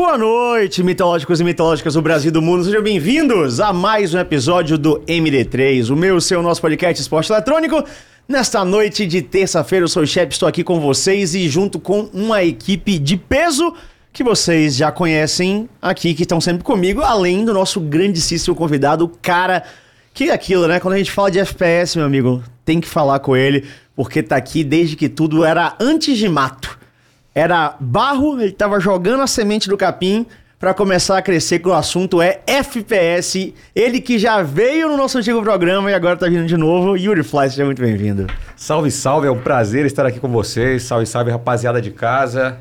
Boa noite, mitológicos e mitológicas do Brasil e do mundo. Sejam bem-vindos a mais um episódio do MD3, o meu, seu, nosso podcast esporte eletrônico. Nesta noite de terça-feira, eu sou o Shep, estou aqui com vocês e junto com uma equipe de peso que vocês já conhecem aqui, que estão sempre comigo, além do nosso grandíssimo convidado, o cara que é aquilo, né? Quando a gente fala de FPS, meu amigo, tem que falar com ele, porque tá aqui desde que tudo era antes de mato. Era barro, ele tava jogando a semente do capim para começar a crescer, que o assunto é FPS. Ele que já veio no nosso antigo programa e agora tá vindo de novo. Yuri Fly, seja muito bem-vindo. Salve, salve, é um prazer estar aqui com vocês. Salve, salve, rapaziada de casa.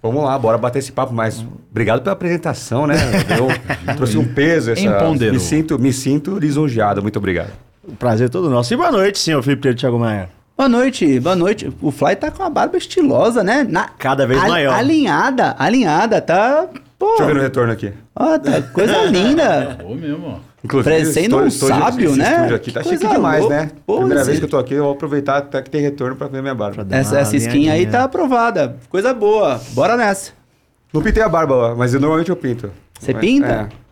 Vamos lá, bora bater esse papo, mas obrigado pela apresentação, né? Eu trouxe um peso. Essa... Me sinto, me sinto lisonjeado, muito obrigado. O prazer é todo nosso. E boa noite, senhor Felipe Pedro Thiago Maia. Boa noite, boa noite. O Fly tá com uma barba estilosa, né? Na- Cada vez maior. Alinhada, alinhada, tá. Pô, Deixa eu ver no retorno aqui. ó, tá coisa linda. Ô mesmo, ó. Inclusive, Parecendo um sábio, né? aqui tá Que chique demais, louca. né? Pô, Primeira vez que eu tô aqui, eu vou aproveitar até que tem retorno pra ver minha barba. Essa, essa skin aí tá aprovada. Coisa boa. Bora nessa. Não pintei a barba, mas eu, normalmente eu pinto. Você Mas- pinta? É.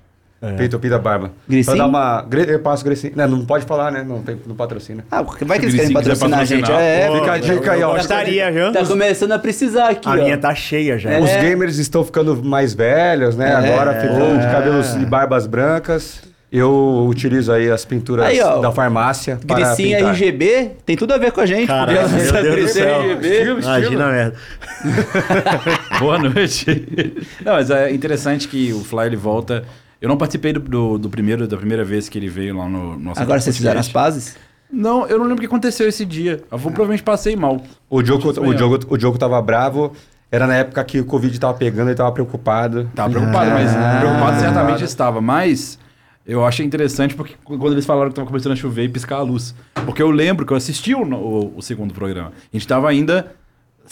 Pinto, eu pinto a barba. Gricinho? Pra dar uma... Eu passo grecinho. Não, não pode falar, né? Não, tem, não patrocina. Ah, vai que eles querem patrocinar a gente. É, pô, Fica a dica aí, ó. Gostaria, viu? tá começando a precisar aqui. A ó. minha tá cheia já. É. Os gamers estão ficando mais velhos, né? É. Agora ficam de cabelos e barbas brancas. Eu utilizo aí as pinturas Aí, ó. da farmácia para Gricinha pintar. RGB tem tudo a ver com a gente. Caralho, meu Deus do céu. RGB. Imagina a merda. Boa noite. Não, mas é interessante que o Fly ele volta. Eu não participei do, do, do primeiro, da primeira vez que ele veio lá no nosso Agora vocês fizeram as pazes? Não, eu não lembro o que aconteceu esse dia. Eu vou- provavelmente passei mal. O Diogo, Foi o. Diogo, o Diogo tava bravo. Era na época que o Covid tava pegando, ele tava preocupado. Tava preocupado, mas Ah. preocupado certamente estava. Mas eu achei interessante porque quando eles falaram que tava começando a chover e piscar a luz. Porque eu lembro que eu assisti o, o, o segundo programa. A gente tava ainda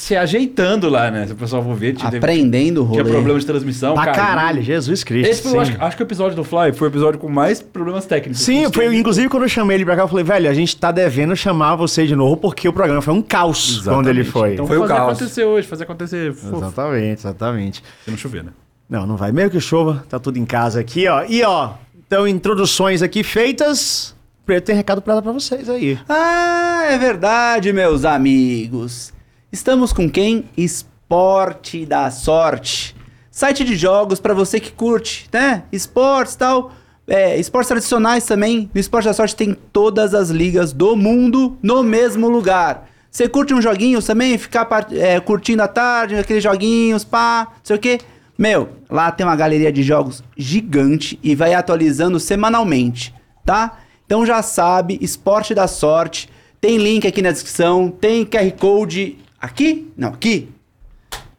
se ajeitando lá, né? Se o pessoal for ver, Aprendendo o rolê. tinha problema de transmissão. Pra caiu. caralho, Jesus Cristo. Esse foi, acho, acho que o episódio do Fly foi o episódio com mais problemas técnicos. Sim, foi, inclusive quando eu chamei ele pra cá, eu falei, velho, a gente tá devendo chamar você de novo porque o programa foi um caos Exatamente. quando ele foi. Então Foi foi o fazer caos. acontecer hoje, fazer acontecer. Exatamente, exatamente. Se não chover, né? Não, não vai. Meio que chova, tá tudo em casa aqui, ó. E ó, então introduções aqui feitas. Preto tem recado pra dar pra vocês aí. Ah, é verdade, meus amigos. Estamos com quem? Esporte da Sorte. Site de jogos pra você que curte, né? Esportes tal. É, esportes tradicionais também. No Esporte da Sorte tem todas as ligas do mundo no mesmo lugar. Você curte uns joguinhos também? Ficar é, curtindo à tarde, aqueles joguinhos, pá, não sei o quê. Meu, lá tem uma galeria de jogos gigante e vai atualizando semanalmente, tá? Então já sabe, Esporte da Sorte. Tem link aqui na descrição, tem QR Code aqui? Não, aqui.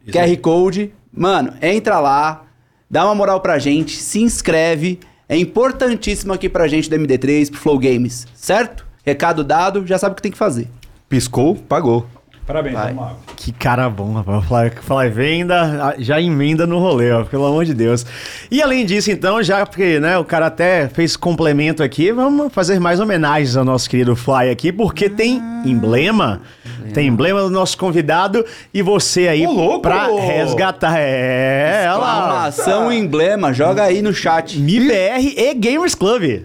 QR Code. Mano, entra lá, dá uma moral pra gente, se inscreve. É importantíssimo aqui pra gente do MD3, pro Flow Games, certo? Recado dado, já sabe o que tem que fazer. Piscou, pagou. Parabéns, vamos lá. Que cara bom, rapaz. Falar, falar venda, já emenda no rolê, ó, pelo amor de Deus. E além disso, então, já porque né, o cara até fez complemento aqui, vamos fazer mais homenagens ao nosso querido Fly aqui, porque tem emblema. Tem emblema do nosso convidado e você aí Ô, louco! pra resgatar. É, olha lá. Exclamação emblema, joga aí no chat. MIBR e Gamers Club.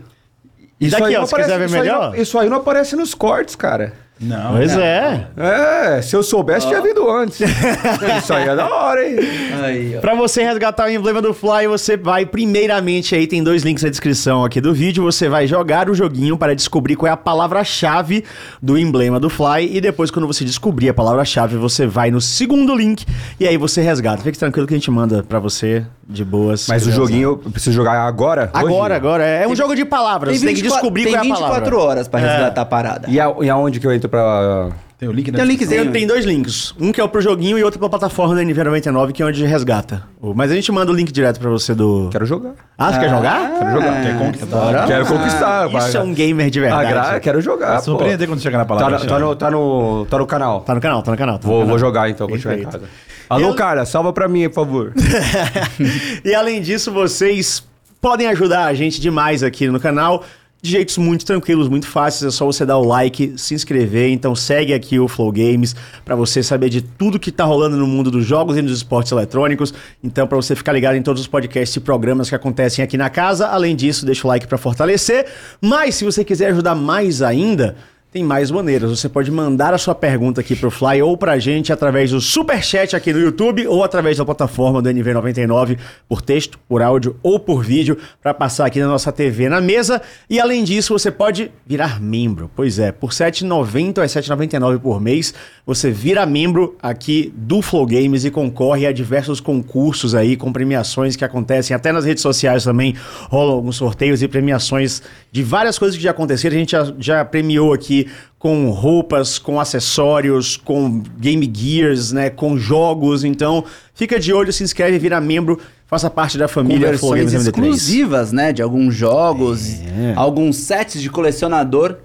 E daqui, aí ó, não se quiser ver isso aí melhor. não- isso aí não aparece nos cortes, cara. Não. Pois não. é. É, se eu soubesse, tinha vindo antes. isso aí é da hora, hein? Aí, ó. Pra você resgatar o emblema do Fly, você vai primeiramente aí tem dois links na descrição aqui do vídeo, você vai jogar o joguinho para descobrir qual é a palavra-chave do emblema do Fly e depois quando você descobrir a palavra-chave, você vai no segundo link e aí você resgata. Fique tranquilo que a gente manda pra você de boas. Mas o joguinho, eu preciso jogar agora? agora, hoje? agora é um jogo de palavras, você tem que 24 descobrir tem qual é a 24 palavra. horas pra resgatar a parada. E, a, e aonde que eu entro pra... Tem o link na Tem linkzinho. Tem, tem dois links. Um que é o pro joguinho e outro pra plataforma da NV99, que é onde resgata. Mas a gente manda o link direto pra você do. Quero jogar. Ah, você quer jogar? Quero jogar. Quer conquistar? Quero conquistar. Isso é um gamer de verdade. Agra... Quero jogar, Vai pô. surpreender quando chegar na Tá, palavra. no- tá, no, tá, no, tá no canal. Tá no canal, tá no canal. tá no Vou, canal. vou jogar então, quando chegar em casa. Alô, Eu- cara, salva pra mim, por favor. e além disso, vocês podem ajudar a gente demais aqui no canal. De jeitos muito tranquilos, muito fáceis. É só você dar o like, se inscrever. Então segue aqui o Flow Games para você saber de tudo que tá rolando no mundo dos jogos e dos esportes eletrônicos. Então para você ficar ligado em todos os podcasts e programas que acontecem aqui na casa. Além disso, deixa o like para fortalecer. Mas se você quiser ajudar mais ainda, tem mais maneiras. Você pode mandar a sua pergunta aqui pro Fly ou pra gente através do super chat aqui no YouTube ou através da plataforma do NV99 por texto, por áudio ou por vídeo para passar aqui na nossa TV na mesa. E além disso, você pode virar membro. Pois é, por R$ 7,90 ou R$ 7,99 por mês, você vira membro aqui do Flow Games e concorre a diversos concursos aí com premiações que acontecem até nas redes sociais também. Rolam alguns sorteios e premiações de várias coisas que já aconteceram. A gente já, já premiou aqui com roupas, com acessórios, com game gears, né, com jogos. Então, fica de olho, se inscreve, vira membro, faça parte da família Flow Conversões Games MD3. exclusivas, né? De alguns jogos, É. alguns sets de colecionador.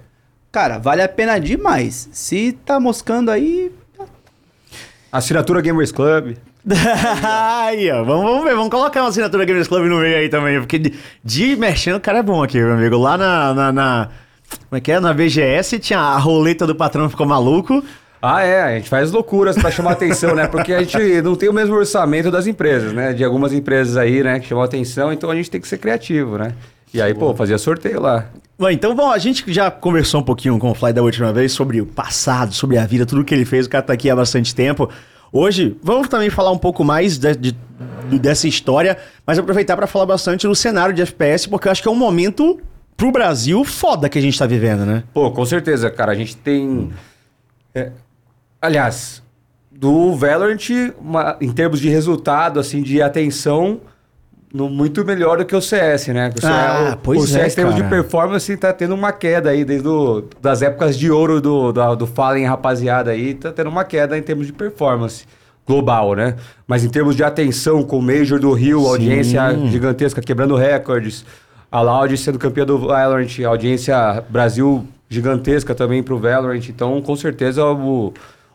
Cara, vale a pena demais. Se tá moscando aí, Assinatura Gamers Club. aí, ó, vamos, vamos ver, vamos colocar uma assinatura Gamers Club no meio aí também, porque de, de merchan o cara é bom aqui, meu amigo. Lá na, na, na- como é que é? Na BGS tinha a roleta do patrão ficou maluco. Ah, é, a gente faz loucuras pra chamar atenção, né? Porque a gente não tem o mesmo orçamento das empresas, né? De algumas empresas aí, né, que chamam atenção, então a gente tem que ser criativo, né? E aí, pô, fazia sorteio lá. Bom, então bom, a gente já conversou um pouquinho com o Fly da última vez sobre o passado, sobre a vida, tudo que ele fez. O cara tá aqui há bastante tempo. Hoje, vamos também falar um pouco mais de- de- dessa história, mas aproveitar para falar bastante do cenário de FPS, porque eu acho que é um momento pro Brasil foda que a gente tá vivendo, né? Pô, com certeza, cara. A gente tem. é, aliás, do Valorant, uma- em termos de resultado, assim, de atenção, no- muito melhor do que o CS, né? O, Ah, o, pois o CS, é, em termos de performance, tá tendo uma queda aí, desde o, das épocas de ouro do, do, do Fallen, rapaziada, aí, tá tendo uma queda em termos de performance global, né? Mas em termos de atenção, com o Major do Rio, audiência gigantesca, quebrando recordes, a Loud sendo campeã do Valorant, a audiência Brasil gigantesca também pro Valorant, então com certeza o,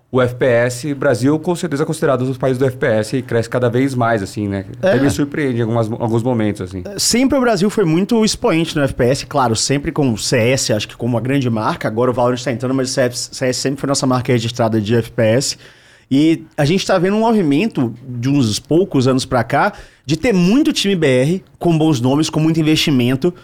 o FPS, Brasil com certeza é considerado um dos países do FPS e cresce cada vez mais, assim, né? Até me surpreende em algumas, alguns momentos, assim. Sempre o Brasil foi muito expoente no FPS, claro, sempre com o CS, acho que como uma grande marca. Agora o Valorant está entrando, mas o CS, CS sempre foi nossa marca registrada de FPS. E a gente está vendo um movimento de uns poucos anos para cá de ter muito time BR com bons nomes, com muito investimento.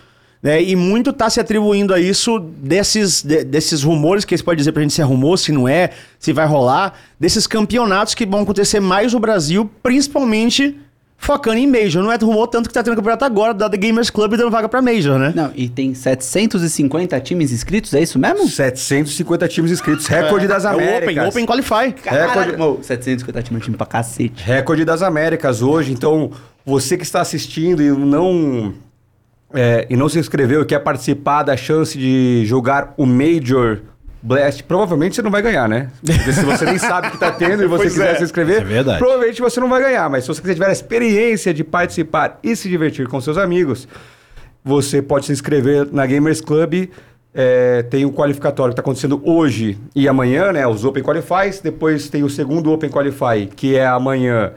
Né, e muito está se atribuindo a isso desses, de- desses rumores, que você pode dizer pra gente se é rumor, se não é, se vai rolar, desses campeonatos que vão acontecer mais no Brasil, principalmente focando em Major. Não é rumor tanto que tá tendo campeonato agora da The Gamers Club dando vaga pra Major, né? Não, e tem 750 times inscritos, é isso mesmo? 750 times inscritos, recorde das É o Américas. Open, Open Qualify. Caralho, Mo, 750 times é time pra cacete. Recorde das Américas hoje. Então, você que está assistindo e não é, e não se inscreveu e quer participar da chance de jogar o Major Blast, provavelmente você não vai ganhar, né? Porque se você nem sabe que está tendo e você Pois quiser é. se inscrever, É verdade. provavelmente você não vai ganhar. Mas se você quiser tiver a experiência de participar e se divertir com seus amigos, você pode se inscrever na Gamers Club. É, tem o qualificatório que está acontecendo hoje e amanhã, né? Os Open Qualifies. Depois tem o segundo Open Qualify, que é amanhã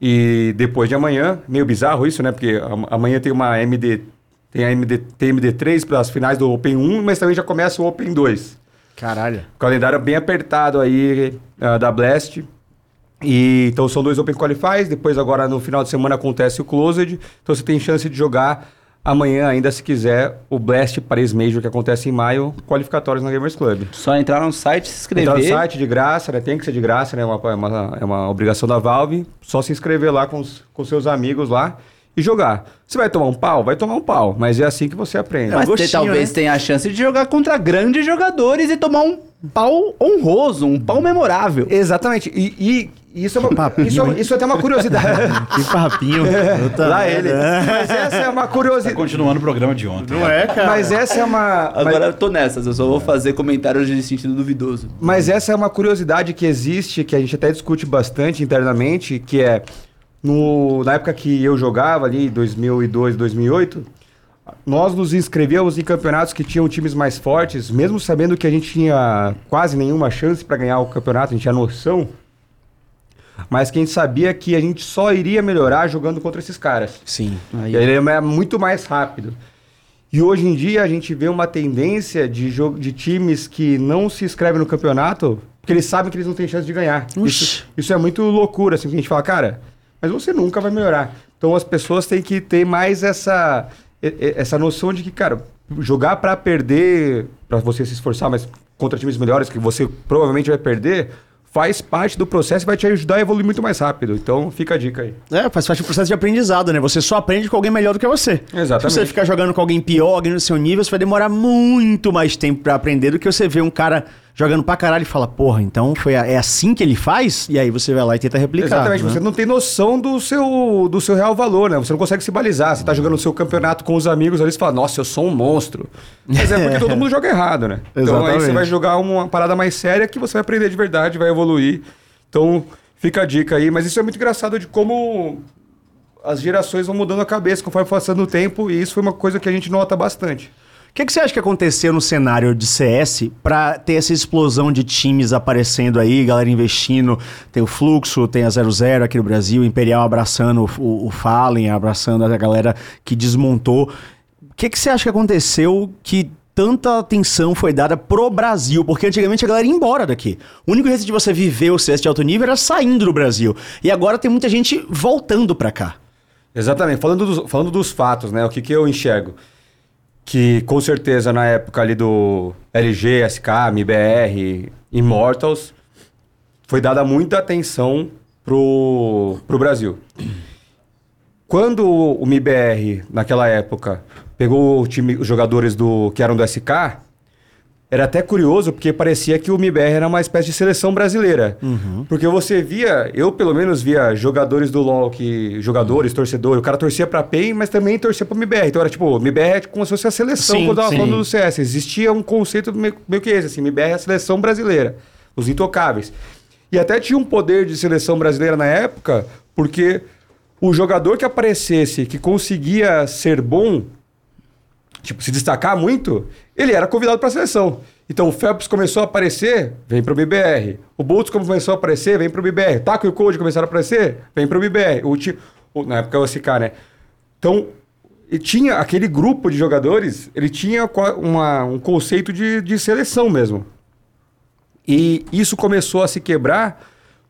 e depois de amanhã. Meio bizarro isso, né? Porque am- amanhã tem uma MD. Tem a MD, tem MD3 para as finais do Open 1, mas também já começa o Open 2. Caralho. Calendário bem apertado aí ah, da Blast. E, então são dois Open Qualifies, depois agora no final de semana acontece o Closed. Então você tem chance de jogar amanhã ainda, se quiser, o Blast Paris Major que acontece em maio, qualificatórios na Gamers Club. Só entrar no site, se inscrever. Entrar no site de graça, né? Tem que ser de graça, né? É uma, é uma, é uma obrigação da Valve. Só se inscrever lá com, os, com seus amigos lá e jogar. Você vai tomar um pau? Vai tomar um pau, mas é assim que você aprende. Mas É um gostinho, talvez né? tenha a chance de jogar contra grandes jogadores e tomar um pau honroso, um pau memorável. Exatamente. E, e isso, é uma, papinho, isso, é- hein? isso é até uma curiosidade. Que papinho. Puta Lá ele. Mas essa é uma Tá curiosidade. continuando o programa de ontem. Não é, cara? Mas essa é uma. Agora eu tô nessas, eu só vou fazer comentários de sentido duvidoso. Mas essa é uma curiosidade que existe, que a gente até discute bastante internamente, que é no, na época que eu jogava ali, 2002, 2008, nós nos inscrevíamos em campeonatos que tinham times mais fortes, mesmo sabendo que a gente tinha quase nenhuma chance para ganhar o campeonato, a gente tinha noção, mas que a gente sabia que a gente só iria melhorar jogando contra esses caras. Sim. Aí, E ele é muito mais rápido. E hoje em dia a gente vê uma tendência de, jogo, de times que não se inscrevem no campeonato porque eles sabem que eles não têm chance de ganhar. Isso, isso é muito loucura, assim, que a gente fala, cara, mas você nunca vai melhorar. Então as pessoas têm que ter mais essa, essa noção de que, cara, jogar pra perder, pra você se esforçar, mas contra times melhores que você provavelmente vai perder, faz parte do processo e vai te ajudar a evoluir muito mais rápido. Então fica a dica aí. É, faz parte do processo de aprendizado, né? Você só aprende com alguém melhor do que você. Exatamente. Se você ficar jogando com alguém pior, alguém no seu nível, você vai demorar muito mais tempo pra aprender do que você ver um cara jogando pra caralho e fala, porra, então foi a- é assim que ele faz? E aí você vai lá e tenta replicar. Exatamente, né? você não tem noção do seu, do seu real valor, né? Você não consegue se balizar. Você tá jogando o seu campeonato com os amigos ali, você fala, nossa, eu sou um monstro. Mas é porque todo mundo joga errado, né? Então aí Exatamente. você vai jogar uma parada mais séria que você vai aprender de verdade, vai evoluir. Então fica a dica aí. Mas isso é muito engraçado de como as gerações vão mudando a cabeça conforme passando o tempo, e isso foi uma coisa que a gente nota bastante. O que, que você acha que aconteceu no cenário de CS pra ter essa explosão de times aparecendo aí, galera investindo? Tem o Fluxo, tem a 00 aqui no Brasil, Imperial abraçando o, o, Fallen, abraçando a galera que desmontou. O que, que você acha que aconteceu que tanta atenção foi dada pro Brasil? Porque antigamente a galera ia embora daqui. O único jeito de você viver o CS de alto nível era saindo do Brasil. E agora tem muita gente voltando pra cá. Exatamente. Falando dos, falando dos fatos, né? O que, que eu enxergo? Que com certeza na época ali do LG, SK, MBR, Immortals, foi dada muita atenção pro, pro Brasil. Quando o MBR, naquela época, pegou time, os jogadores do que eram do SK, era até curioso, porque parecia que o MBR era uma espécie de seleção brasileira. Porque você via, eu pelo menos via jogadores do LoL, que, jogadores, torcedores, o cara torcia pra PEN, mas também torcia pro MBR. Então era tipo, o MBR é como se fosse a seleção Sim, quando tava sim. falando do CS. Existia um conceito meio, meio que esse, assim, MBR é a seleção brasileira, os intocáveis. E até tinha um poder de seleção brasileira na época, porque o jogador que aparecesse, que conseguia ser bom, tipo, se destacar muito, ele era convidado para a seleção. Então o Phelps começou a aparecer, vem para o MBR. O Boltz começou a aparecer, vem para o MBR. Taco e o Code começaram a aparecer, vem para o MBR. O, na época o SK, né? Então, tinha aquele grupo de jogadores, ele tinha uma- um conceito de, de seleção mesmo. E isso começou a se quebrar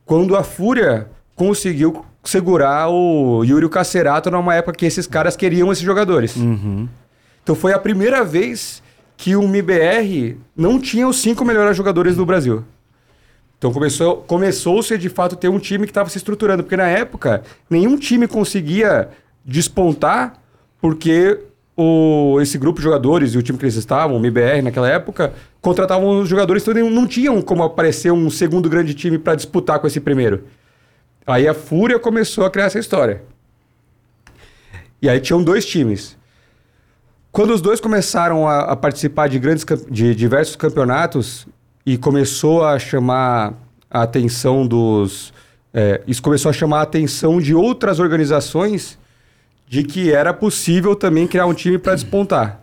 quando a Fúria conseguiu segurar o Yuri Cacerato numa época que esses caras queriam esses jogadores. Então foi a primeira vez que o MBR não tinha os cinco melhores jogadores do Brasil. Então começou, começou-se de fato ter um time que estava se estruturando, porque na época nenhum time conseguia despontar, porque o, esse grupo de jogadores e o time que eles estavam, o MBR naquela época, contratavam os jogadores, então não tinham como aparecer um segundo grande time para disputar com esse primeiro. Aí a Fúria começou a criar essa história. E aí tinham dois times. Quando os dois começaram a, a participar de, grandes, de diversos campeonatos e começou a chamar a atenção dos. é, isso começou a chamar a atenção de outras organizações de que era possível também criar um time para despontar.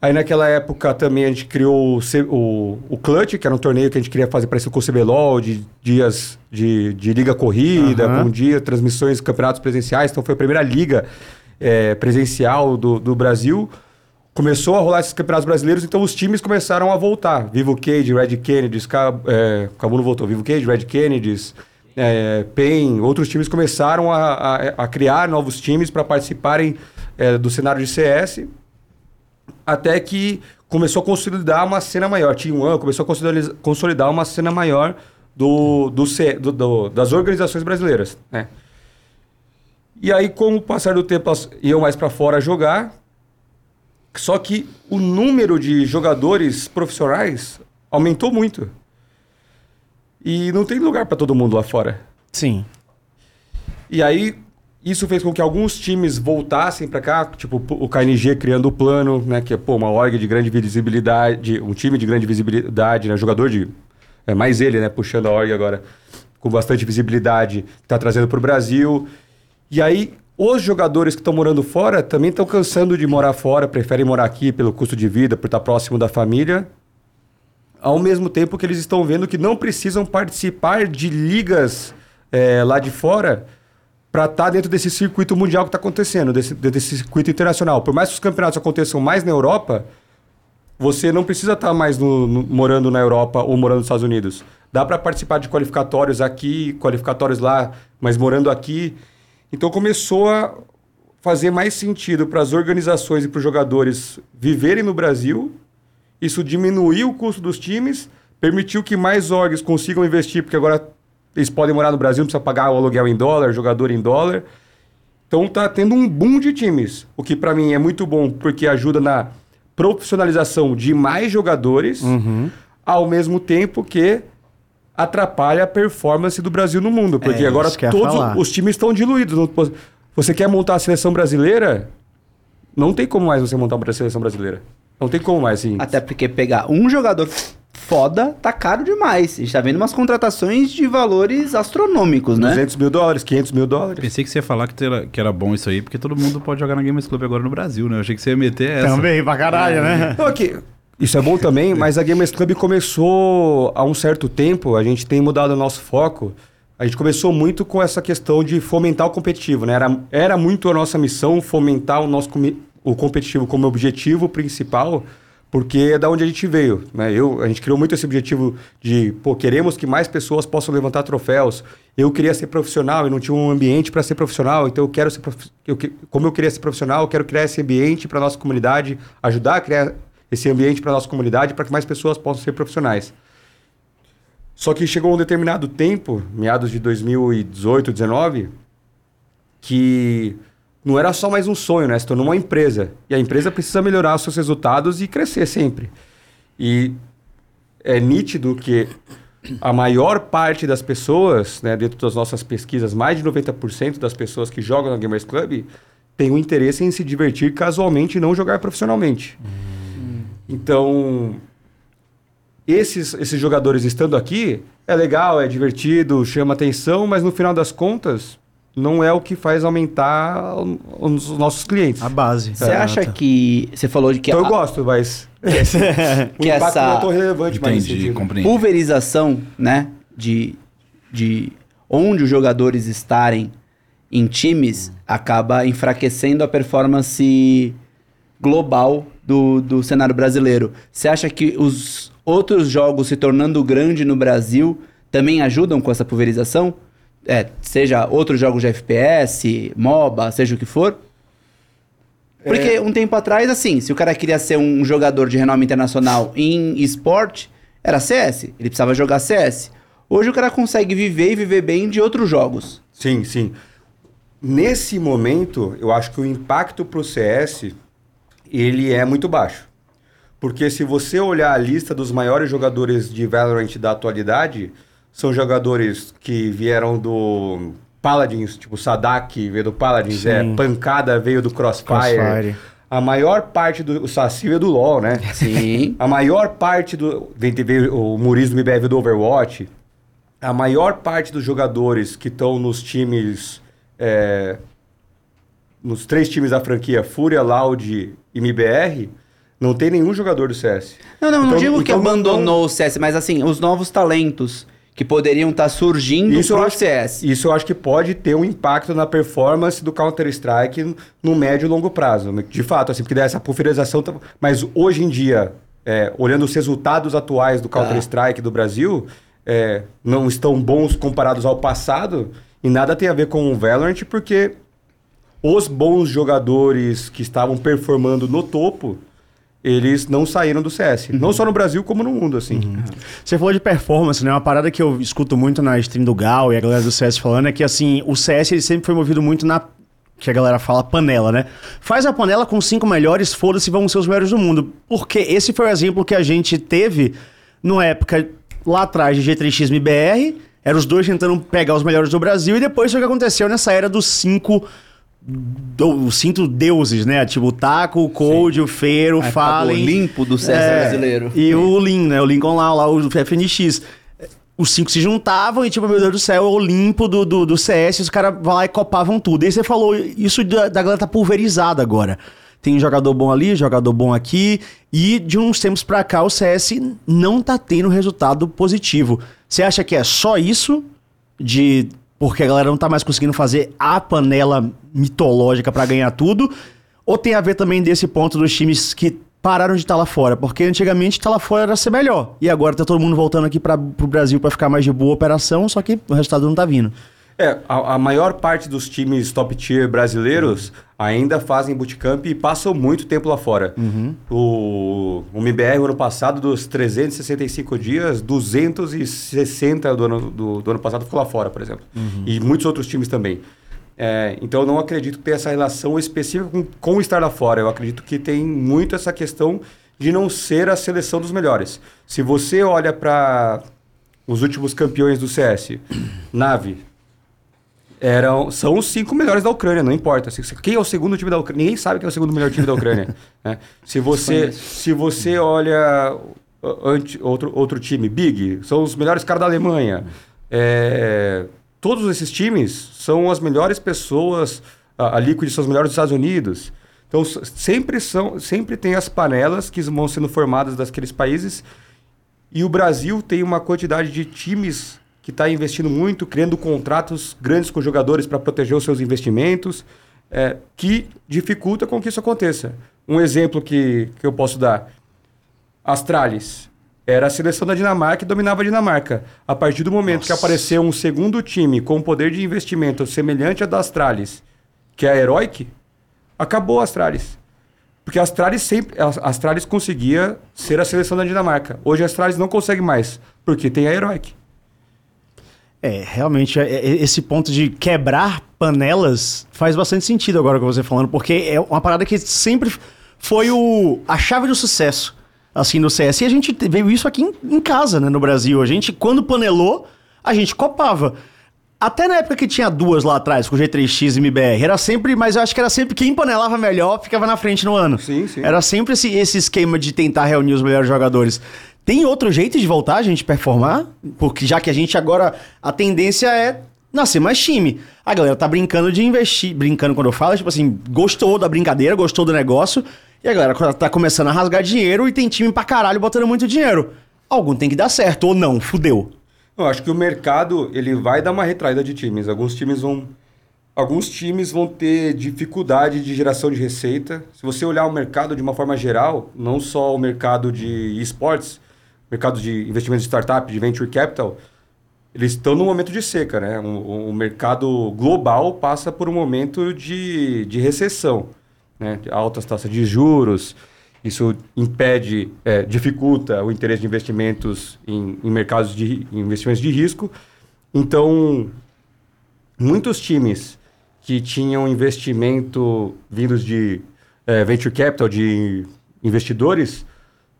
Aí naquela época também a gente criou o, o, o Clutch, que era um torneio que a gente queria fazer parecido com o CBLOL, de dias de, de liga corrida, Aham. com dia, transmissões, campeonatos presenciais. Então foi a primeira liga é, presencial do, do Brasil. Começou a rolar esses campeonatos brasileiros, então os times começaram a voltar. Vivo Cage, Red é, Cabo não voltou. Vivo Cage, Red Kennedys, é, PEN, outros times começaram a, a, a criar novos times para participarem é, do cenário de CS até que começou a consolidar uma cena maior. Team One começou a consolidar, uma cena maior do, do, do- do- das organizações brasileiras. Né? E aí, com o passar do tempo, elas iam mais para fora jogar. Só que o número de jogadores profissionais aumentou muito. E não tem lugar para todo mundo lá fora. Sim. E aí, isso fez com que alguns times voltassem para cá, tipo o KNG criando o plano, né? Que é pô, uma org de grande visibilidade, um time de grande visibilidade, né? Jogador de. É mais ele, né? Puxando a org agora, com bastante visibilidade, que tá trazendo para o Brasil. E aí, os jogadores que estão morando fora também estão cansando de morar fora, preferem morar aqui pelo custo de vida, por estar próximo da família. Ao mesmo tempo que eles estão vendo que não precisam participar de ligas eh, lá de fora para estar dentro desse circuito mundial que está acontecendo, desse, desse circuito internacional. Por mais que os campeonatos aconteçam mais na Europa, você não precisa estar mais no- no- morando na Europa ou morando nos Estados Unidos. Dá para participar de qualificatórios aqui, qualificatórios lá, mas morando aqui. Então começou a fazer mais sentido para as organizações e para os jogadores viverem no Brasil. Isso diminuiu o custo dos times, permitiu que mais orgs consigam investir, porque agora eles podem morar no Brasil, não precisa pagar o aluguel em dólar, jogador em dólar. Então tá tendo um boom de times, o que para mim é muito bom porque ajuda na profissionalização de mais jogadores, ao mesmo tempo que atrapalha a performance do Brasil no mundo, porque É, agora todos falar. os times estão diluídos. Você quer montar a seleção brasileira? Não tem como mais você montar uma seleção brasileira. Não tem como mais, assim. Até porque pegar um jogador foda tá caro demais. A gente tá vendo umas contratações de valores astronômicos, né? 200 mil dólares, 500 mil dólares. Pensei que você ia falar que era, que era bom isso aí, porque todo mundo pode jogar na Gamers Club agora no Brasil, né? Eu achei que você ia meter essa. Também, pra caralho, né? Não, aqui, isso é bom também, mas a Gamers Club começou há um certo tempo, a gente tem mudado o nosso foco. A gente começou muito com essa questão de fomentar o competitivo, né? Era, era muito a nossa missão fomentar o nosso o competitivo como objetivo principal, porque é da onde a gente veio, né? Eu, a gente criou muito esse objetivo de, pô, queremos que mais pessoas possam levantar troféus. Eu queria ser profissional e não tinha um ambiente para ser profissional, então eu quero ser prof... eu, como eu queria ser profissional, eu quero criar esse ambiente para nossa comunidade, ajudar a criar esse ambiente para nossa comunidade para que mais pessoas possam ser profissionais. Só que chegou um determinado tempo, meados de 2018, 19, que não era só mais um sonho, né? Se tornou uma empresa. E a empresa precisa melhorar os seus resultados e crescer sempre. E é nítido que a maior parte das pessoas, né, dentro das nossas pesquisas, mais de 90% das pessoas que jogam na Gamers Club têm o interesse em se divertir casualmente e não jogar profissionalmente. Então, esses, esses jogadores estando aqui, é legal, é divertido, chama atenção, mas no final das contas, não é o que faz aumentar os nossos clientes. A base. Você acha que. Você falou de que Então eu a gosto, mas Que essa- não é tão relevante mais Entendi, compreendi. pulverização, né? De, de onde os jogadores estarem em times acaba enfraquecendo a performance global do, do cenário brasileiro. Você acha que os outros jogos se tornando grande no Brasil também ajudam com essa pulverização? É, seja outros jogos de FPS, MOBA, seja o que for? Porque um tempo atrás, assim, se o cara queria ser um jogador de renome internacional em esporte, era CS. Ele precisava jogar CS. Hoje o cara consegue viver e viver bem de outros jogos. Sim, sim. Nesse momento, eu acho que o impacto para o CS ele é muito baixo. Porque se você olhar a lista dos maiores jogadores de Valorant da atualidade, são jogadores que vieram do Paladins, tipo Sadak veio do Paladins, é, Sim. Pancada veio do Crossfire. Crossfire. A maior parte do o Saci veio do LoL, né? Sim. A maior parte do. Veio, o Murismo MBR veio do Overwatch. A maior parte dos jogadores que estão nos times. é, nos três times da franquia Fúria, Loud MBR, não tem nenhum jogador do CS. Não, não, não Então- digo que então não- abandonou o CS, mas assim, os novos talentos que poderiam estar surgindo Isso pro acho, CS. isso eu acho que pode ter um impacto na performance do Counter-Strike no médio e longo prazo. De fato, assim, porque daí essa pulverização. tá- Mas hoje em dia, é, olhando os resultados atuais do Counter-Strike do Brasil, é, não estão bons comparados ao passado e nada tem a ver com o Valorant, porque os bons jogadores que estavam performando no topo. Eles não saíram do CS. Não só no Brasil, como no mundo, assim. Você falou de performance, né? Uma parada que eu escuto muito na stream do Gal e a galera do CS falando é que, assim, o CS ele sempre foi movido muito na. Que a galera fala panela, né? Faz a panela com cinco melhores, foda-se, vão ser os melhores do mundo. Porque esse foi o exemplo que a gente teve numa época lá atrás de G3X MBR. Eram os dois tentando pegar os melhores do Brasil. E depois foi o que aconteceu nessa era dos cinco. Do, os cinco deuses, né? Tipo o Taco, o Cold, o Feiro, o do Fallen. Olimpo do CS É, brasileiro. E o Lin, né? O Lincoln lá, lá o FNX. Os cinco se juntavam e, tipo, meu Deus do céu, é o Olimpo do, do, do CS, os caras vão lá e copavam tudo. E aí você falou, isso da, da galera tá pulverizada agora. Tem jogador bom ali, jogador bom aqui. E de uns tempos pra cá, o CS não tá tendo resultado positivo. Você acha que é só isso? De porque a galera não tá mais conseguindo fazer a panela mitológica pra ganhar tudo? Ou tem a ver também desse ponto dos times que pararam de estar lá fora? Porque antigamente estar lá fora era ser melhor. E agora tá todo mundo voltando aqui para pro Brasil pra ficar mais de boa operação, só que o resultado não tá vindo. É, a, a maior parte dos times top tier brasileiros ainda fazem bootcamp e passam muito tempo lá fora. O, o MBR, no ano passado, dos 365 dias, 260 do ano, do, do ano passado ficou lá fora, por exemplo. E muitos outros times também. É, então, eu não acredito ter essa relação específica com, com estar lá fora. Eu acredito que tem muito essa questão de não ser a seleção dos melhores. Se você olha para os últimos campeões do CS, Nave, eram, são os cinco melhores da Ucrânia, não importa. Quem é o segundo time da Ucrânia? Ninguém sabe quem é o segundo melhor time da Ucrânia. né? Se você, se você olha ante- outro, outro time, Big, são os melhores caras da Alemanha. É, todos esses times são as melhores pessoas, a, a Liquid são os melhores dos Estados Unidos. Então, sempre, são, sempre tem as panelas que vão sendo formadas daqueles países e o Brasil tem uma quantidade de times que está investindo muito, criando contratos grandes com jogadores para proteger os seus investimentos, é, que dificulta com que isso aconteça. Um exemplo que, que eu posso dar: Astralis. Era a seleção da Dinamarca e dominava a Dinamarca. A partir do momento que Nossa. apareceu um segundo time com poder de investimento semelhante a da Astralis, que é a Heroic, acabou a Astralis. Porque a Astralis sempre. A Astralis conseguia ser a seleção da Dinamarca. Hoje a Astralis não consegue mais, porque tem a Heroic. É, realmente, é- é- esse ponto de quebrar panelas faz bastante sentido agora com você falando, porque é uma parada que sempre foi o, a chave do sucesso, assim, no CS. E a gente te- veio isso aqui em, em casa, né, no Brasil. A gente, quando panelou, a gente copava. Até na época que tinha duas lá atrás, com G3X e MBR, era sempre, mas eu acho que era sempre quem panelava melhor ficava na frente no ano. Sim, sim. Era sempre esse, esse esquema de tentar reunir os melhores jogadores. Tem outro jeito de voltar a gente performar? Porque já que a gente agora. A tendência é nascer mais time. A galera tá brincando de investir. Brincando quando eu falo, tipo assim, gostou da brincadeira, gostou do negócio. E a galera tá começando a rasgar dinheiro e tem time pra caralho botando muito dinheiro. Algum tem que dar certo, ou não, fudeu. Eu acho que o mercado ele vai dar uma retraída de times. Alguns times vão. Alguns times vão ter dificuldade de geração de receita. Se você olhar o mercado de uma forma geral, não só o mercado de esportes, mercado de investimentos de startup, de venture capital, eles estão num momento de seca, né? O, mercado global passa por um momento de, de recessão, né? Altas taxas de juros, isso impede, é, dificulta o interesse de investimentos em, em mercados de em investimentos de risco. Então, muitos times que tinham investimento vindos de é, venture capital, de investidores,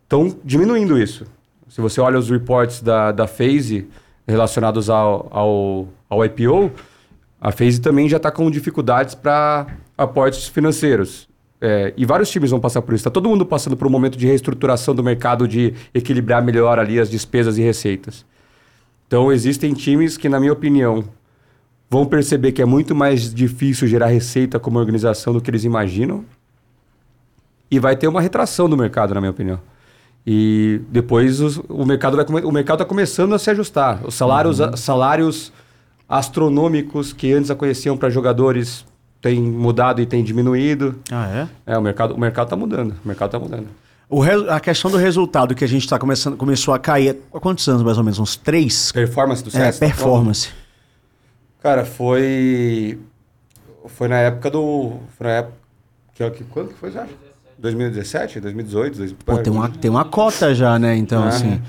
estão diminuindo isso. Se você olha os reports da, da FaZe relacionados ao, ao, ao IPO, a FaZe também já está com dificuldades para aportes financeiros. É, e vários times vão passar por isso. Está todo mundo passando por um momento de reestruturação do mercado, de equilibrar melhor ali as despesas e receitas. Então, existem times que, na minha opinião, vão perceber que é muito mais difícil gerar receita como organização do que eles imaginam. E vai ter uma retração do mercado, na minha opinião. E depois os- o mercado vai o mercado está começando a se ajustar. Os salários, a- salários astronômicos que antes aconteciam para jogadores têm mudado e têm diminuído. Ah, é? É, o mercado o mercado está mudando. O mercado está mudando. O re- a questão do resultado que a gente tá começando, começou a cair há quantos anos, mais ou menos? Uns três? Performance do É, CS? tá falando? performance. Cara, foi. Foi na época do. Foi na época. Que, que, quando que foi, acha? 2017? 2018? 2018? Pô, tem uma, tem uma cota já, né? Então, Ah. assim.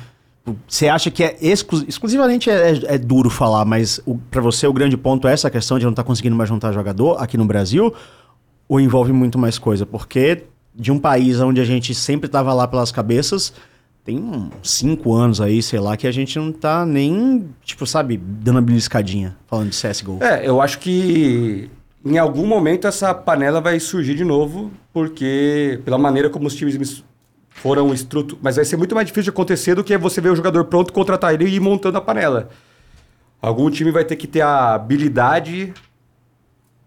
Você acha que é exclu- exclusivamente é, é- é duro falar, mas para você o grande ponto é essa questão de não estar conseguindo mais juntar jogador aqui no Brasil? Ou envolve muito mais coisa? Porque de um país onde a gente sempre tava lá pelas cabeças, tem uns cinco anos aí, sei lá, que a gente não tá nem, tipo, sabe, dando a beliscadinha, falando de CSGO. É, eu acho que em algum momento essa panela vai surgir de novo, porque pela maneira como os times foram estruturados. Mas vai ser muito mais difícil de acontecer do que você ver o jogador pronto, contratar ele e ir montando a panela. Algum time vai ter que ter a habilidade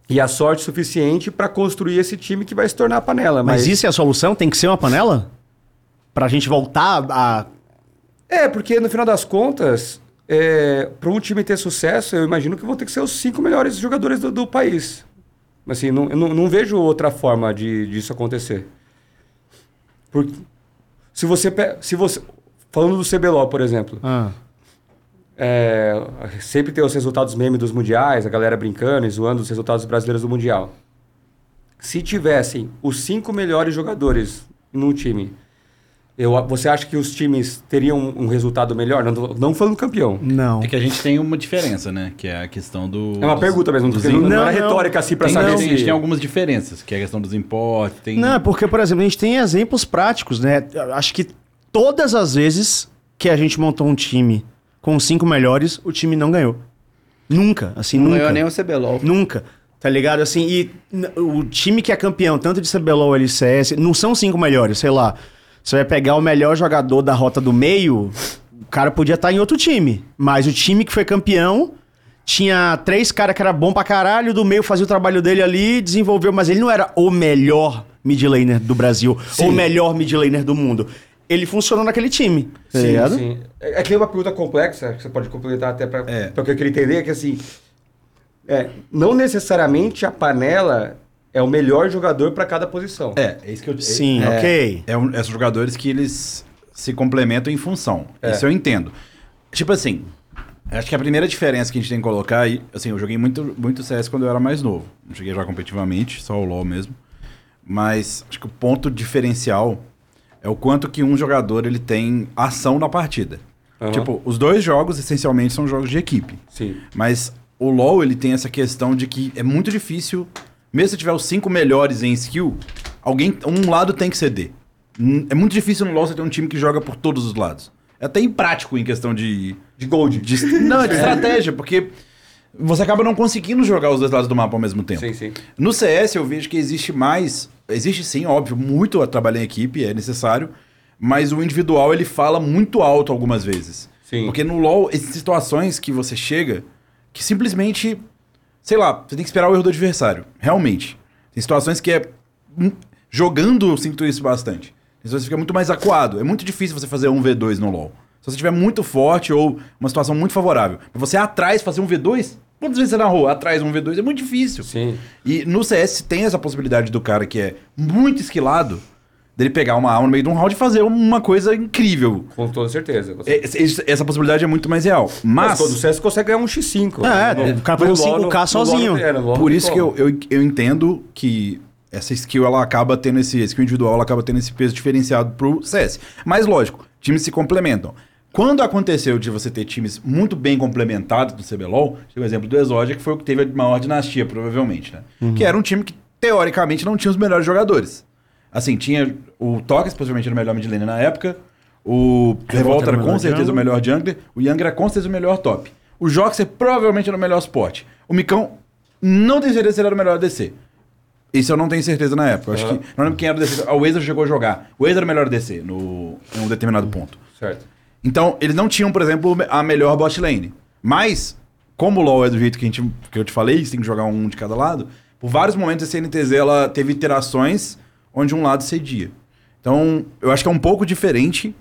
e a sorte suficiente para construir esse time que vai se tornar a panela. Mas, Mas, isso é a solução? Tem que ser uma panela? Pra gente voltar a. É, porque no final das contas, é, para um time ter sucesso, eu imagino que vão ter que ser os cinco melhores jogadores do, do país. Assim, não, eu não, não vejo outra forma de disso acontecer. Porque se você, se você falando do CBLOL, por exemplo, Ah. é, sempre tem os resultados meme dos mundiais, a galera brincando e zoando os resultados brasileiros do mundial. Se tivessem os cinco melhores jogadores num time, eu, você acha que os times teriam um, resultado melhor? Não, não falando campeão. Não. É que a gente tem uma diferença, né? Que é a questão do. É uma dos- pergunta mesmo, dos não, não Não, era não. retórica assim pra Tem, saber não, se... a gente tem algumas diferenças, que é a questão dos importes, tem... Não, é porque, por exemplo, a gente tem exemplos práticos, né? Acho que todas as vezes que a gente montou um time com os cinco melhores, o time não ganhou. Nunca, assim, Não nunca. ganhou nem o CBLOL. Nunca. Tá ligado? Assim, e o time que é campeão, tanto de CBLOL ou LCS, não são cinco melhores, sei lá. Você vai pegar o melhor jogador da rota do meio, o cara podia estar em outro time. Mas o time que foi campeão tinha três caras que era bom pra caralho, do meio fazia o trabalho dele ali, desenvolveu, mas ele não era o melhor mid laner do Brasil, ou o melhor mid laner do mundo. Ele funcionou naquele time. Tá Sim, ligado? sim. É, é que é uma pergunta complexa, que você pode complementar até para É. o que eu queria entender, que assim, é, não necessariamente a panela é o melhor jogador para cada posição. É, é isso que eu... Sim, é, ok. É um, esses jogadores que eles se complementam em função. É. Isso eu entendo. Tipo assim, acho que a primeira diferença que a gente tem que colocar aí, assim, eu joguei muito, muito CS quando eu era mais novo. Não cheguei a jogar competitivamente, só o LoL mesmo. Mas acho que o ponto diferencial é o quanto que um jogador ele tem ação na partida. Aham. Tipo, os dois jogos essencialmente são jogos de equipe. Sim. Mas o LoL, ele tem essa questão de que é muito difícil, mesmo se tiver os cinco melhores em skill, alguém, um lado tem que ceder. É muito difícil no LoL você ter um time que joga por todos os lados. É até imprático em questão de... De gold. de não, de estratégia, porque você acaba não conseguindo jogar os dois lados do mapa ao mesmo tempo. Sim, sim. No CS eu vejo que existe mais, existe sim, óbvio, muito a trabalhar em equipe, é necessário, mas o individual ele fala muito alto algumas vezes. Sim. Porque no LoL, existem situações que você chega que simplesmente, sei lá, você tem que esperar o erro do adversário, realmente. Tem situações que é hum, jogando eu sinto isso bastante. Tem situações que fica muito mais acuado. É muito difícil você fazer um V2 no LoL. Se você estiver muito forte ou uma situação muito favorável. Pra você atrás fazer um V2, quantas vezes você narrou atrás um V2? É muito difícil. Sim. E no CS tem essa possibilidade do cara que é muito esquilado, dele pegar uma alma no meio de um round e fazer uma coisa incrível. Com toda certeza. Você... É, Essa essa possibilidade é muito mais real. Mas Mas, todo CS consegue ganhar um X5. É, No- o cara faz um LoL, 5K no- no LoL sozinho. é, no por isso que eu, eu, eu entendo que essa skill ela acaba tendo esse, skill individual ela acaba tendo esse peso diferenciado pro CS. Mas lógico, times se complementam. Quando aconteceu de você ter times muito bem complementados do CBLOL, tem o exemplo do Exodia, que foi o que teve a maior dinastia, provavelmente, né? Que era um time que, teoricamente, não tinha os melhores jogadores. Assim, tinha o Tox, possivelmente era o melhor mid laner na época, o Revolta era com certeza o melhor jungler, o Young era com certeza o melhor top. O Joxer provavelmente era o melhor suporte. O Micão, não tenho certeza se ele era o melhor DC. Isso eu não tenho certeza na época. Eu Acho Aham. que. Não lembro quem era o DC. Ah, O Wazer chegou a jogar. O Wazer era o melhor DC no, em um determinado ponto. Certo. Então, eles não tinham, por exemplo, a melhor bot lane. Mas, como o LoL é do jeito que, a gente, que eu te falei, você tem que jogar um de cada lado, por vários momentos a CNTZ ela teve interações onde um lado cedia. Então, eu acho que é um pouco diferente.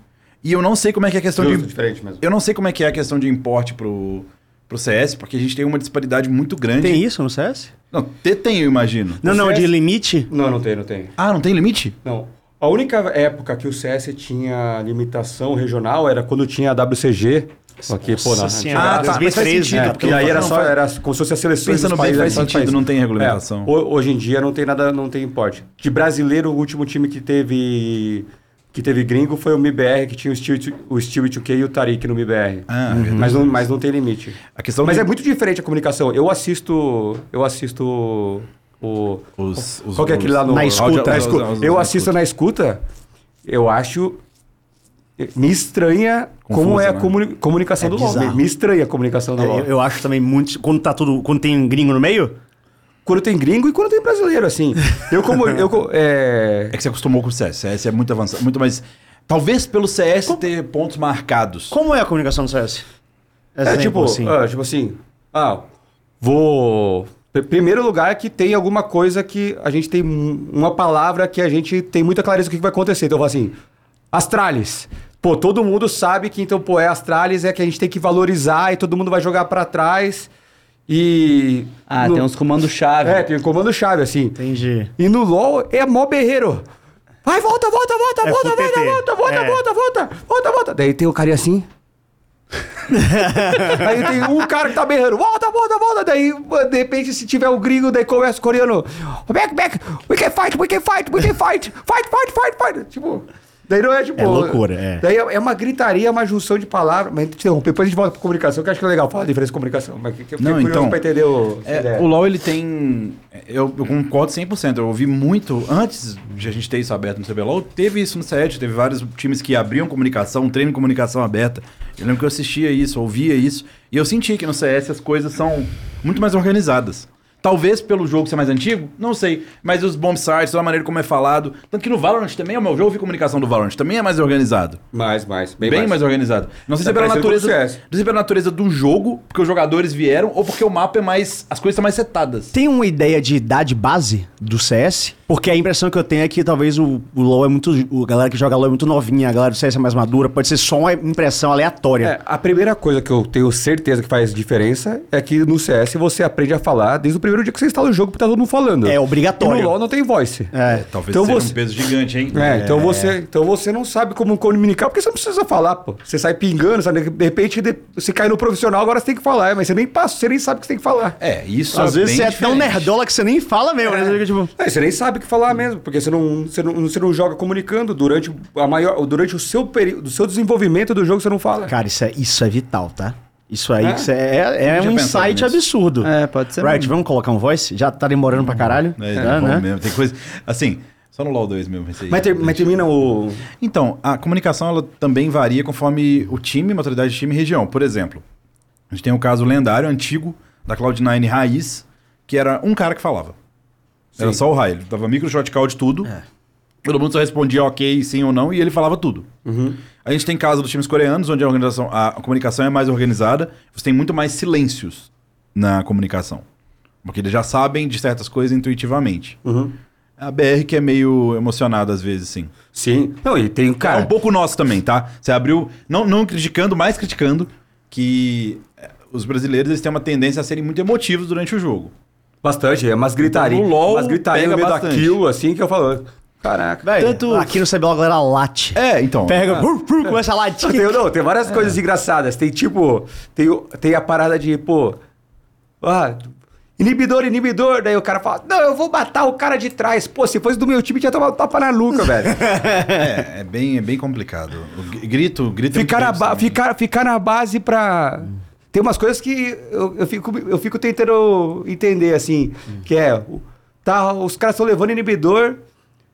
E eu não sei como é que é a questão Justo, de. diferente mesmo. Eu não sei como é que é a questão de importe pro, pro CS, porque a gente tem uma disparidade muito grande. Tem isso no CS? Não, te- tem, eu imagino. Não, não, CS? de limite? Não, não tem, não tem. Ah, não tem limite? Não. A única época que o CS tinha limitação regional era quando tinha a WCG. Aqui, pô, na senhora, Ah, tá, mas faz 2013. sentido, É, porque porque aí era só, faz- era como se fosse as seleções Pensando dos bem, países. faz dos sentido, não tem regulamentação. É, ho- hoje em dia não tem nada, não tem importe. De brasileiro, o último time que teve que teve gringo foi o MIBR, que tinha o Steel, o Steel 2K e o Tariq no MIBR. Ah, Uhum. verdade. mas, não, mas não tem limite. A questão Mas do- é muito diferente a comunicação. Eu assisto. Eu assisto o. Os- os- qual que é aquele lá no. Na escuta. Na escuta. Os- os- os- Eu na assisto escuta. na escuta, eu acho. Me estranha como Confusa, é a né? comuni- comunicação É do LoL. Me, bizarro. me estranha a comunicação do É, LoL. eu, eu acho também muito. Quando tá tudo. Quando tem gringo no meio? Quando tem gringo e quando tem brasileiro, assim. Eu como. eu, é, É que você acostumou com o CS. CS é muito avançado, muito mais. Talvez pelo CS ter pontos marcados. Como é a comunicação no CS? É Exemplo, tipo, assim. ah, tipo assim, ah, vou. pr- Primeiro lugar é que tem alguma coisa que a gente tem um- uma palavra que a gente tem muita clareza do que vai acontecer. Então eu falo assim, Astralis. pô, todo mundo sabe que então, pô, é Astralis é que a gente tem que valorizar e todo mundo vai jogar pra trás. E. Ah, no- tem uns comandos-chave. É, tem um comando-chave, assim. Entendi. E no LoL é mó berreiro. Vai, volta, volta, volta, É volta, volta, volta, volta, É. volta, volta, volta, volta. Daí tem o carinha assim. aí tem um cara que tá berrando, volta, volta, volta. Daí, de repente, se tiver o gringo, daí começa o coreano. Back, back, we can fight, we can fight, we can fight, fight, fight, fight, fight. Tipo, daí não é tipo. É loucura, é. Daí é é uma gritaria, uma junção de palavras. Mas te interromper, depois a gente volta pra comunicação, que eu acho que é legal falar a diferença de comunicação. Mas que, que Não, então, pra entender o. É, o LoL ele tem. Eu, eu concordo 100%. Eu ouvi muito. Antes de a gente ter isso aberto no CBLOL, teve isso no set. Teve vários times que abriam comunicação, treino de comunicação aberta. Eu lembro que eu assistia isso, ouvia isso. E eu senti que no CS as coisas são muito mais organizadas. Talvez pelo jogo ser mais antigo, não sei. Mas os bomb sites, a maneira como é falado. Tanto que no Valorant também, o meu jogo de comunicação do Valorant também é mais organizado. Mais, mais, Bem, mais. organizado. Não sei se Tá é pela parecendo natureza. Não sei se é pela natureza do jogo, porque os jogadores vieram, ou porque o mapa é mais. As coisas são mais setadas. Tem uma ideia de idade base do CS? Porque a impressão que eu tenho é que talvez o, o LoL é muito. A galera que joga LoL é muito novinha, a galera do CS é mais madura. Pode ser só uma impressão aleatória. É, a primeira coisa que eu tenho certeza que faz diferença é que no CS você aprende a falar desde o primeiro dia que você instala o jogo, porque tá todo mundo falando. É obrigatório. E no LoL não tem voice. É. Talvez Então seja você- um peso gigante, hein? É, então você, então você não sabe como comunicar, porque você não precisa falar, pô. Você sai pingando, sabe? de repente você cai no profissional, agora você tem que falar, mas você nem passa, você nem sabe o que você tem que falar. É, isso Às é vezes bem você é tão diferente. nerdola que você nem fala mesmo, né? Fica tipo. É, você nem sabe o que falar mesmo, porque você não, você não, você não joga comunicando durante a maior, durante o seu período, o seu desenvolvimento do jogo você não fala. Cara, isso é, isso é vital, tá? Isso aí É? é, é um insight nisso. absurdo. É, pode ser Right, mesmo. vamos colocar um voice? Já tá demorando pra caralho. É, bom né? mesmo. Tem coisa. Assim, só no LoL 2 mesmo. Mas, ter- mas termina o. Então, a comunicação ela também varia conforme o time, maturidade de time e região. Por exemplo, a gente tem o caso lendário, antigo, da Cloud9 Raiz, que era um cara que falava. Era Sim. só o Rai. Ele dava micro shotcall de tudo. Todo mundo só respondia ok, sim ou não, e ele falava tudo. A gente tem caso dos times coreanos, onde a, organização, a comunicação é mais organizada, você tem muito mais silêncios na comunicação. Porque eles já sabem de certas coisas intuitivamente. A BR que é meio emocionada às vezes, sim. Sim. Não, e tem o É cara. um pouco nosso também, tá? Você abriu, não, não criticando, mas criticando, que é, os brasileiros eles têm uma tendência a serem muito emotivos durante o jogo. Bastante, é umas gritarias. Então, LoL umas gritarias no meio da bastante. kill, assim, que eu falo. Caraca. Velho, Tanto- aqui no CBLOL a galera late. É, então. Pega, brr, brr, começa a Não, latir. tem, não, tem várias coisas engraçadas. Tem tipo. Tem, tem a parada de, pô. Ah, inibidor, inibidor. Daí o cara fala: Não, eu vou matar o cara de trás. Pô, se fosse do meu time, tinha tomado um tapa na nuca, velho. É, é bem, é bem complicado. O gr- grito, grito é ficar, na muito ba- também. ficar, ficar na base pra. Tem umas coisas que eu, eu, fico, eu fico tentando entender, assim, que é. Tá, os caras estão levando inibidor,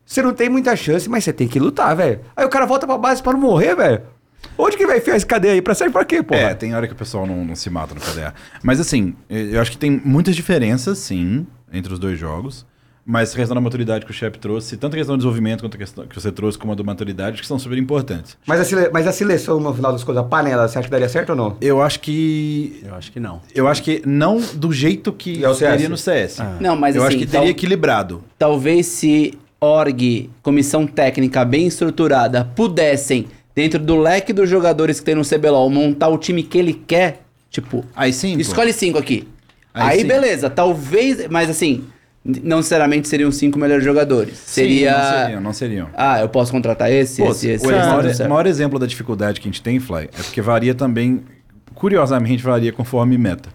você não tem muita chance, mas você tem que lutar, velho. Aí o cara volta pra base pra não morrer, velho. Onde que vai enfiar esse cadeia aí? Pra sair pra quê, pô? É, tem hora que o pessoal não, não se mata no KDA. Mas assim, eu acho que tem muitas diferenças, sim, entre os dois jogos. Mas a questão da maturidade que o Shep trouxe, tanto a questão do desenvolvimento quanto a questão que você trouxe como a da maturidade, que são super importantes. Mas, a sele- mas a seleção, no final das contas, a panela, você acha que daria certo ou não? Eu acho que. Eu acho que não. Eu acho que não do jeito que É teria no CS. Não, mas eu assim, acho que teria tal- equilibrado. Talvez se org, comissão técnica bem estruturada, pudessem, dentro do leque dos jogadores que tem no CBLOL, montar o time que ele quer, tipo, Aí sim. pô. escolhe cinco aqui. Aí Aí, beleza, talvez, mas assim, não necessariamente seriam os cinco melhores jogadores. Sim, Seria. não seriam, não seriam. Ah, eu posso contratar esse, Pô, esse, esse. o esse, maior, maior exemplo da dificuldade que a gente tem, Fly, é porque varia também, curiosamente, varia conforme meta.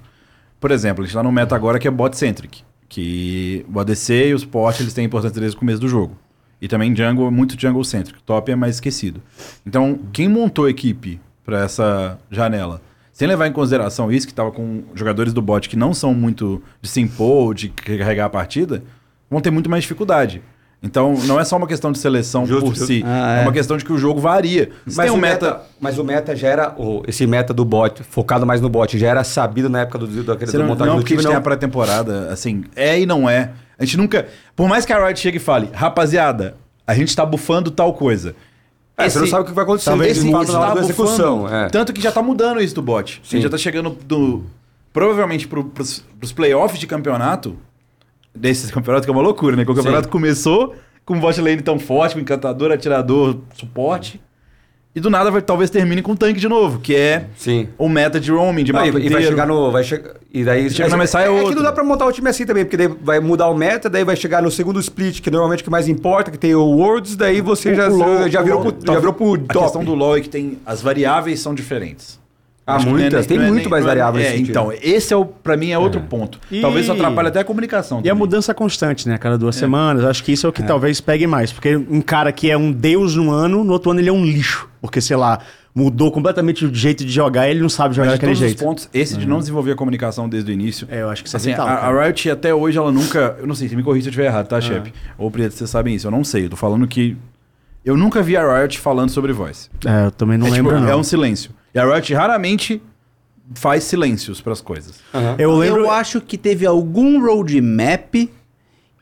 Por exemplo, a gente tá num meta agora que é bot-centric, que o ADC e o suporte eles têm importância desde o começo do jogo. E também jungle, muito jungle-centric. Top é mais esquecido. Então, quem montou a equipe para essa janela, sem levar em consideração isso, que tava com jogadores do bot que não são muito de se impor, de carregar a partida, vão ter muito mais dificuldade. Então, não é só uma questão de seleção Justo, por justo. si. Ah, é. é. uma questão de que o jogo varia. Se tem um meta. Mas o meta já era. o- esse meta do bot, focado mais no bot, já era sabido na época do, do, daquele- Você do não, montagem não do porque a time, gente tem não. a pré-temporada, assim, é e não é. A gente nunca. Por mais que a Riot chegue e fale, rapaziada, a gente tá bufando tal coisa. É, você não sabe o que vai acontecer. Talvez esse está da execução. bufando. é. Tanto que já tá mudando isso do bot. A Sim. gente já tá chegando do. Provavelmente pro, pros, pros playoffs de campeonato. Desses campeonatos que é uma loucura, né? Que o campeonato começou com um bot lane tão forte, com encantador, atirador, suporte. E do nada vai, talvez termine com tanque de novo, que é Sim. o meta de roaming, de Ah, mapa e, e vai chegar no. Vai che... E daí. Chega no Messiah é, é que outro. não dá pra montar o time assim também, porque daí vai mudar o meta, daí vai chegar no segundo split, que normalmente é o que mais importa, que tem o Worlds, daí você já, O LoL- já, virou o LoL- pro, já virou pro A top. questão do LoL é que tem as variáveis são diferentes. Ah, Acho é muitas. nem- Tem não é muito nem- mais é- variáveis É, então, esse é o para mim é outro ponto. E- Talvez isso atrapalhe até a comunicação. E a mudança constante, né? A cada duas semanas. Acho que isso é o que talvez pegue mais. Porque um cara que é um deus num ano, no outro ano ele é um lixo. Porque, sei lá, mudou completamente o jeito de jogar e ele não sabe jogar Mas de daquele todos jeito. os pontos, esse de não desenvolver a comunicação desde o início. É, eu acho que isso é Assim, vital, a, a Riot até hoje ela nunca, eu não sei, você me corrija se eu estiver errado, tá, chefe? Ou Prieto, vocês sabem isso, eu não sei. Eu tô falando que eu nunca vi a Riot falando sobre voice. É, eu também não é, lembro, tipo, não. é um silêncio. E a Riot raramente faz silêncios pras coisas. Aham. Eu lembro... Eu acho que teve algum roadmap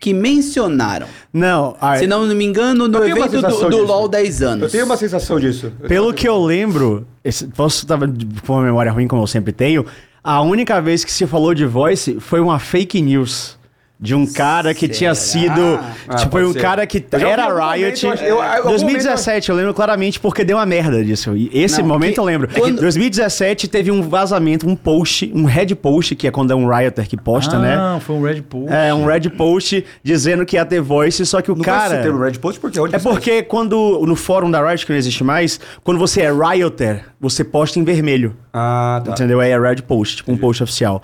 que mencionaram. Não, a- Se não me engano, no Eu evento do, do. LoL 10 anos. Eu tenho uma sensação disso. Pelo que eu lembro, esse- posso estar com uma memória ruim, como eu sempre tenho, a única vez que se falou de voice foi uma fake news. De um cara que Será? tinha sido. Ah, tipo, um ser. cara que era Riot. momento, eu- eu- algum 2017, eu lembro claramente porque deu uma merda disso. E esse Não, momento que- eu lembro. quando- 2017 teve um vazamento, um post, um red post, que é quando é um Rioter que posta, né? Ah, foi um Red Bull. É, um red post dizendo que ia ter voice, só que o Não cara. ter o Red Post porque onde É porque quando no fórum da Riot, que não existe mais, quando você é Rioter, você posta em vermelho. Ah, tá. Entendeu? Aí é Red Post, tipo um post oficial.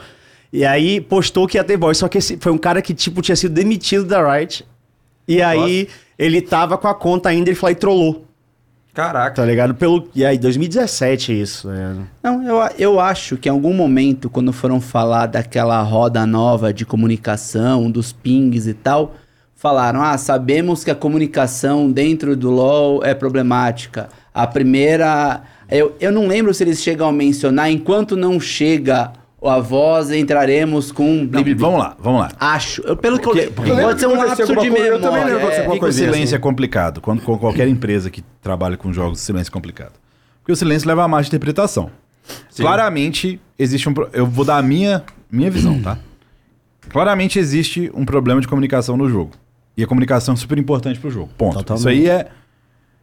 E aí postou que ia ter voz. Só que esse foi um cara que, tipo, tinha sido demitido da Riot. E aí ele tava com a conta ainda, ele falou e trollou. Caraca. Tá ligado? Pelo... E aí, 2017 isso. É. Não, eu, eu acho que em algum momento, quando foram falar daquela roda nova de comunicação, dos pings e tal, falaram: ah, sabemos que a comunicação dentro do LoL é problemática. A primeira. Eu, eu não lembro se eles chegam a mencionar, enquanto não chega a voz, entraremos com. Não, vamos lá, vamos lá. Acho. Eu, pelo que eu. lembro Pode ser um lapso de eu também lembro é. Por que, o coisinha silêncio assim. é complicado? Quando com qualquer empresa que trabalha com jogos, o silêncio é complicado. Porque o silêncio leva a mais de interpretação. Claramente existe um. Eu vou dar a minha, minha visão, tá? Claramente existe um problema de comunicação no jogo. E a comunicação é super importante pro jogo. Ponto. Totalmente. Isso aí é.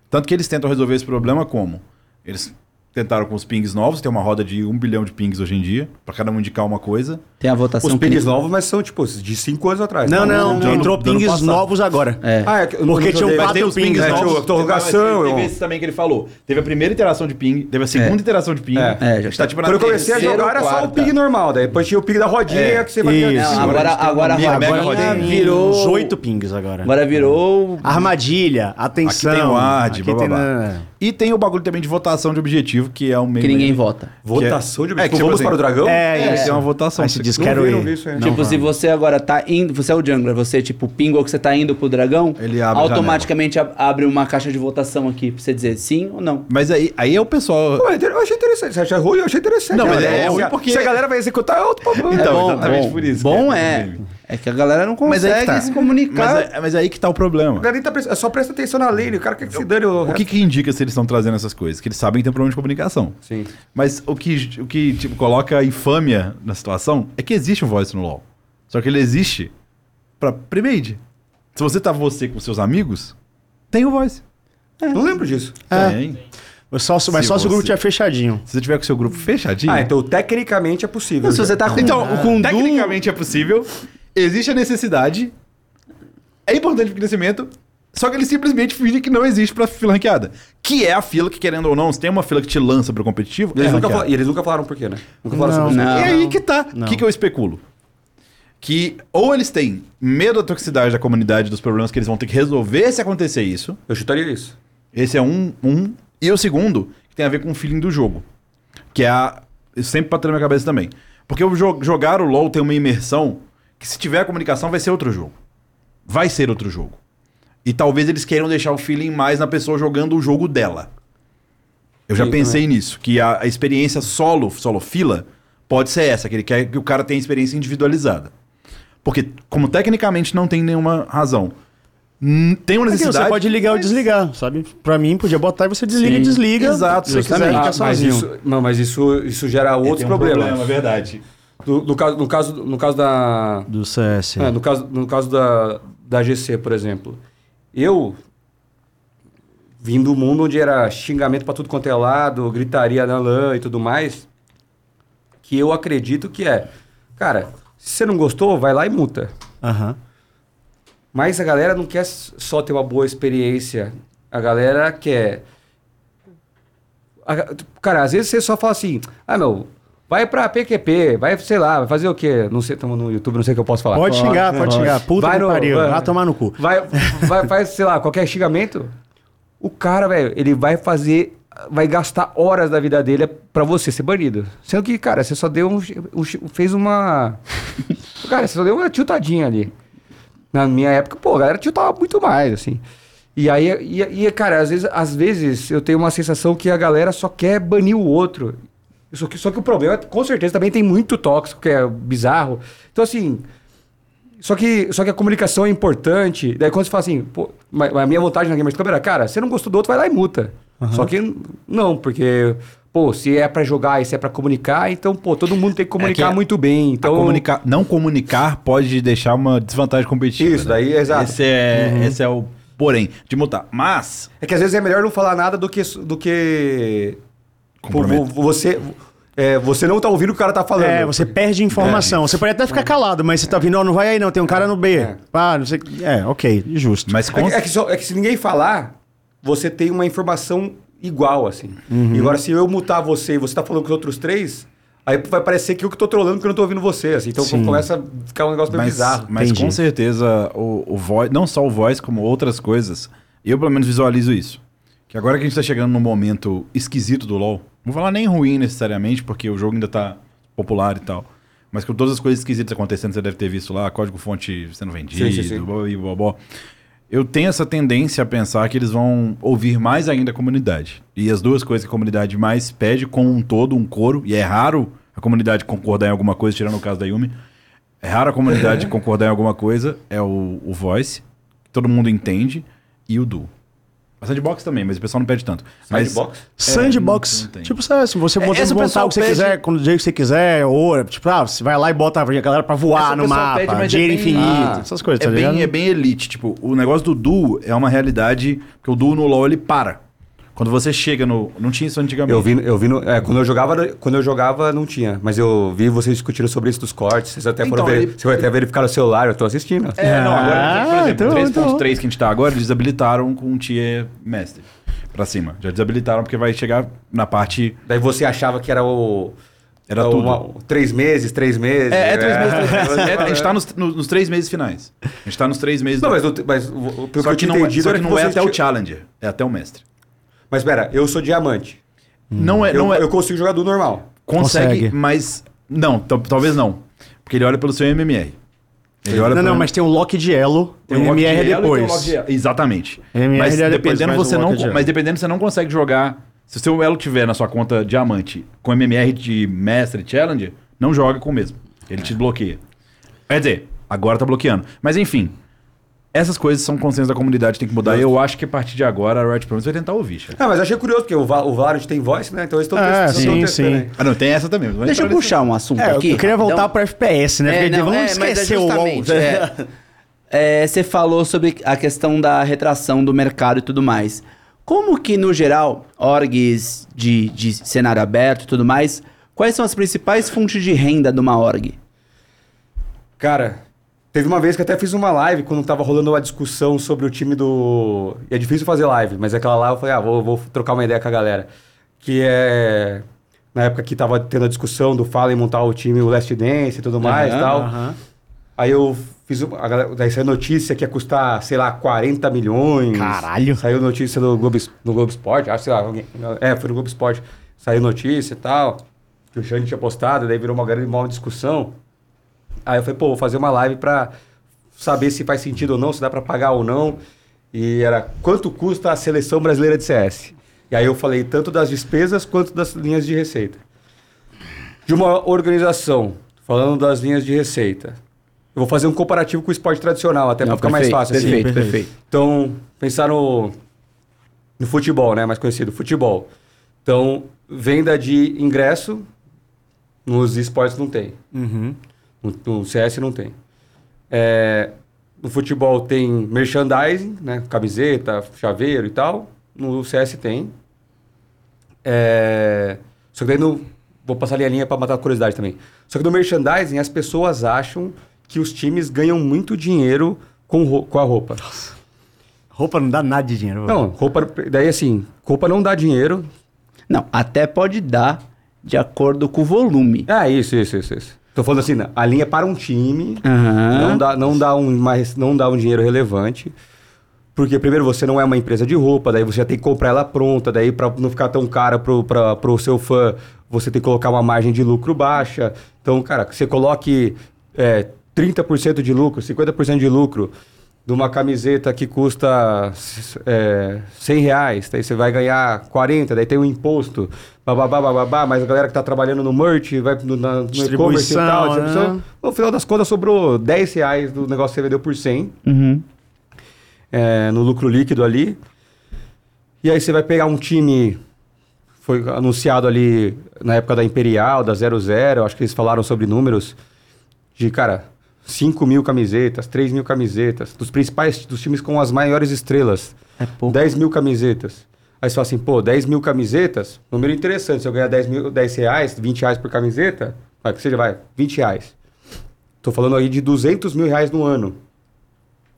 Tanto que eles tentam resolver esse problema como? Eles tentaram com os pings novos, tem uma roda de um bilhão de pings hoje em dia, pra cada um indicar uma coisa. Tem a votação Os pings novos, mas são, tipo, de 5 anos atrás. Não, tá? não, do ano- entrou pings novos agora. É. Ah, é Porque não tinham joguei. quatro pings pings É, novos. tinha interrogação. Teve eu- esse também que ele falou. Teve a primeira interação de ping, teve a segunda interação de ping. É. É, já está tipo Quando eu comecei a jogar era só o ping normal, daí depois tinha o ping da rodinha É, que você vai isso. Não, Agora agora, agora a rodinha virou. Uns oito pings agora. Agora virou. Armadilha, atenção. Aqui tem o. E tem o bagulho também de votação de objetivo, que é o meio. Que ninguém vota. Votação de É, que, tipo, tipo vamos assim, para o dragão? É, É, isso. tem uma votação. Aí se diz, quero vi, ir. vi isso aí. Não tipo, se você agora tá indo, você é o jungler, você tipo pingou que você tá indo pro dragão, Ele abre automaticamente ab- abre uma caixa de votação aqui pra você dizer sim ou não. Mas aí, aí é o pessoal. Pô, eu achei interessante. Você acha ruim? Eu achei interessante. Não, mas é ruim porque- Se a galera vai executar, é outro problema. Então, é bom, exatamente bom. por isso Bom que é é. É que a galera não consegue tá. se comunicar. Mas, é- mas aí que tá o problema. A tá presta- só presta atenção na lane, o cara quer que se dane o, O que, que indica se eles estão trazendo essas coisas? Que eles sabem que tem um problema de comunicação. Sim. Mas o que, o que tipo, coloca a infâmia na situação é que existe um voice no LoL. Só que ele existe pra pre-made. Se você tá você com seus amigos, tem o voice. Não lembro disso. É. Tem. Mas só, mas Se só se o grupo tiver fechadinho. Se você tiver com o seu grupo fechadinho. Ah, então tecnicamente é possível. se você tá com, Então, com du- tecnicamente é possível, existe a necessidade, é importante pro crescimento, só que ele simplesmente finge que não existe pra fila ranqueada. Que é a fila que, querendo ou não, se tem uma fila que te lança pro competitivo, Eles é nunca e eles nunca falaram por quê, né? Nunca falaram Não, sobre isso. não. E aí que tá. O Não. que, que eu especulo? Que ou eles têm medo da toxicidade da comunidade, dos problemas que eles vão ter que resolver se acontecer isso. Eu chutaria isso. Esse é um. um. E o segundo, que tem a ver com o feeling do jogo. Que é a. Sempre bateu na minha cabeça também. Porque o jo- jogar o LoL tem uma imersão que, se tiver a comunicação, vai ser outro jogo. Vai ser outro jogo. E talvez eles queiram deixar o feeling mais na pessoa jogando o jogo dela. Eu já Sim, pensei nisso, que a, a experiência solo, solo fila, pode ser essa, que ele quer que o cara tenha experiência individualizada. Porque, como tecnicamente não tem nenhuma razão, tem uma É necessidade. você pode ligar ou mas- desligar, sabe? Pra mim, podia botar e você desliga Sim. e desliga. Exato, se você se quiser ficar Ah, mas sozinho. isso, não, mas isso, isso gera outros um problemas. problema, é verdade. No, caso, no, caso, no caso da. Do CS. É, no caso, no caso da, da GC, por exemplo. Eu vim do mundo onde era xingamento pra tudo quanto é lado, gritaria na lã e tudo mais, que eu acredito que é, cara, se você não gostou, vai lá e multa. Aham. Mas a galera não quer só ter uma boa experiência. A galera quer. Cara, às vezes você só fala assim: ah, meu, vai pra PQP, vai, sei lá, vai fazer o quê? Não sei, estamos no YouTube, não sei o que eu posso falar. Pode xingar, pode xingar. Puta Vai que no- pariu. vai- Vai tomar no cu. Vai, vai, faz, sei lá, qualquer xingamento. O cara, velho, ele vai fazer. Vai gastar horas da vida dele pra você ser banido. Sendo que, cara, você só deu um. um- fez uma. cara, você só deu uma tiltadinha ali. Na minha época, pô, a galera tiltava muito mais, assim. E aí, e, e, cara, às vezes, às vezes eu tenho uma sensação que a galera só quer banir o outro. Só que, só que o problema, é, com certeza, também tem muito tóxico, que é bizarro. Então, assim, só que, só que a comunicação é importante. Daí quando você fala assim, pô, a minha vontade na Gamers Club era, cara, você não gostou do outro, vai lá e multa. Só que não, porque, pô, se é pra jogar e se é pra comunicar, então, pô, todo mundo tem que comunicar que muito bem. Então, A comunicar, não comunicar pode deixar uma desvantagem competitiva. Isso, né? daí, exato. Esse é, esse é o porém de mutar. Mas, É que às vezes é melhor não falar nada do que. Do que Compromete. você, é, você não tá ouvindo o que o cara tá falando. É, você perde informação. Você pode até ficar calado, mas você tá vindo, ó, não vai aí não, tem um cara no B. É. Ah, não sei. É, ok, justo. mas É com, que, é que só- é que se ninguém falar, você tem uma informação igual, assim. Uhum. E agora, se eu mutar você e você tá falando com os outros três, aí vai parecer que eu que tô trolando porque eu não tô ouvindo você, assim. Então Sim. começa a ficar um negócio meio mas, bizarro. mas Entendi. com certeza o, o voice, não só o voice, como outras coisas, eu pelo menos visualizo isso. Que agora que a gente tá chegando num momento esquisito do LoL, não vou falar nem ruim necessariamente, porque o jogo ainda tá popular e tal. Mas com todas as coisas esquisitas acontecendo, você deve ter visto lá, código-fonte sendo vendido, Sim, sim, sim. blá, blá, blá, blá. Eu tenho essa tendência a pensar que eles vão ouvir mais ainda a comunidade. E as duas coisas que a comunidade mais pede com um todo, um coro, e é raro a comunidade concordar em alguma coisa, tirando o caso da Yumi. É raro a comunidade concordar em alguma coisa, é o, o voice, que todo mundo entende, e o duo. Sandbox também, mas o pessoal não pede tanto. Mas, Sandbox? Sandbox. não- não tipo, você É, monta, essa o montar o que você pede- quiser, quando do jeito que você quiser, ou, tipo, ah, você vai lá e bota a galera pra voar Essa o no mapa, pede, é dinheiro bem- infinito, Ah, essas coisas, é tá ligado? bem, é bem elite. Tipo, o negócio do duo é uma realidade, porque o duo no LoL ele para. Quando você chega no. Não tinha isso antigamente. Eu vi, eu vi no, é, quando eu jogava, quando eu jogava não tinha, mas eu vi vocês discutindo sobre isso dos cortes, vocês até foram Então, ver, ele- você vai até verificar no celular, eu tô assistindo. É, não, agora, Ah, por exemplo, então, 3.3 que a gente tá agora, eles habilitaram com um tier master pra cima. Já desabilitaram porque vai chegar na parte. Daí você achava que era o Era o- tudo. uma- três meses, três meses. É, é três meses, três meses. É, a gente tá nos, no- nos três meses finais. A gente tá nos três meses. Não, do- mas, o- mas o- o- só eu que tinha não, é, entendido só que não é vocês até o challenger, é até o mestre. Mas pera, eu sou diamante. Não é, eu, não é. eu consigo jogar do normal. Consegue, Consegue. mas. Não, tal- talvez não. Porque ele olha pelo seu MMR. Ele olha Não, não, mas tem um lock de elo, Tem o um lock MMR de é e tem um depois. lock de elo. Exatamente. MMR mas é depois, dependendo mas você o não, lock de mas dependendo você não consegue jogar. Se o seu elo tiver na sua conta diamante com MMR de mestre challenger, não joga com o mesmo. Ele te bloqueia. Quer dizer, agora tá bloqueando. Mas enfim, essas coisas são consenso da comunidade, tem que mudar. E eu acho que a partir de agora a Riot Promise vai tentar ouvir. cara. Ah, mas eu achei curioso, porque o, Va- o Valorant tem voz, né? Então eles estão É, testando. sim, testando sim. aí. Ah, não, tem essa também. Deixa eu puxar um assunto É, aqui. eu queria voltar rapidão. pro FPS, né? É, Porque não, vamos é, mas é esquecer o justamente, é. É, você falou sobre a questão da retração do mercado e tudo mais. Como que, no geral, orgs de, de cenário aberto e tudo mais, quais são as principais fontes de renda de uma org? Cara, teve uma vez que até fiz uma live quando tava rolando uma discussão sobre o time do. E é difícil fazer live, mas aquela lá eu falei, ah, vou, vou trocar uma ideia com a galera. Que é. Na época que tava tendo a discussão do Fallen montar o time, o Last Dance e tudo mais e Aham, tal. Aham. Aí eu fiz. uma- A galera, daí saiu notícia que ia custar, sei lá, 40 milhões. Caralho. Saiu notícia no Globo, no Globo Esporte, acho, sei lá, alguém, é, foi no Globo Esporte. Saiu notícia e tal, que o Xande tinha postado, daí virou uma grande uma discussão. Aí eu falei, pô, vou fazer uma live pra saber se faz sentido ou não, se dá pra pagar ou não. E era quanto custa a seleção brasileira de CS. E aí eu falei tanto das despesas quanto das linhas de receita. De uma organização, falando das linhas de receita. Eu vou fazer um comparativo com o esporte tradicional, até pra ficar mais perfeito, fácil. assim. Perfeito, perfeito. Então, pensar no, no futebol, né? Mais conhecido, futebol. Então, venda de ingresso nos esportes não tem. Uhum. No, no CS não tem. É, no futebol tem merchandising, né? Camiseta, chaveiro e tal. no CS tem. É, Só que daí no. Vou passar ali a linha para matar a curiosidade também. Só que no merchandising, as pessoas acham que os times ganham muito dinheiro com, com a roupa. Roupa não dá nada de dinheiro. Não, roupa. Daí assim, roupa não dá dinheiro. Não, até pode dar de acordo com o volume. Ah, isso, isso, isso, isso. Tô falando assim, a linha para um time Aham. não, dá, não, dá um, mais, não dá um dinheiro relevante. Porque, primeiro, você não é uma empresa de roupa, daí você já tem que comprar ela pronta, daí para não ficar tão cara pro, pra, pro seu fã, você tem que colocar uma margem de lucro baixa. Então, cara, que você coloque é, 30% de lucro, 50% de lucro de uma camiseta que custa é, 100 reais, daí você vai ganhar 40, daí tem o imposto, bababá, bababá, mas a galera que tá trabalhando no merch, vai no, na, no e-commerce e tal, né? no final das contas sobrou 10 reais do negócio que você vendeu por 100 Uhum. é, no lucro líquido ali. E aí você vai pegar um time, foi anunciado ali na época da Imperial, da 00, acho que eles falaram sobre números, de, cara, 5 mil camisetas, 3 mil camisetas, dos principais, dos times com as maiores estrelas, É pouco. 10 mil camisetas. Aí você fala assim, pô, 10 mil camisetas, número interessante, se eu ganhar 10, mil, 10 reais, 20 reais por camiseta, vai, que seja, vai, 20 reais. Tô falando aí de 200 mil reais no ano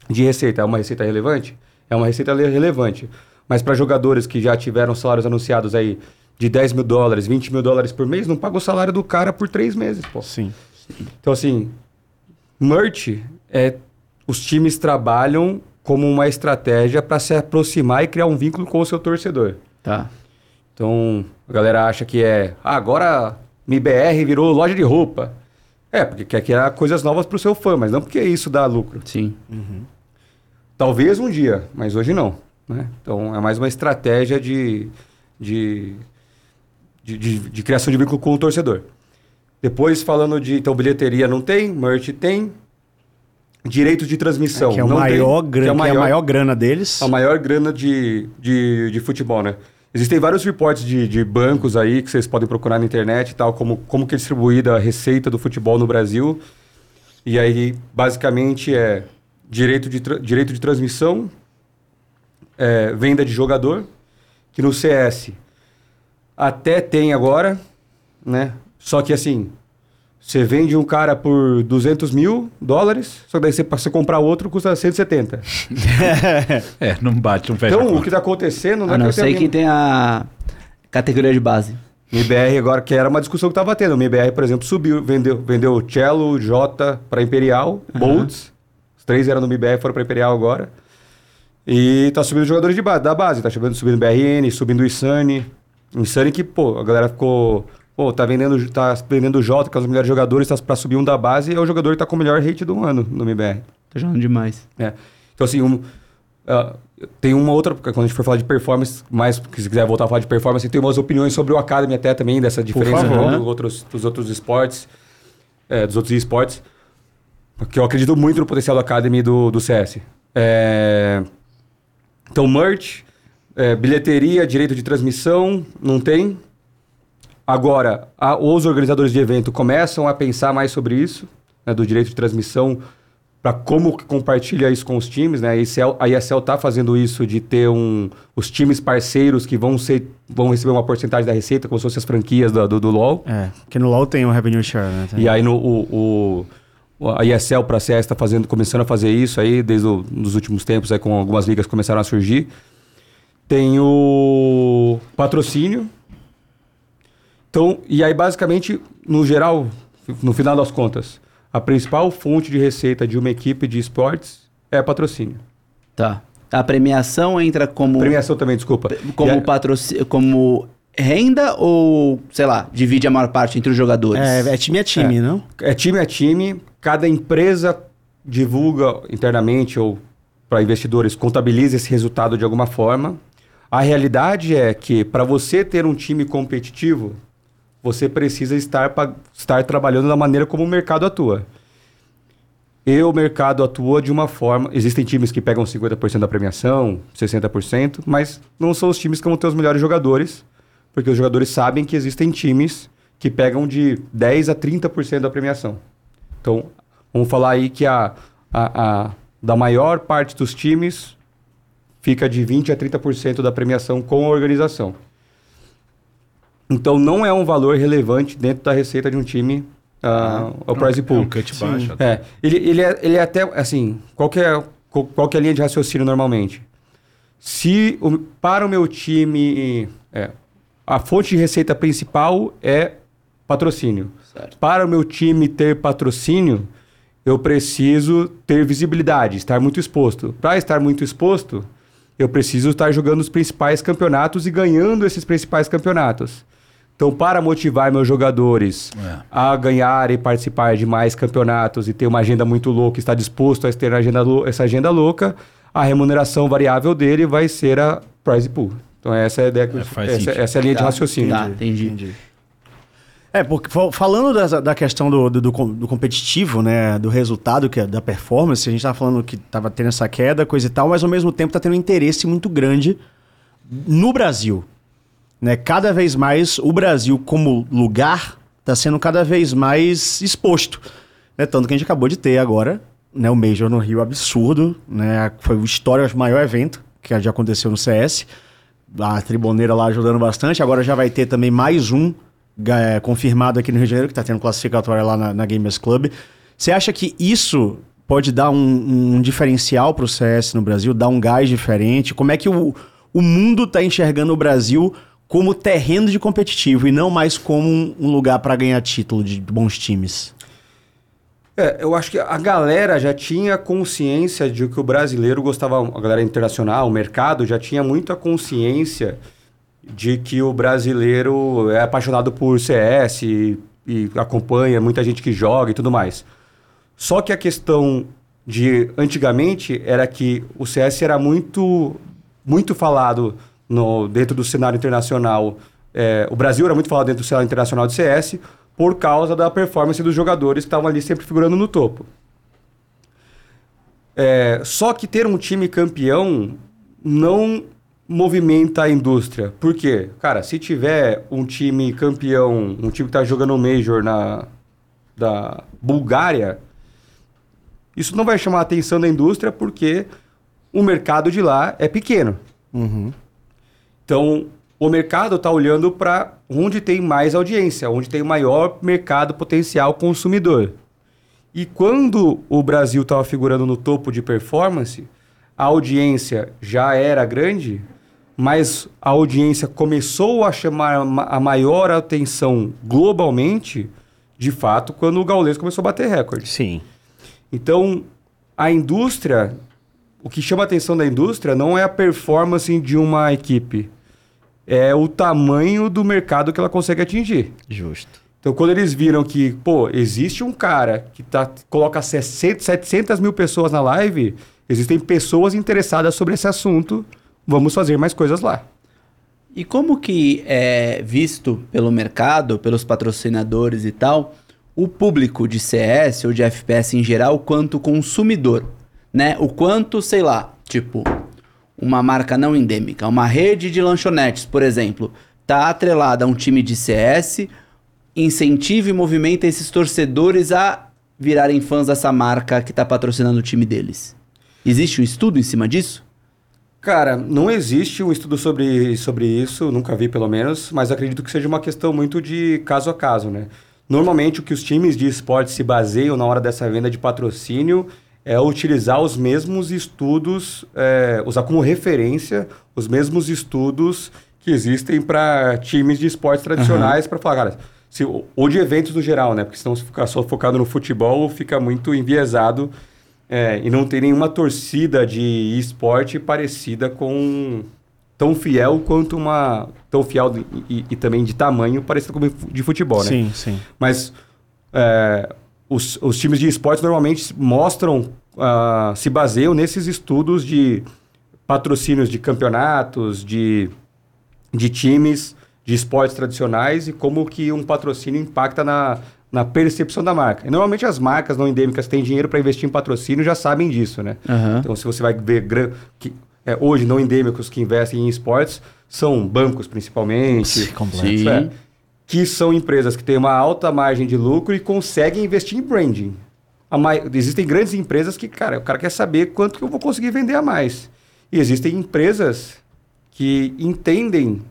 de receita. É uma receita relevante? É uma receita le- relevante. Mas para jogadores que já tiveram salários anunciados aí de 10 mil dólares, 20 mil dólares por mês, não paga o salário do cara por três meses, pô. Sim. Então, assim, merch é. Os times trabalham como uma estratégia para se aproximar e criar um vínculo com o seu torcedor. Tá. Então, a galera acha que é. Ah, agora MBR virou loja de roupa. É, porque quer criar coisas novas para o seu fã, mas não porque isso dá lucro. Sim. Talvez um dia, mas hoje não. Né? Então é mais uma estratégia de, de, de, de- de criação de vínculo com o torcedor. Depois, falando de. Então, bilheteria não tem, merch tem. Direitos de transmissão. que é, o maior tem, grana, que é a que é a maior, maior grana deles. a maior grana de, de, de futebol, né? Existem vários reportes de, de bancos aí que vocês podem procurar na internet e tal, como, como que é distribuída a receita do futebol no Brasil. E aí, basicamente, é direito de, direito de transmissão, é, venda de jogador, que no CS até tem agora, né? Só que assim, você vende um cara por 200 mil dólares, só que daí você, você comprar outro custa 170. É, não bate, não fecha Então, o que está acontecendo não A é não que ser tem que tem a categoria de base. MBR agora, que era uma discussão que estava tendo. O MBR, por exemplo, subiu, vendeu, vendeu Cello, J para Imperial, Bolts. Os três eram no MBR, foram para Imperial agora. E tá subindo jogadores de base, da base. Tá subindo, subindo BRN, subindo o Insane. Insane que, pô, a galera ficou... Pô, tá vendendo, tá vendendo o J, que é um dos melhores jogadores, tá para subir um da base, é o jogador que tá com o melhor rate do ano no MBR. Tô jogando demais. É. Então, assim, um, ah, tem uma outra. Quando a gente for falar de performance, mais se quiser voltar a falar de performance, tem umas opiniões sobre o Academy até também, dessa diferença favor. do outros, dos outros esportes, é, dos outros esportes. Porque eu acredito muito no potencial do Academy do, do CS. É, então, merch, é, bilheteria, direito de transmissão, não tem. Agora, a- os organizadores de evento começam a pensar mais sobre isso, né, do direito de transmissão, para como que compartilha isso com os times. Né? A ESL a ESL está fazendo isso de ter um, os times parceiros que vão, ser, vão receber uma porcentagem da receita, como se fossem as franquias do, do, do LoL. É, porque no LoL tem o Revenue Share, né? Tem. E aí no, o, o- a ESL para CS está fazendo, começando a fazer isso aí desde o, nos últimos tempos, aí, com algumas ligas que começaram a surgir. Tem o patrocínio. Então, e aí basicamente, no geral, no final das contas, a principal fonte de receita de uma equipe de esportes é patrocínio. Tá. A premiação entra como, Premiação também, desculpa. como, a- patroci- como renda ou, sei lá, divide a maior parte entre os jogadores? É, é time a time, É. não? É time a time, cada empresa divulga internamente ou para investidores contabiliza esse resultado de alguma forma. A realidade é que para você ter um time competitivo, você precisa estar, pa- estar trabalhando da maneira como o mercado atua. E o mercado atua de uma forma. Existem times que pegam 50% da premiação, 60%, mas não são os times que vão ter os melhores jogadores, porque os jogadores sabem que existem times que pegam de 10% a 30% da premiação. Então, vamos falar aí que a, a, a- da maior parte dos times fica de 20% a 30% da premiação com a organização. Então não é um valor relevante dentro da receita de um time, uh, o prize É pool. um cut baixo. até. É, ele, ele, é, ele é até, assim, qual que é, qual que é a linha de raciocínio normalmente? Se o- para o meu time, é, a fonte de receita principal é patrocínio. Certo. Para o meu time ter patrocínio, eu preciso ter visibilidade, estar muito exposto. Para estar muito exposto, eu preciso estar jogando os principais campeonatos e ganhando esses principais campeonatos. Então, para motivar meus jogadores É. a ganhar e participar de mais campeonatos e ter uma agenda muito louca, estar disposto a ter agenda essa agenda louca, a remuneração variável dele vai ser a prize pool. Então, essa é a, ideia que eu- É, faz essa, essa é a linha de Tá, raciocínio. Tá, entendi. É, porque fal- falando da, da questão do, do, do com- do competitivo, né, do resultado, que é da performance, a gente tava falando que tava tendo essa queda, coisa e tal, mas ao mesmo tempo tá tendo um interesse muito grande no Brasil. Né? Cada vez mais o Brasil como lugar tá sendo cada vez mais exposto. Né? Tanto que a gente acabou de ter agora né, o Major no Rio absurdo, né? Foi o histórico maior evento que já aconteceu no CS. A Triboneira lá ajudando bastante. Agora já vai ter também mais um é, confirmado aqui no Rio de Janeiro, que está tendo classificatória lá na, na Gamers Club. Você acha que isso pode dar um, um diferencial para o CS no Brasil, dar um gás diferente? Como é que o, o mundo está enxergando o Brasil como terreno de competitivo e não mais como um, lugar para ganhar título de bons times? É, eu acho que a galera já tinha consciência de que o brasileiro gostava, a galera internacional, o mercado já tinha muita consciência de que o brasileiro é apaixonado por CS e, e acompanha muita gente que joga e tudo mais. Só que a questão de antigamente era que o CS era muito muito falado no, dentro do cenário internacional. É, o Brasil era muito falado dentro do cenário internacional de CS por causa da performance dos jogadores que estavam ali sempre figurando no topo. É, só que ter um time campeão não movimenta a indústria. Por quê? Cara, se tiver um time campeão, um time que está jogando Major na da Bulgária, isso não vai chamar a atenção da indústria porque o mercado de lá é pequeno. Então, o mercado está olhando para onde tem mais audiência, onde tem maior mercado potencial consumidor. E quando o Brasil estava figurando no topo de performance, a audiência já era grande, mas a audiência começou a chamar ma- a maior atenção globalmente, de fato, quando o Gaules começou a bater recorde. Sim. Então, a indústria, o que chama a atenção da indústria não é a performance de uma equipe, é o tamanho do mercado que ela consegue atingir. Justo. Então, quando eles viram que, pô, existe um cara que tá, coloca 60, 700 mil pessoas na live, existem pessoas interessadas sobre esse assunto, vamos fazer mais coisas lá. E como que é visto pelo mercado, pelos patrocinadores e tal, o público de CS ou de FPS em geral quanto consumidor, né? O quanto, sei lá, tipo, uma marca não endêmica, uma rede de lanchonetes, por exemplo, tá atrelada a um time de CS, incentiva e movimenta esses torcedores a virarem fãs dessa marca que tá patrocinando o time deles. Existe um estudo em cima disso? Cara, não existe um estudo sobre, sobre isso, nunca vi pelo menos, mas acredito que seja uma questão muito de caso a caso, né? Normalmente o que os times de esporte se baseiam na hora dessa venda de patrocínio é utilizar os mesmos estudos, é, usar como referência os mesmos estudos que existem para times de esportes tradicionais para falar, cara, se, ou de eventos no geral, né? Porque senão se ficar só focado no futebol fica muito enviesado é, e não tem nenhuma torcida de esporte parecida com tão fiel quanto uma tão fiel e, e também de tamanho parecida com de futebol, né? Sim, sim. Mas é, os, os times de esportes normalmente mostram, ah, se baseiam nesses estudos de patrocínios de campeonatos, de, de times de esportes tradicionais e como que um patrocínio impacta na, na percepção da marca. E normalmente as marcas não endêmicas têm dinheiro para investir em patrocínio já sabem disso, né? Aham. Então, se você vai ver que, é, hoje não endêmicos que investem em esportes, são bancos principalmente. Sim, completo. Sim. É, que são empresas que têm uma alta margem de lucro e conseguem investir em branding. Mai- Existem grandes empresas que, cara, o cara quer saber quanto que eu vou conseguir vender a mais. E existem empresas que entendem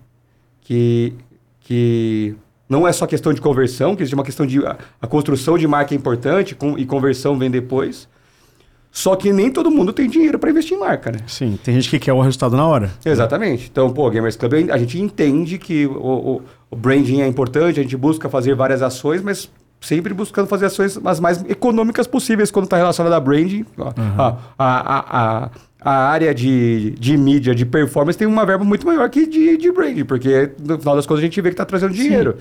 que, que não é só questão de conversão, que existe uma questão de. A, a construção de marca é importante com, e conversão vem depois. Só que nem todo mundo tem dinheiro para investir em marca, né? Sim, tem gente que quer o resultado na hora. Exatamente. Então, pô, Gamers Club, a gente entende que o, o, o branding é importante, a gente busca fazer várias ações, mas sempre buscando fazer ações as mais econômicas possíveis quando está relacionado a branding. Ó, a, a, a, a área de, de mídia, de performance, tem uma verba muito maior que de, de branding, porque no final das contas a gente vê que está trazendo dinheiro.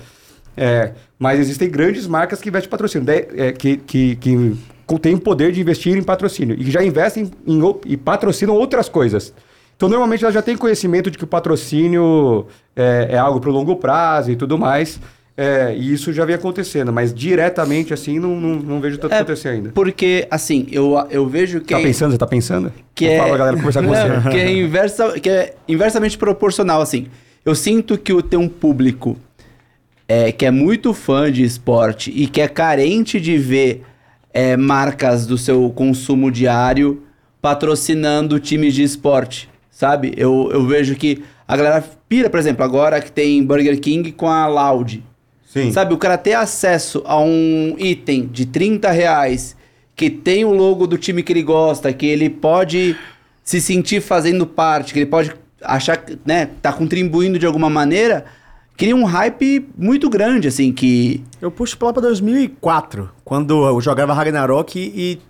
É, mas existem grandes marcas que investem em patrocínio, é, que, que, que têm o poder de investir em patrocínio e que já investem em, o- e patrocinam outras coisas. Então, normalmente, elas já têm conhecimento de que o patrocínio é, é algo para o longo prazo e tudo mais. É, e isso já vem acontecendo, mas diretamente assim não, não, não vejo tanto É, acontecer ainda. Porque, assim, eu, eu vejo que. Tá pensando? Você tá pensando? que Eu é, falo pra galera conversar com Não, você. que é, inversa, que é inversamente proporcional, assim. Eu sinto que o ter um público é, que é muito fã de esporte e que é carente de ver é, marcas do seu consumo diário patrocinando times de esporte, sabe? Eu, eu vejo que a galera pira, por exemplo, agora que tem Burger King com a Loud. Sim. Sabe, o cara ter acesso a um item de 30 reais que tem o logo do time que ele gosta, que ele pode se sentir fazendo parte, que ele pode achar que, né, tá contribuindo de alguma maneira, cria um hype muito grande, assim, que... Eu puxo lá pra 2004, quando eu jogava Ragnarok e, e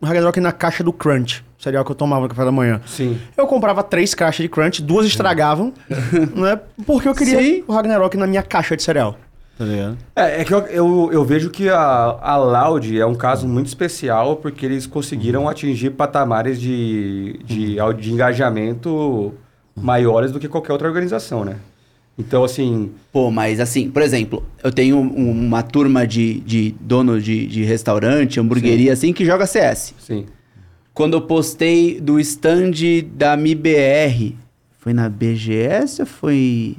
tinha Ragnarok na caixa do Crunch, cereal que eu tomava no café da manhã. Sim. Eu comprava três caixas de Crunch, duas estragavam, né? Porque eu queria Sim. o Ragnarok na minha caixa de cereal. Tá ligado? É, é que eu, eu, eu vejo que a, a Loud é um caso muito especial porque eles conseguiram atingir patamares de, de, de engajamento maiores do que qualquer outra organização, né? Então, assim, Pô, mas assim, por exemplo, eu tenho um- uma turma de, de dono de, de restaurante, hamburgueria, assim, que joga CS. sim. Quando eu postei do stand da MIBR, foi na BGS ou foi.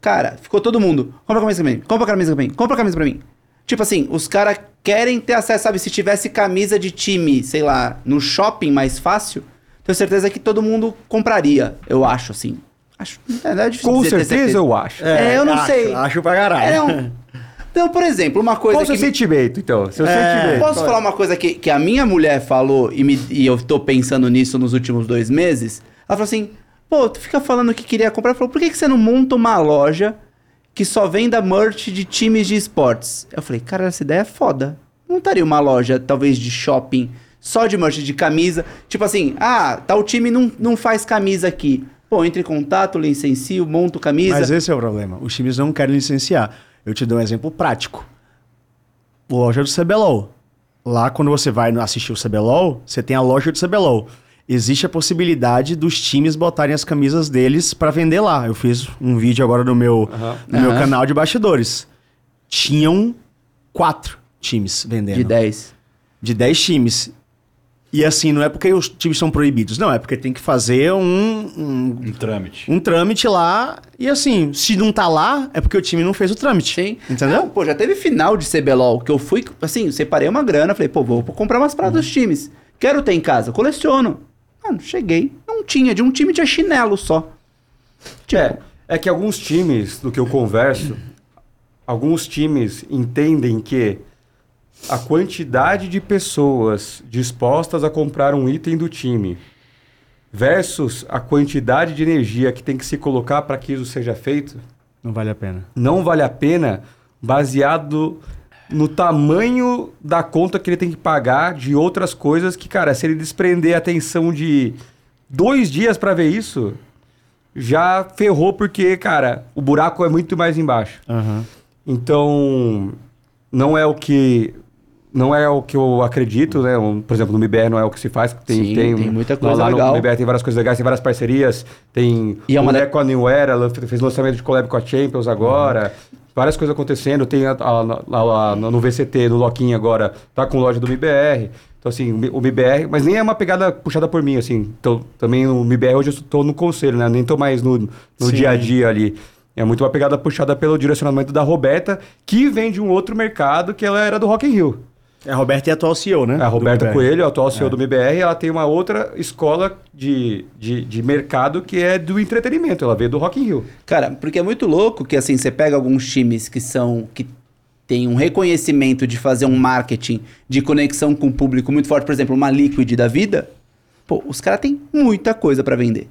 Cara, ficou todo mundo. Compra a camisa pra mim, compra a camisa pra mim, compra a camisa pra mim. Tipo assim, os caras querem ter acesso, sabe? Se tivesse camisa de time, sei lá, no shopping mais fácil, tenho certeza que todo mundo compraria, eu acho, assim. Acho. É, é difícil Com dizer, ter certeza, eu acho. É, eu não acho, sei. Acho pra caralho. É um... Então, por exemplo, uma coisa Qual o seu que. me- sentimento, então? Seu É, sentimento. Posso falar uma coisa que, que a minha mulher falou e, me- e eu tô pensando nisso nos últimos dois meses? Ela falou assim: pô, tu fica falando que queria comprar. Ela falou: por que, que você não monta uma loja que só venda merch de times de esportes? Eu falei: cara, essa ideia é foda. Montaria uma loja, talvez de shopping, só de merch, de camisa. Tipo assim: ah, tal time não, não faz camisa aqui. Pô, entre em contato, licencio, monto camisa. Mas esse é o problema. Os times não querem licenciar. Eu te dou um exemplo prático. Loja do CBLOL. Lá, quando você vai assistir o CBLOL, você tem a loja do CBLOL. Existe a possibilidade dos times botarem as camisas deles pra vender lá. Eu fiz um vídeo agora no meu, Aham. no meu Aham. canal de bastidores. Tinham quatro times vendendo. de 10. De 10 times. E assim, não é porque os times são proibidos. Não, é porque tem que fazer um, um Um trâmite. um trâmite lá. E assim, se não tá lá, é porque o time não fez o trâmite. Sim. Entendeu? Não, pô, já teve final de CBLOL que eu fui, assim, separei uma grana, falei, pô, vou comprar umas paradas dos times. Quero ter em casa, coleciono. Mano, cheguei, não tinha, de um time tinha chinelo só. É, é que alguns times, do que eu converso, alguns times entendem que a quantidade de pessoas dispostas a comprar um item do time versus a quantidade de energia que tem que se colocar para que isso seja feito, Não vale a pena. não vale a pena baseado no tamanho da conta que ele tem que pagar de outras coisas que, cara, se ele desprender a atenção de dois dias para ver isso, já ferrou porque, cara, o buraco é muito mais embaixo. Aham. Então, não é o que não é o que eu acredito, né? Um, por exemplo, no MBR não é o que se faz. Tem, Sim, tem muita coisa lá legal. No MBR tem várias coisas legais, tem várias parcerias. Tem E é uma da- Leco a New Era, fez lançamento de collab com a Champions agora. Várias coisas acontecendo. Tem a- a- lá no VCT, no Loquinha agora, tá com loja do MBR. Então, assim, o M- o MBR... Mas nem é uma pegada puxada por mim, assim. Então, também no MBR hoje eu estou no conselho, né? Nem tô mais no, no dia a dia ali. É muito uma pegada puxada pelo direcionamento da Roberta, que vem de um outro mercado que ela era do Rock in Rio. É a Roberta é atual CEO, né? A Roberta É. Coelho, a atual CEO do MBR, ela tem uma outra escola de, de, de mercado que é do entretenimento. Ela veio do Rock in Rio. Cara, porque é muito louco que assim, você pega alguns times que são. que tem um reconhecimento de fazer um marketing de conexão com o público muito forte, por exemplo, uma Liquid da vida. Pô, os caras têm muita coisa pra vender.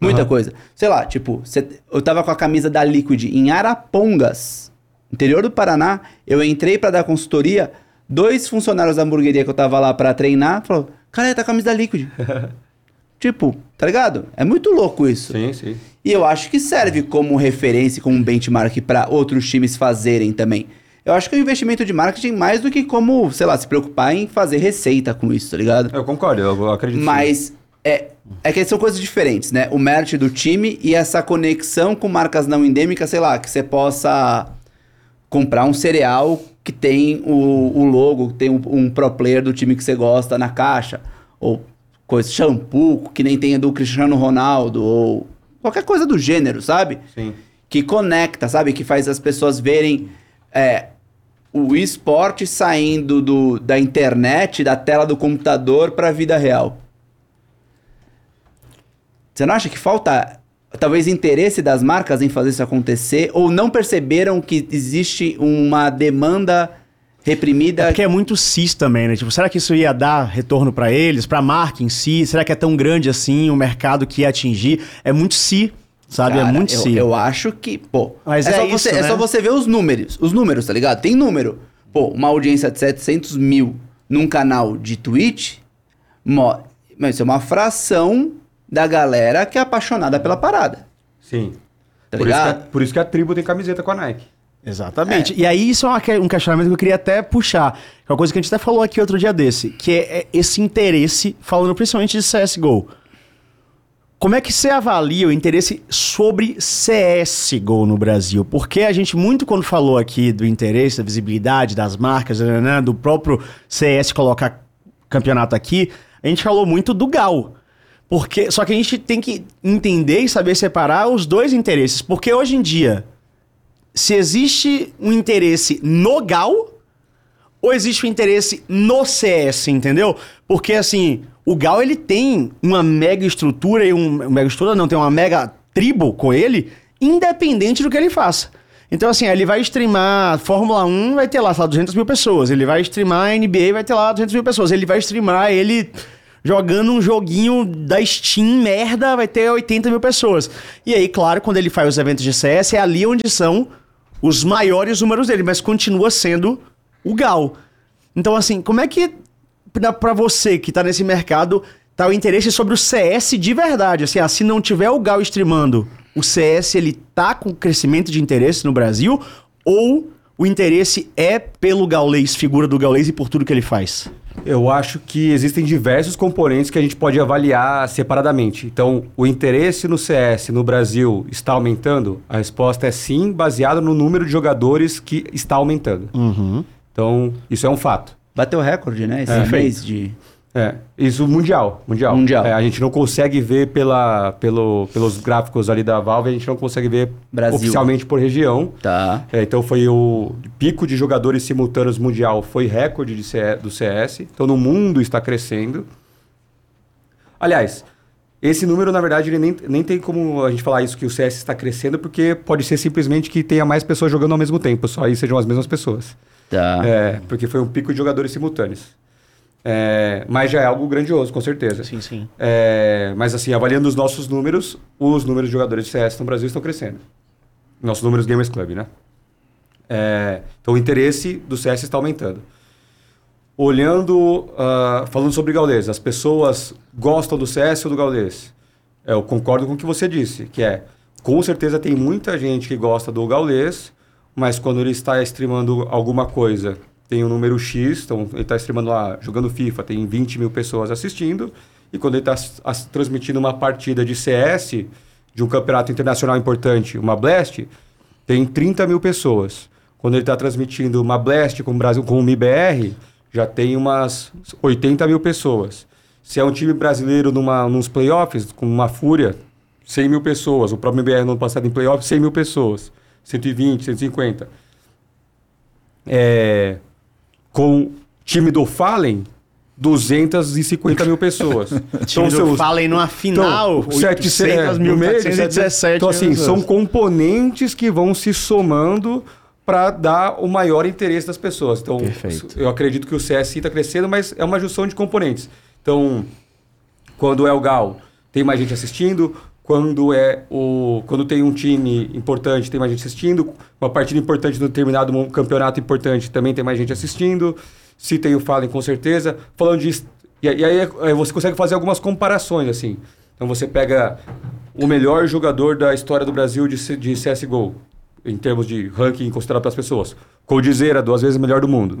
Muita Aham. coisa. Sei lá, tipo, cê- eu tava com a camisa da Liquid em Arapongas, interior do Paraná. Eu entrei pra dar consultoria. Dois funcionários da hamburgueria que eu tava lá pra treinar falou: Cara, tá a camisa da Liquid. tipo, tá ligado? É muito louco isso. Sim, sim. E eu acho que serve como referência, como benchmark para outros times fazerem também. Eu acho que é um investimento de marketing mais do que como, sei lá, se preocupar em fazer receita com isso, tá ligado? Eu concordo, eu acredito. Mas é, é que são coisas diferentes, né? O merch do time e essa conexão com marcas não endêmicas, sei lá, que você possa comprar um cereal que tem o, o logo, que tem um, um pro player do time que você gosta na caixa. Ou coisa, shampoo, que nem tem do Cristiano Ronaldo, ou qualquer coisa do gênero, sabe? Sim. que conecta, sabe? Que faz as pessoas verem é, o esporte saindo do, da internet, da tela do computador para a vida real. Você não acha que falta talvez interesse das marcas em fazer isso acontecer ou não perceberam que existe uma demanda reprimida? Porque é muito cis também, né? Tipo, será que isso ia dar retorno pra eles, pra marca em si? Será que é tão grande assim o mercado que ia atingir? É muito si, sabe? é Cara, muito eu, si. eu acho que, pô. Mas é, é só isso, você, é né? só você ver os números. Os números, tá ligado? Tem número. Pô, uma audiência de 700 mil num canal de Twitch, mo- mas isso é uma fração da galera que é apaixonada pela parada. Sim. Tá por, isso que a, por isso que a tribo tem camiseta com a Nike. Exatamente. E aí isso é um questionamento que eu queria até puxar. Que é uma coisa que a gente até falou aqui outro dia desse, que é, é esse interesse, falando principalmente de CSGO. Como é que você avalia o interesse sobre CSGO no Brasil? Porque a gente muito quando falou aqui do interesse, da visibilidade das marcas, né, do próprio CS colocar campeonato aqui, a gente falou muito do Gal. Porque, só que a gente tem que entender e saber separar os dois interesses. Porque hoje em dia, se existe um interesse no Gal ou existe um interesse no CS, entendeu? Porque assim, o Gal ele tem uma mega estrutura e um mega estrutura não, tem uma mega tribo com ele, independente do que ele faça. Então assim, ele vai streamar Fórmula 1, vai ter lá, sei lá 200 mil pessoas. Ele vai streamar NBA, vai ter lá 200 mil pessoas. Ele vai streamar ele jogando um joguinho da Steam merda, vai ter 80 mil pessoas. E aí, claro, quando ele faz os eventos de CS, é ali onde são os maiores números dele, mas continua sendo o Gal. Então, assim, como é que pra você que tá nesse mercado tá o interesse sobre o CS de verdade? Assim, ah, se não tiver o Gal streamando, o CS ele tá com crescimento de interesse no Brasil ou o interesse é pelo Gaulês, figura do Gaulês e por tudo que ele faz? Eu acho que existem diversos componentes que a gente pode avaliar separadamente. Então, o interesse no CS no Brasil está aumentando? A resposta é sim, baseado no número de jogadores que está aumentando. Uhum. Então, isso é um fato. Bateu recorde, né? Esse É, mês de. É, isso mundial, mundial. Mundial. É, a gente não consegue ver pela, pelo, pelos gráficos ali da Valve, a gente não consegue ver Brasil. oficialmente por região. Tá. É, então foi o pico de jogadores simultâneos mundial, foi recorde de C- do CS. Então no mundo está crescendo. Aliás, esse número, na verdade, ele nem, nem tem como a gente falar isso que o CS está crescendo, porque pode ser simplesmente que tenha mais pessoas jogando ao mesmo tempo, só aí sejam as mesmas pessoas. Tá. É, porque foi um pico de jogadores simultâneos. É, mas já é algo grandioso, com certeza. Sim, sim. É, mas assim, avaliando os nossos números, os números de jogadores de CS no Brasil estão crescendo. Nossos números Gamers Club, né? É, então o interesse do CS está aumentando. Olhando, ah, falando sobre Gaules, as pessoas gostam do CS ou do Gaules? Eu concordo com o que você disse, que é, com certeza tem muita gente que gosta do Gaules, mas quando ele está streamando alguma coisa, tem um número X, então ele está streamando lá, jogando FIFA, tem 20 mil pessoas assistindo, e quando ele está transmitindo uma partida de CS, de um campeonato internacional importante, uma Blast, tem 30 mil pessoas. Quando ele está transmitindo uma Blast com o Brasil, com o MIBR, já tem umas 80 mil pessoas. Se é um time brasileiro numa, nos playoffs, com uma Fúria, 100 mil pessoas. O próprio MBR no ano passado em playoffs, 100 mil pessoas. 120, 150. É, com time do Fallen, 250 mil pessoas. Time do seus- Fallen numa final, então, 700 800 mil, 417. Então, assim, são componentes que vão se somando para dar o maior interesse das pessoas. Então, Perfeito. eu acredito que o CS está crescendo, mas é uma junção de componentes. Então, quando é o Gal, tem mais gente assistindo. Quando é o quando tem um time importante, tem mais gente assistindo. Uma partida importante de um determinado campeonato importante, também tem mais gente assistindo. Se tem o Fallen, com certeza. Falando de e, aí- e aí é- você consegue fazer algumas comparações assim. Então você pega o melhor jogador da história do Brasil de, de CS:GO em termos de ranking considerado pelas pessoas. Coldzera, duas vezes o melhor do mundo.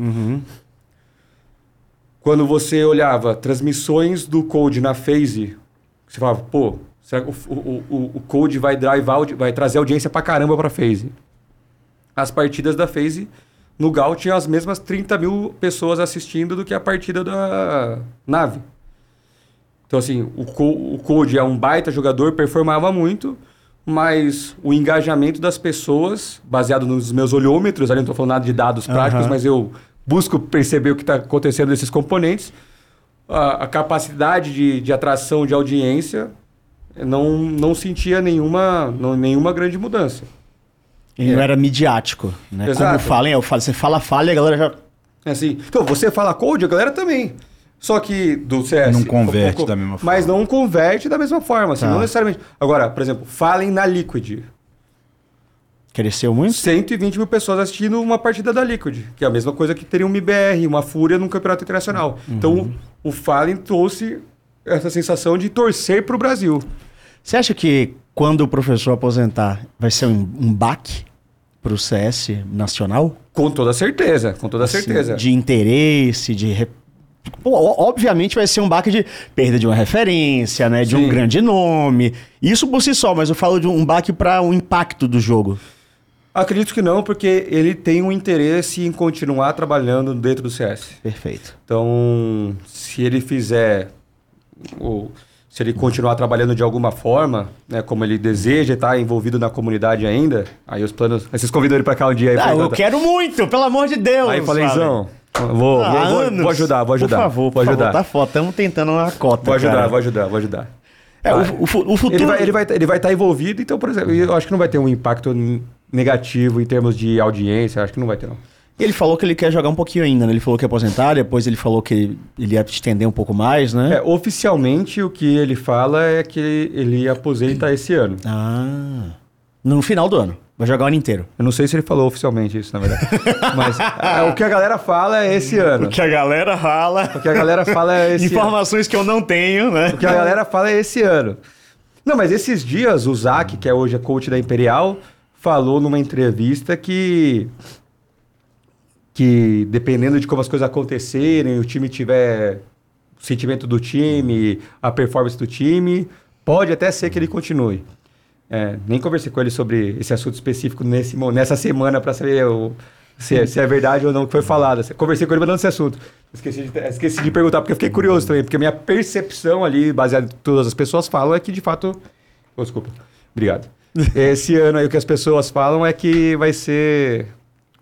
Quando você olhava transmissões do Code na Phase, você falava, pô, será que o, o, o, Code vai drivar, vai trazer audiência pra caramba pra Phase. As partidas da Phase, no Gal, tinha as mesmas 30 mil pessoas assistindo do que a partida da nave. Então, assim, o, Co- o Code é um baita jogador, performava muito, mas o engajamento das pessoas, baseado nos meus olhômetros, ali não estou falando nada de dados práticos, Aham. mas eu busco perceber o que está acontecendo nesses componentes, a, a capacidade de, de atração de audiência não, não sentia nenhuma, não- nenhuma grande mudança. E não era midiático, né? Exato. Como Fallen, eu falo, você fala falha, a galera já... É Assim, então, você fala code, a galera também. Só que do CS. Não converte co- co- da mesma Mas forma. não converte da mesma forma, assim, Tá. não necessariamente. Agora, por exemplo, falem na Liquid. Cresceu muito? 120 mil pessoas assistindo uma partida da Liquid, que é a mesma coisa que teria um MBR, uma Fúria num campeonato internacional. Então, o Fallen trouxe essa sensação de torcer para o Brasil. Você acha que quando o professor aposentar vai ser um, um baque pro CS nacional? Com toda certeza, com toda Assim, certeza. De interesse, de... re- o- obviamente vai ser um baque de perda de uma referência, né? De um Sim. grande nome. Isso por si só, mas eu falo de um baque para o impacto do jogo. Acredito que não, porque ele tem um interesse em continuar trabalhando dentro do CS. Perfeito. Então, se ele fizer, ou se ele continuar trabalhando de alguma forma, né, como ele deseja estar envolvido na comunidade ainda, aí os planos. Aí vocês convidam ele para cá um dia aí. Ah, pra- eu quero muito, pelo amor de Deus. Aí falei. Zão, vou, Há vou, vou, vou ajudar, vou ajudar. Por favor, vou por ajudar. favor, tá foda. Estamos tentando uma cota, Vou ajudar, cara. vou ajudar, vou ajudar. É, o, o o futuro... Ele vai, ele, vai, ele vai estar envolvido, então, por exemplo, eu acho que não vai ter um impacto negativo em termos de audiência, acho que não vai ter, não. Ele falou que ele quer jogar um pouquinho ainda, né? Ele falou que ia aposentar, depois ele falou que ele, ia estender um pouco mais, né? É, oficialmente, o que ele fala é que ele aposenta esse ano. Ah. No final do ano. Vai jogar o ano inteiro. Eu não sei se ele falou oficialmente isso, na verdade. Mas é, o que a galera fala é esse ano. O que a galera fala. O que a galera fala é esse ano. Informações que eu não tenho, né? O que a galera fala é esse ano. Não, mas esses dias o Zac, que é hoje a coach da Imperial, falou numa entrevista que que dependendo de como as coisas acontecerem, o time tiver o sentimento do time, a performance do time, pode até ser que ele continue. É, nem conversei com ele sobre esse assunto específico nesse, nessa semana para saber o- se, é, se é verdade ou não que foi falado. Conversei com ele falando esse assunto. Esqueci de, esqueci de perguntar, porque eu fiquei curioso também, porque a minha percepção ali, baseada em que todas as pessoas falam, é que de fato. Oh, desculpa. Obrigado. Esse ano aí o que as pessoas falam é que vai ser.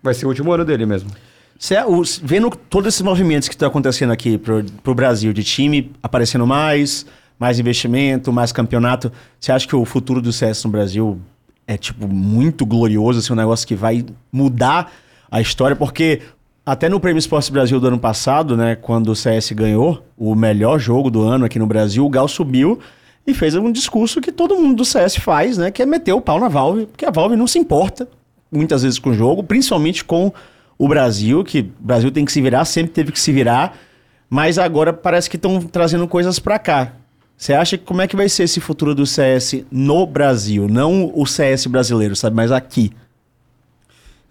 Vai ser o último ano dele mesmo. Cê, o- vendo todos esses movimentos que estão acontecendo aqui pro, pro Brasil, de time aparecendo mais, mais investimento, mais campeonato, você acha que o futuro do CS no Brasil é, tipo, muito glorioso, assim, um negócio que vai mudar a história? Porque até no Prêmio Esporte Brasil do ano passado, né, quando o CS ganhou o melhor jogo do ano aqui no Brasil, o Gal subiu e fez um discurso que todo mundo do CS faz, né, que é meter o pau na Valve, porque a Valve não se importa muitas vezes com o jogo, principalmente com o Brasil, que o Brasil tem que se virar, sempre teve que se virar, mas agora parece que estão trazendo coisas pra cá. Você acha que como é que vai ser esse futuro do CS no Brasil? Não o CS brasileiro, sabe? Mas aqui.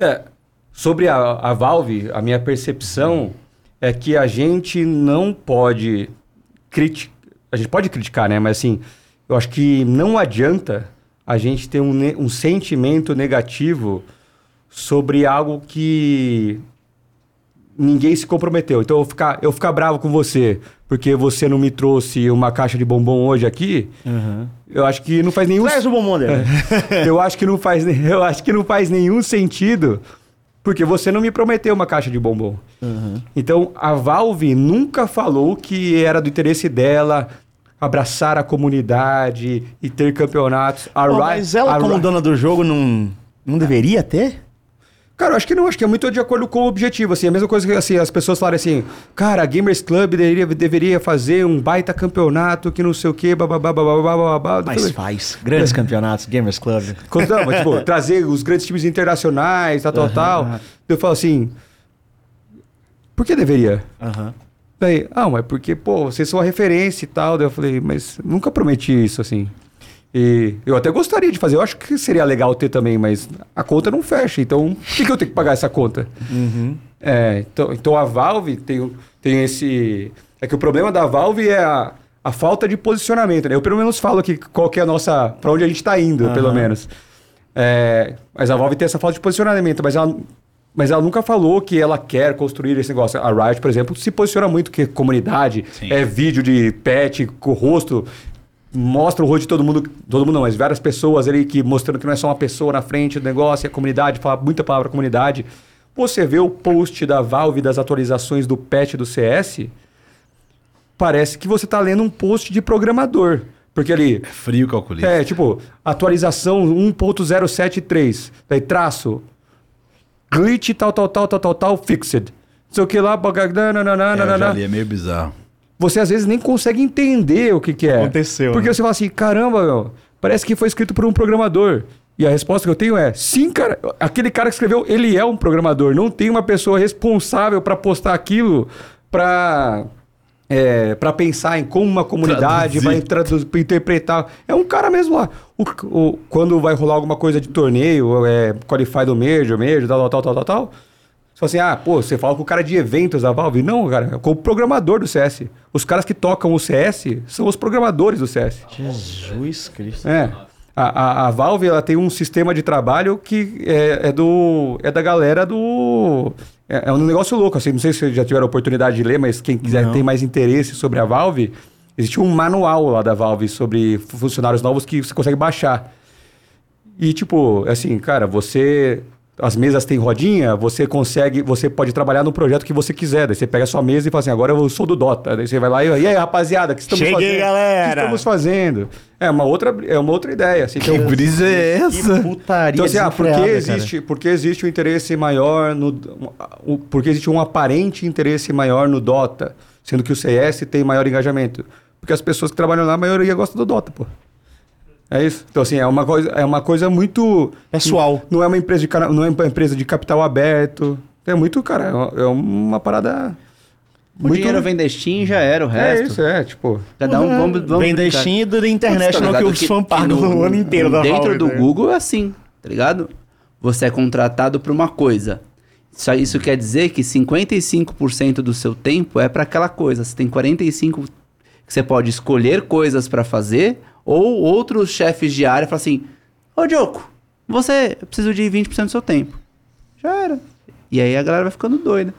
É, sobre a, a Valve, a minha percepção é que a gente não pode criticar. A gente pode criticar, né? Mas assim, eu acho que não adianta a gente ter um, um sentimento negativo sobre algo que ninguém se comprometeu. Então eu ficar, eu ficar bravo com você porque você não me trouxe uma caixa de bombom hoje aqui, eu acho que não faz nenhum Traz o bombom dele. eu acho que não faz, eu acho que não faz nenhum sentido Porque você não me prometeu uma caixa de bombom. Então, a Valve nunca falou que era do interesse dela abraçar a comunidade e ter campeonatos. A Pô, mas ela, a como dona do jogo, não, não deveria ter? Cara, eu acho que não, acho que é muito de acordo com o objetivo, assim, a mesma coisa que, assim, as pessoas falarem assim, cara, a Gamers Club deveria, deveria fazer um baita campeonato que não sei o quê, bababá, bababá, bababá. Mas faz. Grandes campeonatos, Gamers Club. Mas, tipo, trazer os grandes times internacionais, tal, tal, tal. Eu falo assim, por que deveria? Aham. Daí, ah, mas porque, pô, vocês são a referência e tal. Daí eu falei, mas nunca prometi isso, assim. E eu até gostaria de fazer, eu acho que seria legal ter também, mas a conta não fecha, então por que, que eu tenho que pagar essa conta? É, então, então a Valve tem, tem esse. É que o problema da Valve é a, a falta de posicionamento, né? Eu pelo menos falo aqui qual que é a nossa. para onde a gente está indo, pelo Aham. menos. É, mas a Valve tem essa falta de posicionamento, mas ela, mas ela nunca falou que ela quer construir esse negócio. A Riot, por exemplo, se posiciona muito que é comunidade, Sim. é vídeo de pet com o rosto, mostra o rosto de todo mundo, todo mundo não, mas várias pessoas ali que mostrando que não é só uma pessoa na frente do negócio, é comunidade, fala muita palavra comunidade. Você vê o post da Valve das atualizações do patch do CS, parece que você está lendo um post de programador. Porque ali, É frio calculista. é, tipo, atualização 1.073. Daí traço. Glitch, tal, tal, tal, tal, tal, tal, fixed. Não sei o que lá, nananana, É, nananana. é meio bizarro. Você às vezes nem consegue entender o que, que é. Aconteceu, Porque né? você fala assim, caramba, meu, parece que foi escrito por um programador. E a resposta que eu tenho é: sim, cara. Aquele cara que escreveu, ele é um programador. Não tem uma pessoa responsável para postar aquilo para é, para pensar em como uma comunidade Traduzir. vai traduzir, interpretar. É um cara mesmo lá. O- o- quando vai rolar alguma coisa de torneio, é, qualify do Major, Major, tal, tal, tal, tal, tal. Você fala assim, ah, pô, você fala com o cara de eventos da Valve. Não, cara, é com o programador do CS. Os caras que tocam o CS são os programadores do CS. Jesus Cristo. É. A, a, a Valve ela tem um sistema de trabalho que é, é do é da galera do é, é um negócio louco assim não sei se vocês já tiveram a oportunidade de ler mas quem quiser Não. ter mais interesse sobre a Valve existe um manual lá da Valve sobre fu- funcionários novos que você consegue baixar e tipo assim cara você as mesas têm rodinha, você consegue, você pode trabalhar no projeto que você quiser. Daí você pega a sua mesa e fala assim, agora eu sou do Dota. Daí você vai lá e, e aí, rapaziada, o que estamos Cheguei, fazendo? O galera! que estamos fazendo? É uma outra, é uma outra ideia. Assim, então, brisa é essa? Que putaria então, assim, ah, por que cara. existe, por que existe um interesse maior no. Um, por que existe um aparente interesse maior no Dota, sendo que o CS tem maior engajamento? Porque as pessoas que trabalham lá, a maioria gosta do Dota, pô. É isso. Então, assim, é uma coisa, é uma coisa muito. Pessoal. Não é uma empresa de, não é uma empresa de capital aberto. É muito, cara, é uma- é uma parada. O dinheiro vem da Steam já era o É resto. isso, é, tipo. Cada um, vamos, vamos Vem da brincar. Steam e da internet, Tá não que ligado os fãs pagam o ano inteiro da Dentro Valve, do né? Google é assim, tá ligado? Você é contratado pra uma coisa. Isso, isso quer dizer que 55% do seu tempo é pra aquela coisa. Você tem 45% que você pode escolher coisas pra fazer, ou outros chefes de área falam assim: Ô Diogo, você eu preciso de 20% do seu tempo. Já era. E aí a galera vai ficando doida.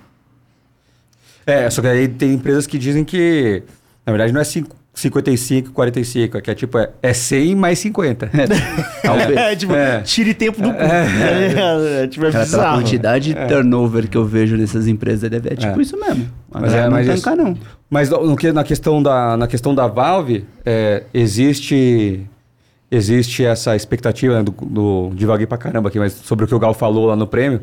É, só que aí tem empresas que dizem que, na verdade, não é cinco- 55, 45, é que é tipo, é, é 100 mais 50. Talvez. É, tipo, É. tire tempo do cu. É, é, tipo, é Cara, bizarro. quantidade de turnover que eu vejo nessas empresas, deve é tipo É. isso mesmo. A Mas é, mas não isso- tanca, não. Mas no- no que- na, questão da, na questão da Valve, é, existe existe essa expectativa, né, do, do, divaguei pra caramba aqui, mas sobre o que o Gal falou lá no prêmio,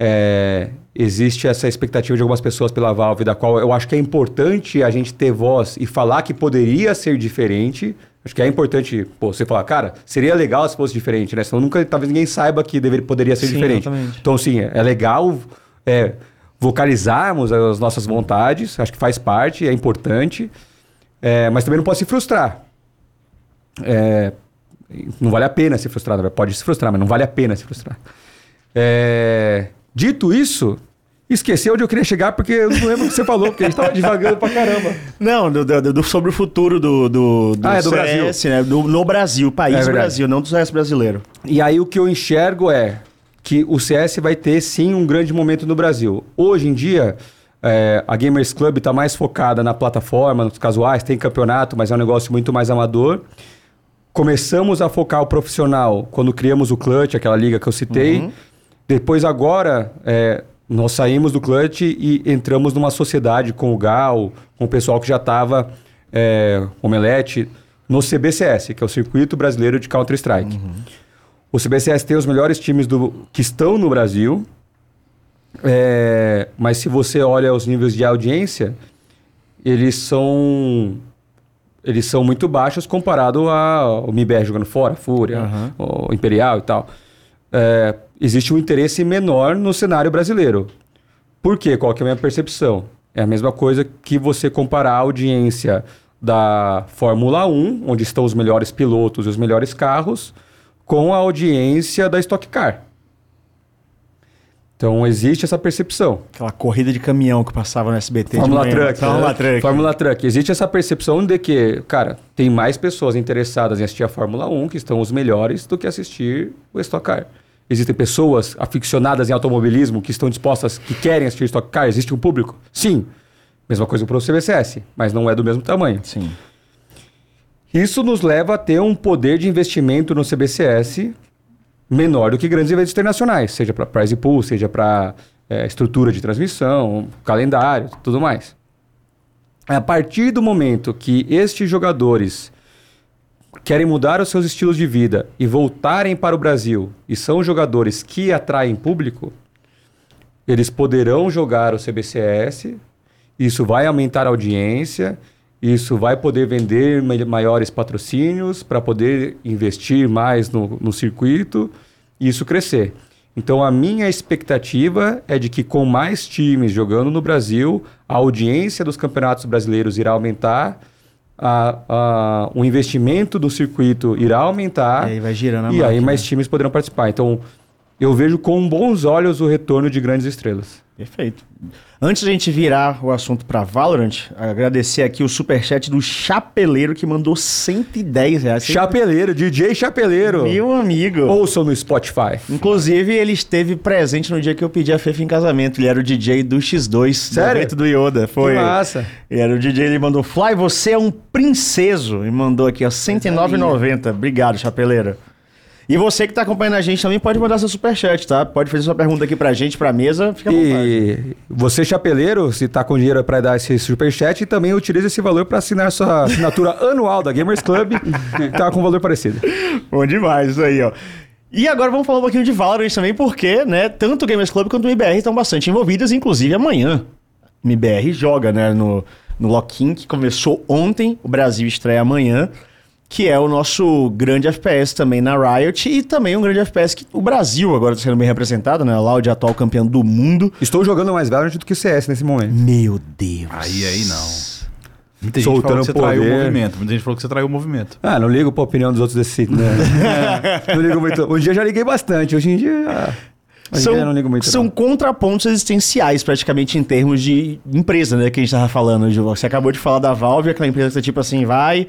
é, existe essa expectativa de algumas pessoas pela Valve, da qual eu acho que é importante a gente ter voz e falar que poderia ser diferente. Acho que é importante pô, você falar, cara, seria legal se fosse diferente, né? Senão nunca, talvez ninguém saiba que deveria, poderia ser Sim, diferente. exatamente. Então, sim, é legal é, vocalizarmos as nossas vontades, acho que faz parte, é importante, é, mas também não pode se frustrar. É, não vale a pena se frustrar, pode se frustrar, mas não vale a pena se frustrar. É, dito isso, esqueceu onde eu queria chegar, porque eu não lembro o que você falou, porque a gente tava divagando pra caramba. Não, do- do- sobre o futuro do, do, do Ah, é do CS, né? Do, no Brasil, país É. Brasil, não do CS brasileiro. E aí o que eu enxergo é que o CS vai ter sim um grande momento no Brasil. Hoje em dia, é, a Gamers Club está mais focada na plataforma, nos casuais, tem campeonato, mas é um negócio muito mais amador. Começamos a focar o profissional quando criamos o Clutch, aquela liga que eu citei. Depois agora, é, nós saímos do Clutch e entramos numa sociedade com o Gal, com o pessoal que já estava, é, Omelete, no CBCS, que é o Circuito Brasileiro de Counter-Strike. O CBCS tem os melhores times do, que estão no Brasil, é, mas se você olha os níveis de audiência, eles são eles são muito baixos comparado ao MIBR jogando fora, Fúria, Aham. o Imperial e tal. É, existe um interesse menor no cenário brasileiro. Por quê? Qual que é a minha percepção? É a mesma coisa que você comparar a audiência da Fórmula 1, onde estão os melhores pilotos e os melhores carros, com a audiência da Stock Car. Então existe essa percepção. Aquela corrida de caminhão que passava no SBT. Fórmula de manhã. Truck. Fórmula né? Truck. Fórmula Truck. Existe essa percepção de que, cara, tem mais pessoas interessadas em assistir a Fórmula 1, que estão os melhores, do que assistir o Stock Car. Existem pessoas aficionadas em automobilismo que estão dispostas, que querem assistir Stock Car? Existe um público? Sim. Mesma coisa para o CBCS, mas não é do mesmo tamanho. Sim. Isso nos leva a ter um poder de investimento no CBCS menor do que grandes eventos internacionais, seja para prize pool, seja para estrutura de transmissão, calendário, tudo mais. A partir do momento que estes jogadores querem mudar os seus estilos de vida e voltarem para o Brasil e são jogadores que atraem público, eles poderão jogar o CBCS, isso vai aumentar a audiência, isso vai poder vender ma- maiores patrocínios para poder investir mais no, no circuito e isso crescer. Então, a minha expectativa é de que, com mais times jogando no Brasil, a audiência dos campeonatos brasileiros irá aumentar, a- a- o investimento do circuito irá aumentar E aí vai girando a e aí máquina. mais times poderão participar. Então, eu vejo com bons olhos o retorno de grandes estrelas. Perfeito. Antes da gente virar o assunto para Valorant, agradecer aqui o superchat do Chapeleiro que mandou 110 reais. Chapeleiro, DJ Chapeleiro. Meu amigo. Ouçam no Spotify. Inclusive, ele esteve presente no dia que eu pedi a Fefa em casamento. Ele era o DJ do X2, Sério? do evento do Yoda. Foi. Que massa. Ele era o DJ, ele mandou Fly, você é um princeso. E mandou aqui, ó, R$ 109,90. Obrigado, Chapeleiro. E você que tá acompanhando a gente também pode mandar seu superchat, tá? Pode fazer sua pergunta aqui pra gente, pra mesa. Fica à vontade. E você, chapeleiro, se tá com dinheiro para dar esse superchat, também utilize esse valor para assinar sua assinatura anual da Gamers Club, que tá com valor parecido. Bom demais isso aí, ó. E agora vamos falar um pouquinho de Valorant também, porque, né, tanto o Gamers Club quanto o MBR estão bastante envolvidas, inclusive amanhã. O MBR joga, né, no, no Lock-in, que começou ontem, o Brasil estreia amanhã, que é o nosso grande FPS também na Riot, e também um grande FPS que o Brasil agora está sendo bem representado, né, a Loud, atual campeão do mundo. Estou jogando mais Valorant do que CS nesse momento. Meu Deus. Aí, aí não. Muita gente Soltando falou que você traiu o poder. movimento. Muita gente falou que você traiu o movimento. Ah, não ligo pra opinião dos outros desse né? não ligo muito. Dia eu já liguei bastante, hoje em dia... ah, hoje em dia eu não ligo muito. são não. contrapontos existenciais, praticamente, em termos de empresa, né? Que a gente tava falando. Você acabou de falar da Valve, aquela empresa que tá tipo assim, vai.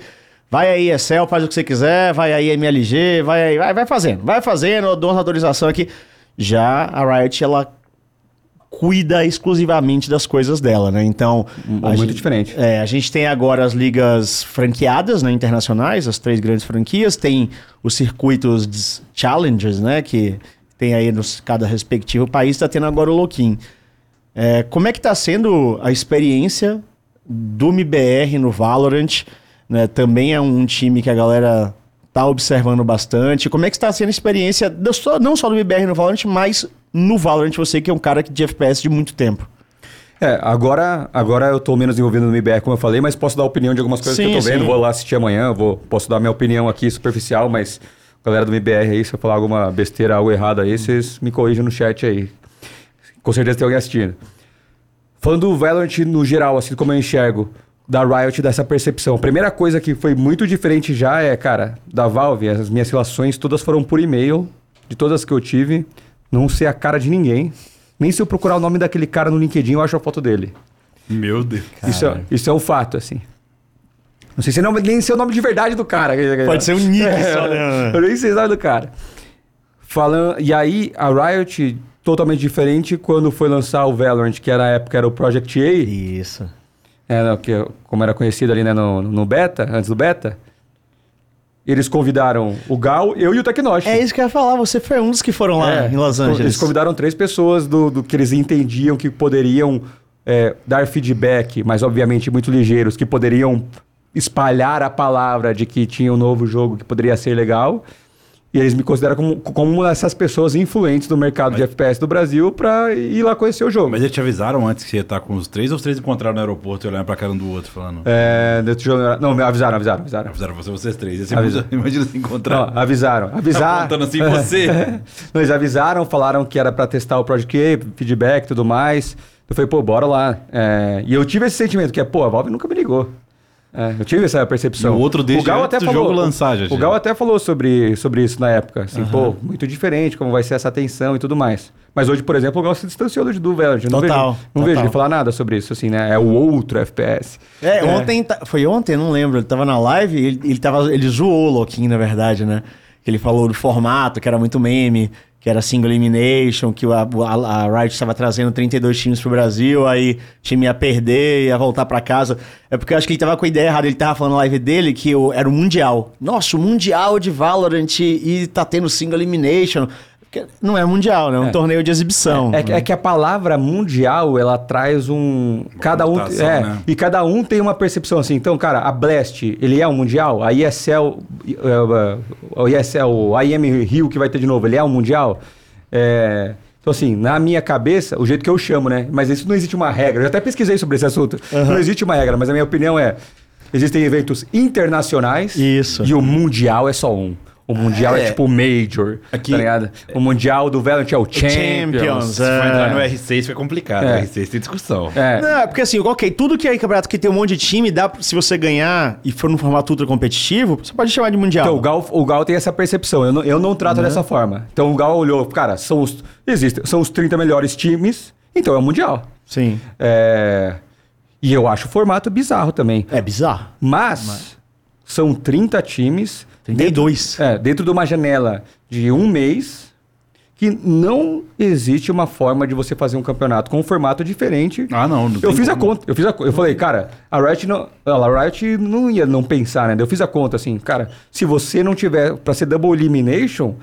Vai aí, Excel, faz o que você quiser, vai aí, MLG, vai aí, vai, vai fazendo, vai fazendo, eu dou uma autorização aqui. Já a Riot, ela cuida exclusivamente das coisas dela, né? Então. Muito a gente- diferente. é, a gente tem agora as ligas franqueadas, né, internacionais, as três grandes franquias, tem os circuitos de challengers, né, que tem aí nos cada respectivo país, está tendo agora o Loquim. É, como é que está sendo a experiência do MBR no Valorant? Né, também é um time que a galera tá observando bastante. Como é que está sendo a experiência, não só do MBR no Valorant, mas no Valorant, você que é um cara de FPS de muito tempo. É, agora, agora eu tô menos envolvido no MBR, como eu falei, mas posso dar opinião de algumas coisas Sim, que eu tô vendo. sim. Vou lá assistir amanhã, vou, posso dar minha opinião aqui superficial, mas galera do MBR aí, se eu falar alguma besteira, algo errado aí, vocês me corrijam no chat aí. Com certeza tem alguém assistindo. Falando do Valorant no geral, assim como eu enxergo, da Riot, dessa percepção. A primeira coisa que foi muito diferente já é, cara, da Valve, as minhas relações todas foram por e-mail, de todas que eu tive, não sei a cara de ninguém. Nem se eu procurar o nome daquele cara no LinkedIn, eu acho a foto dele. Meu Deus. Isso é, isso é um fato, assim. Não sei se é nome- nem sei o nome de verdade do cara. Pode ser um nick É, só, né? Eu nem sei o nome do cara. Falando, e aí, a Riot, totalmente diferente quando foi lançar o Valorant, que era, na época era o Project A, Isso. É, não, que, como era conhecido ali né, no, no beta, antes do beta. eles convidaram o Gal, eu e o Tecnosh. É isso que eu ia falar, você foi um dos que foram lá É, em Los Angeles. Eles convidaram três pessoas do, do que eles entendiam que poderiam é, dar feedback, mas obviamente muito ligeiros, que poderiam espalhar a palavra de que tinha um novo jogo que poderia ser legal. E eles me consideram como, como uma dessas pessoas influentes do mercado de FPS do Brasil pra ir lá conhecer o jogo. Mas eles te avisaram antes que você ia estar com os três ou os três encontraram no aeroporto e olharam pra cara um do outro falando. É. Não, me avisaram, avisaram, avisaram. Avisaram você, vocês três. Você Avisa. imagina se encontrar. Não, avisaram. Avisaram. Apontando assim, você. Não, eles avisaram, falaram que era pra testar o Project K, feedback e tudo mais. Eu falei, pô, bora lá. É, e eu tive esse sentimento, que é, pô, a Valve nunca me ligou. É, eu tive essa percepção. E o outro desde antes do jogo lançar, já O. Gal até falou sobre, sobre isso na época. Assim, pô, muito diferente, como vai ser essa tensão e tudo mais. Mas hoje, por exemplo, o Gal se distanciou do, do Valorant. Eu Não Total, vejo, não total. vejo ele falar nada sobre isso, assim, né? É o outro FPS. É, ontem, ta- foi ontem, não lembro, ele tava na live, ele, ele, tava, ele zoou o Loquinho, na verdade, né? Que ele falou do formato, que era muito meme, que era single elimination, que a, a, a Riot estava trazendo 32 times pro Brasil, aí time ia perder, ia voltar pra casa. É porque eu acho que ele tava com a ideia errada, ele tava falando na live dele que o- era o Mundial. Nossa, o Mundial de Valorant e tá tendo single elimination. Porque não é Mundial, né? É um É. torneio de exibição. É, que- é que a palavra mundial, ela traz um. cada um. É, né? E cada um tem uma percepção assim. Então, cara, a Blast, ele é um mundial? A ESL. Uh, uh, o ESL, o IM Rio que vai ter de novo, ele é um mundial? É, Então, assim, na minha cabeça, o jeito que eu chamo, né? Mas isso não existe uma regra. Eu já até pesquisei sobre esse assunto. Não existe uma regra, mas a minha opinião é: existem eventos internacionais Isso. e o mundial é só um. O mundial é, É. tipo o Major, Aqui- tá ligado? O mundial do Valorant é o Champions. Champions, Se for entrar É. no R6 foi complicado. É. O R6 tem discussão. É. Não, é porque assim, ok, tudo que é campeonato que tem um monte de time, dá, se você ganhar e for num formato ultra competitivo, você pode chamar de mundial. Então, o Gal, o Gal tem essa percepção. Eu não, eu não trato dessa forma. Então, o Gal olhou, cara, são os, existem, são os 30 melhores times, então é o Mundial. Sim. É, e eu acho o formato bizarro também. É bizarro. Mas, são 30 times. 32. Dentro, é, dentro de uma janela de um mês, que não existe uma forma de você fazer um campeonato com um formato diferente. Ah, não. não Eu tem fiz a como. conta, eu fiz a eu falei, cara, a Riot não, a Riot não ia não pensar, né? Eu fiz a conta assim, cara, se você não tiver pra ser double elimination,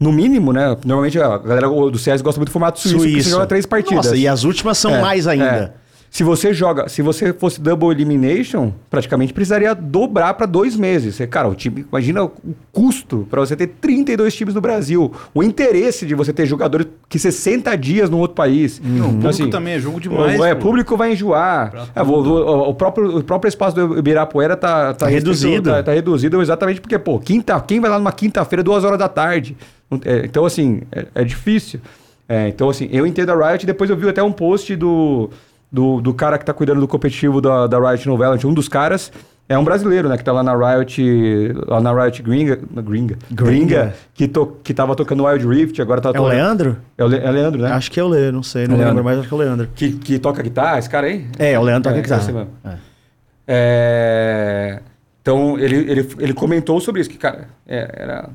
no mínimo, né? Normalmente a galera do CS gosta muito do formato suíço, que você joga três partidas. Nossa, e as últimas são É, mais ainda. é. Se você joga, se você fosse double elimination, praticamente precisaria dobrar pra dois meses. Você, cara, o time, imagina o custo pra você ter 32 times no Brasil, o interesse de você ter jogadores que 60 dias num outro país. Não, o Então, público assim, também é jogo demais. o, é, público vai enjoar. É, o, o- o próprio, o próprio espaço do Ibirapuera tá, Tá restrito, reduzido. Tá, tá reduzido exatamente porque, pô, quinta, quem vai lá numa quinta-feira, duas horas da tarde? É, então, assim, é, é difícil. É, então, assim, eu entendo a Riot. Depois eu vi até um post do, do, do cara que tá cuidando do competitivo da, da Riot no Valorant. Um dos caras é um brasileiro, né? Que tá lá na Riot, lá na Riot Gringa, na Gringa, Gringa. que, to, que tava tocando Wild Rift, agora tá É o Leandro? É o, Le, é Leandro, né? Acho que é o Leandro, não sei, não É lembro, mas acho que é o Leandro. Que, que toca guitarra, esse cara aí? É, o Leandro toca É, guitarra. mesmo. É. É, Então, ele, ele, ele comentou sobre isso, que, cara, é, era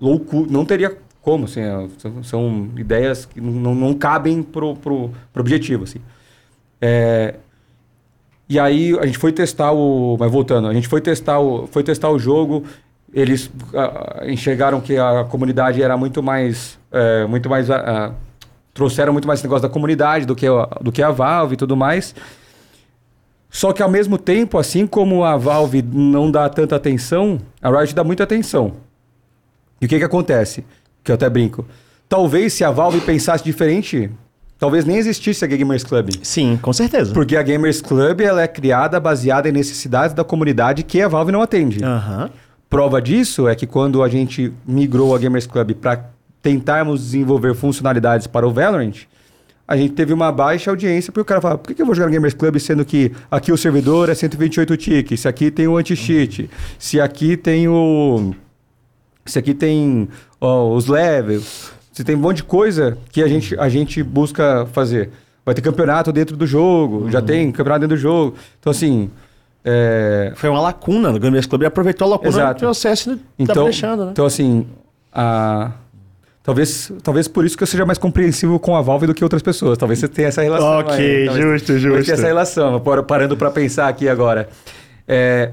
loucura, não teria como, assim, é, são, são ideias que não, não cabem pro, pro, pro objetivo, assim. É, e aí, a gente foi testar o... Mas voltando, a gente foi testar o, foi testar o jogo, eles ah, enxergaram que a comunidade era muito mais... é, muito mais ah, trouxeram muito mais esse negócio da comunidade do que, a- do que a Valve e tudo mais. Só que ao mesmo tempo, assim como a Valve não dá tanta atenção, a Riot dá muita atenção. E o que que acontece? Que eu até brinco. Talvez se a Valve pensasse diferente, talvez nem existisse a Gamers Club. Sim, com certeza. Porque a Gamers Club ela é criada baseada em necessidades da comunidade que a Valve não atende. Aham. Prova disso é que quando a gente migrou a Gamers Club para tentarmos desenvolver funcionalidades para o Valorant, a gente teve uma baixa audiência porque o cara fala, por que eu vou jogar no Gamers Club sendo que aqui o servidor é 128 tickets, se aqui tem o anti-cheat, se aqui tem o... se aqui tem ó, os levels, se tem um monte de coisa que a gente, a gente busca fazer. Vai ter campeonato dentro do jogo, já tem campeonato dentro do jogo. Então, assim... é, Foi uma lacuna. O Gamers Club aproveitou a lacuna Exato. que o CS tá então, deixando, né? então assim, a... talvez, talvez por isso que eu seja mais compreensível com a Valve do que outras pessoas. Talvez você tenha essa relação. Ok, aí. Talvez- justo, talvez justo. tenha essa relação. Par- Parando para pensar aqui agora. É,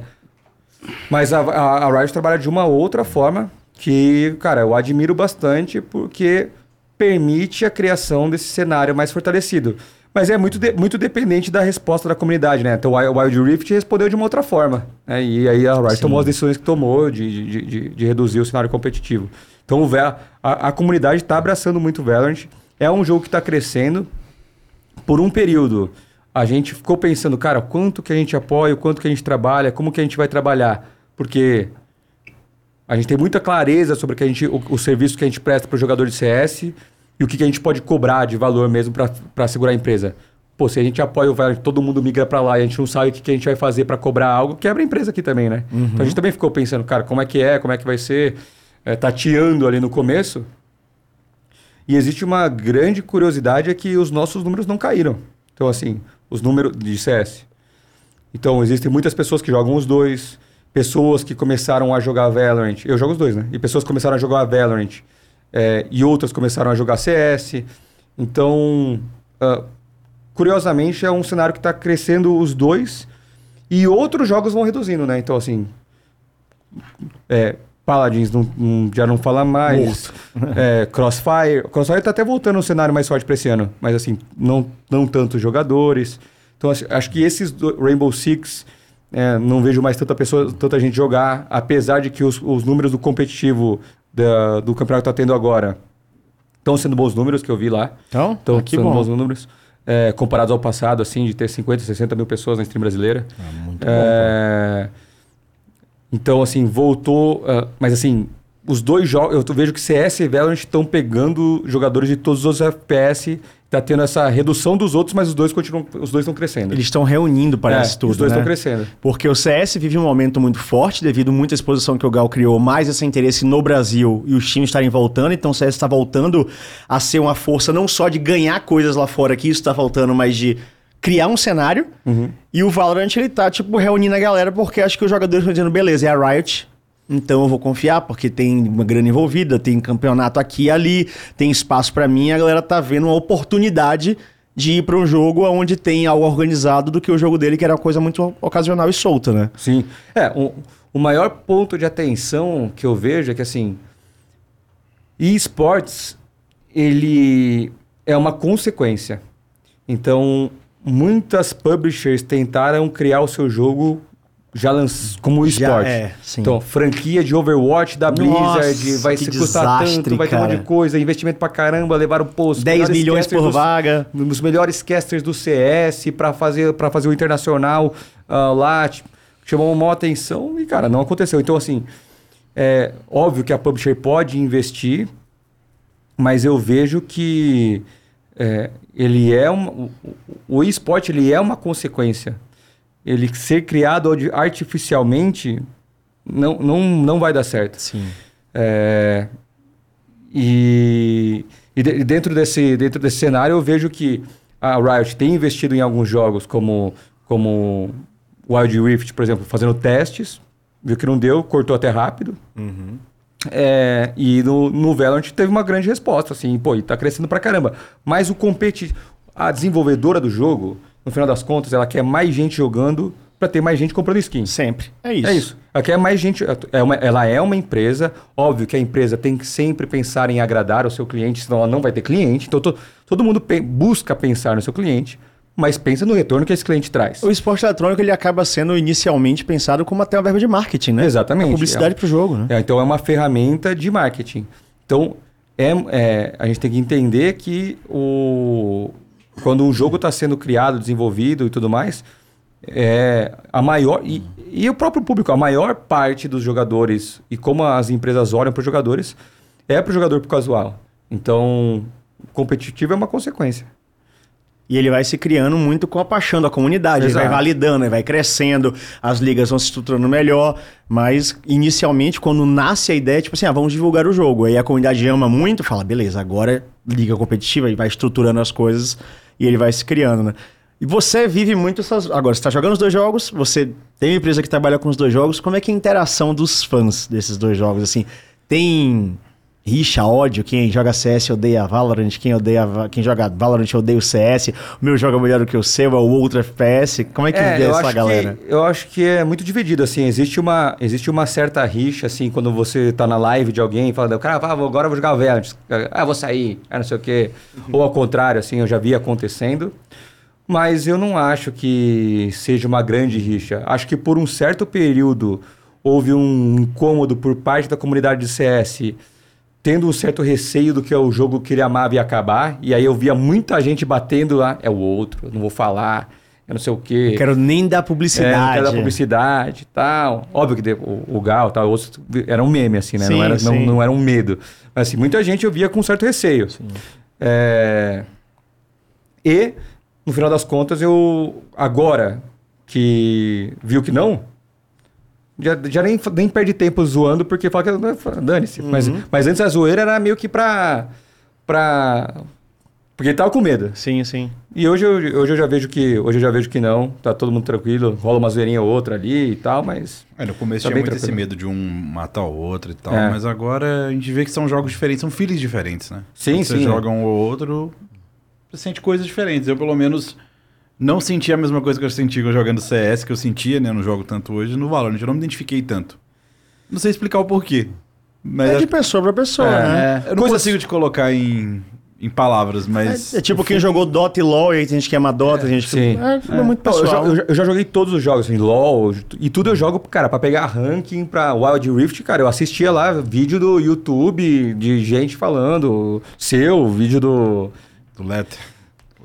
Mas a, a, a Riot trabalha de uma outra forma que, cara, eu admiro bastante porque permite a criação desse cenário mais fortalecido. Mas é muito, de- muito dependente da resposta da comunidade, né? Então o Wild Rift respondeu de uma outra forma. né? E aí a Riot Sim. tomou as decisões que tomou de, de, de, de reduzir o cenário competitivo. Então o Val- a, a comunidade está abraçando muito o Valorant. É um jogo que está crescendo. Por um período, a gente ficou pensando, cara, quanto que a gente apoia, quanto que a gente trabalha, como que a gente vai trabalhar. Porque a gente tem muita clareza sobre o, que a gente, o, o serviço que a gente presta para o jogador de CS e o que, que a gente pode cobrar de valor mesmo para segurar a empresa. Pô, se a gente apoia o Valorant, todo mundo migra para lá e a gente não sabe o que, que a gente vai fazer para cobrar algo, quebra a empresa aqui também, né? Então a gente também ficou pensando, cara, como é que é, como é que vai ser, é, tateando ali no começo. E existe uma grande curiosidade é que os nossos números não caíram. Então, assim, os números de CS. Então, existem muitas pessoas que jogam os dois, pessoas que começaram a jogar Valorant. Eu jogo os dois, né? E pessoas começaram a jogar Valorant é, e outras começaram a jogar CS. Então, ah, curiosamente, é um cenário que está crescendo os dois e outros jogos vão reduzindo, né? Então, assim, é, Paladins não- não- já não fala mais. É, Crossfire. Crossfire tá até voltando um cenário mais forte para esse ano, mas assim, não, não tantos jogadores. Então, acho, acho que esses do- Rainbow Six é, não vejo mais tanta pessoa, tanta gente jogar, apesar de que os, os números do competitivo da- do campeonato que tá tendo agora estão sendo bons números que eu vi lá. Então, Estão ah, sendo bom. bons números. é, comparados ao passado, assim, de ter 50, 60 mil pessoas na stream brasileira. Ah, muito É, Então, assim, voltou. ah, mas, assim, os dois jogos. Eu vejo que CS e Valorant estão pegando jogadores de todos os FPS. Tá tendo essa redução dos outros, mas os dois continuam. Os dois estão crescendo. Eles estão reunindo, parece É, tudo. Os dois né? estão crescendo. Porque o CS vive um momento muito forte devido a muita exposição que o Gal criou, mais esse interesse no Brasil e os times estarem voltando. Então o CS está voltando a ser uma força não só de ganhar coisas lá fora, que isso está faltando, mas de criar um cenário. E o Valorant, ele tá, tipo, reunindo a galera porque acho que os jogadores estão dizendo, beleza, é a Riot. Então eu vou confiar, porque tem uma grana envolvida, tem campeonato aqui e ali, tem espaço pra mim, a galera tá vendo uma oportunidade de ir pra um jogo onde tem algo organizado do que o jogo dele, que era uma coisa muito ocasional e solta, né? Sim. É, o, o maior ponto de atenção que eu vejo é que, assim, esportes, ele é uma consequência. Então, muitas publishers tentaram criar o seu jogo já lanç... como esporte. é, sim. Então, franquia de Overwatch da Nossa, Blizzard vai que se custar desastre, tanto, vai ter um monte de coisa, investimento pra caramba, levaram posto 10 milhões por vaga. os melhores casters do CS para fazer para fazer o internacional ah, lá tipo, chamou uma atenção e cara não aconteceu então assim é óbvio que a publisher pode investir mas eu vejo que é, ele é um, o, o esporte ele é uma consequência ele ser criado artificialmente não, não, não vai dar certo Sim. é, e e de- dentro, desse, dentro desse cenário eu vejo que a Riot tem investido em alguns jogos como, como Wild Rift, por exemplo, fazendo testes, viu que não deu, cortou até rápido. É, e no, no Valorant teve uma grande resposta, assim, pô, e tá crescendo pra caramba. Mas o competi a desenvolvedora do jogo, no final das contas, ela quer mais gente jogando pra ter mais gente comprando skins. Sempre. É isso. É isso. Ela quer mais gente. É uma- ela é uma empresa. Óbvio que a empresa tem que sempre pensar em agradar o seu cliente, senão ela não vai ter cliente. Então to- todo mundo pe- busca pensar no seu cliente, mas pensa no retorno que esse cliente traz. O esporte eletrônico ele acaba sendo inicialmente pensado como até uma verba de marketing, né? Exatamente. A publicidade pro jogo, né? É, então é uma ferramenta de marketing. Então é, é, a gente tem que entender que o, quando um jogo está sendo criado, desenvolvido e tudo mais, é a maior e, e o próprio público, a maior parte dos jogadores e como as empresas olham para os jogadores é para o jogador pro casual. Então competitivo é uma consequência. E ele vai se criando muito com a paixão da comunidade, ele vai validando, ele vai crescendo, as ligas vão se estruturando melhor, mas inicialmente, quando nasce a ideia, tipo assim, ah, vamos divulgar o jogo. Aí a comunidade ama muito, fala, beleza, agora liga competitiva, e vai estruturando as coisas e ele vai se criando, né? E você vive muito essas. Agora, você está jogando os dois jogos, você tem uma empresa que trabalha com os dois jogos, como é que é a interação dos fãs desses dois jogos? Assim, tem rixa, ódio, quem joga CS odeia Valorant, quem odeia quem joga Valorant odeia o CS, o meu joga melhor do que o seu, é o outro FPS. Como é que vê eu essa galera? Que, eu acho que é muito dividido, assim. Existe uma, existe uma certa rixa, assim, quando você tá na live de alguém e fala, cara, ah, agora eu vou jogar Valorant. Ah, vou sair, ah, não sei o quê. Ou ao contrário, assim, eu já vi acontecendo. Mas eu não acho que seja uma grande rixa. Acho que por um certo período houve um incômodo por parte da comunidade de CS tendo um certo receio do que é o jogo que ele amava ia acabar. E aí eu via muita gente batendo lá, é o outro, eu não vou falar, eu não sei o quê. Não quero nem dar É, publicidade. não quero dar publicidade e tal. Óbvio que o, o Gal tal, outros era um meme, assim, né? Sim, não, era, não, não era um medo. Mas assim, muita gente eu via com certo receio. É, E, no final das contas, eu agora que viu que não, já, já nem, nem perde tempo zoando, porque fala que "Ah, dane-se. Mas, Uhum. mas antes a zoeira era meio que pra. pra porque ele tava com medo. Sim, sim. E hoje eu, hoje eu já vejo que hoje eu já vejo que não, tá todo mundo tranquilo, rola uma zoeirinha ou outra ali e tal, mas É, no começo Tá tinha muito esse tranquilo. medo de um matar o outro e tal, É. mas agora a gente vê que são jogos diferentes, são feelings diferentes, né? Sim, Quando Você sim. joga um ou outro, você sente coisas diferentes. Eu, pelo menos, não senti a mesma coisa que eu senti jogando CS, que eu sentia, né? Não jogo tanto hoje, no Valorant. Eu não me identifiquei tanto. Não sei explicar o porquê. Mas É de pessoa pra pessoa, É, né? eu não Coisas- consigo te colocar em, em palavras, mas... É, é tipo quem jogou Dota e LoL, e aí tem gente que ama Dota, tem gente que... Sim. É, é muito Não, eu, pessoal. eu jo- eu já joguei todos os jogos, assim, LOL, e tudo eu jogo, cara, pra pegar ranking pra Wild Rift, cara, eu assistia lá vídeo do YouTube de gente falando, seu, vídeo do... Do Letter.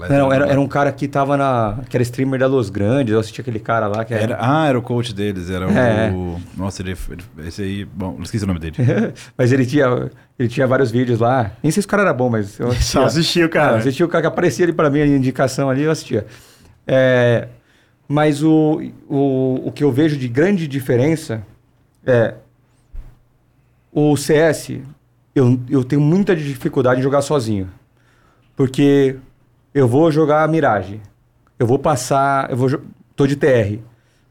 Não, era, era um cara que tava na... que era streamer da Los Grandes, eu assistia aquele cara lá que era... Era- ah, era o coach deles, era É. o... Nossa, ele, esse aí... Bom, esqueci o nome dele. mas ele tinha, ele tinha vários vídeos lá, nem sei se o cara era bom, mas eu Só assistiu, Ah, cara. assistia o cara que aparecia ali pra mim, a indicação ali, eu assistia. É, mas o, o, o que eu vejo de grande diferença é o CS, eu, eu tenho muita dificuldade em jogar sozinho. Porque eu vou jogar Mirage, eu vou passar, eu vou tô de TR.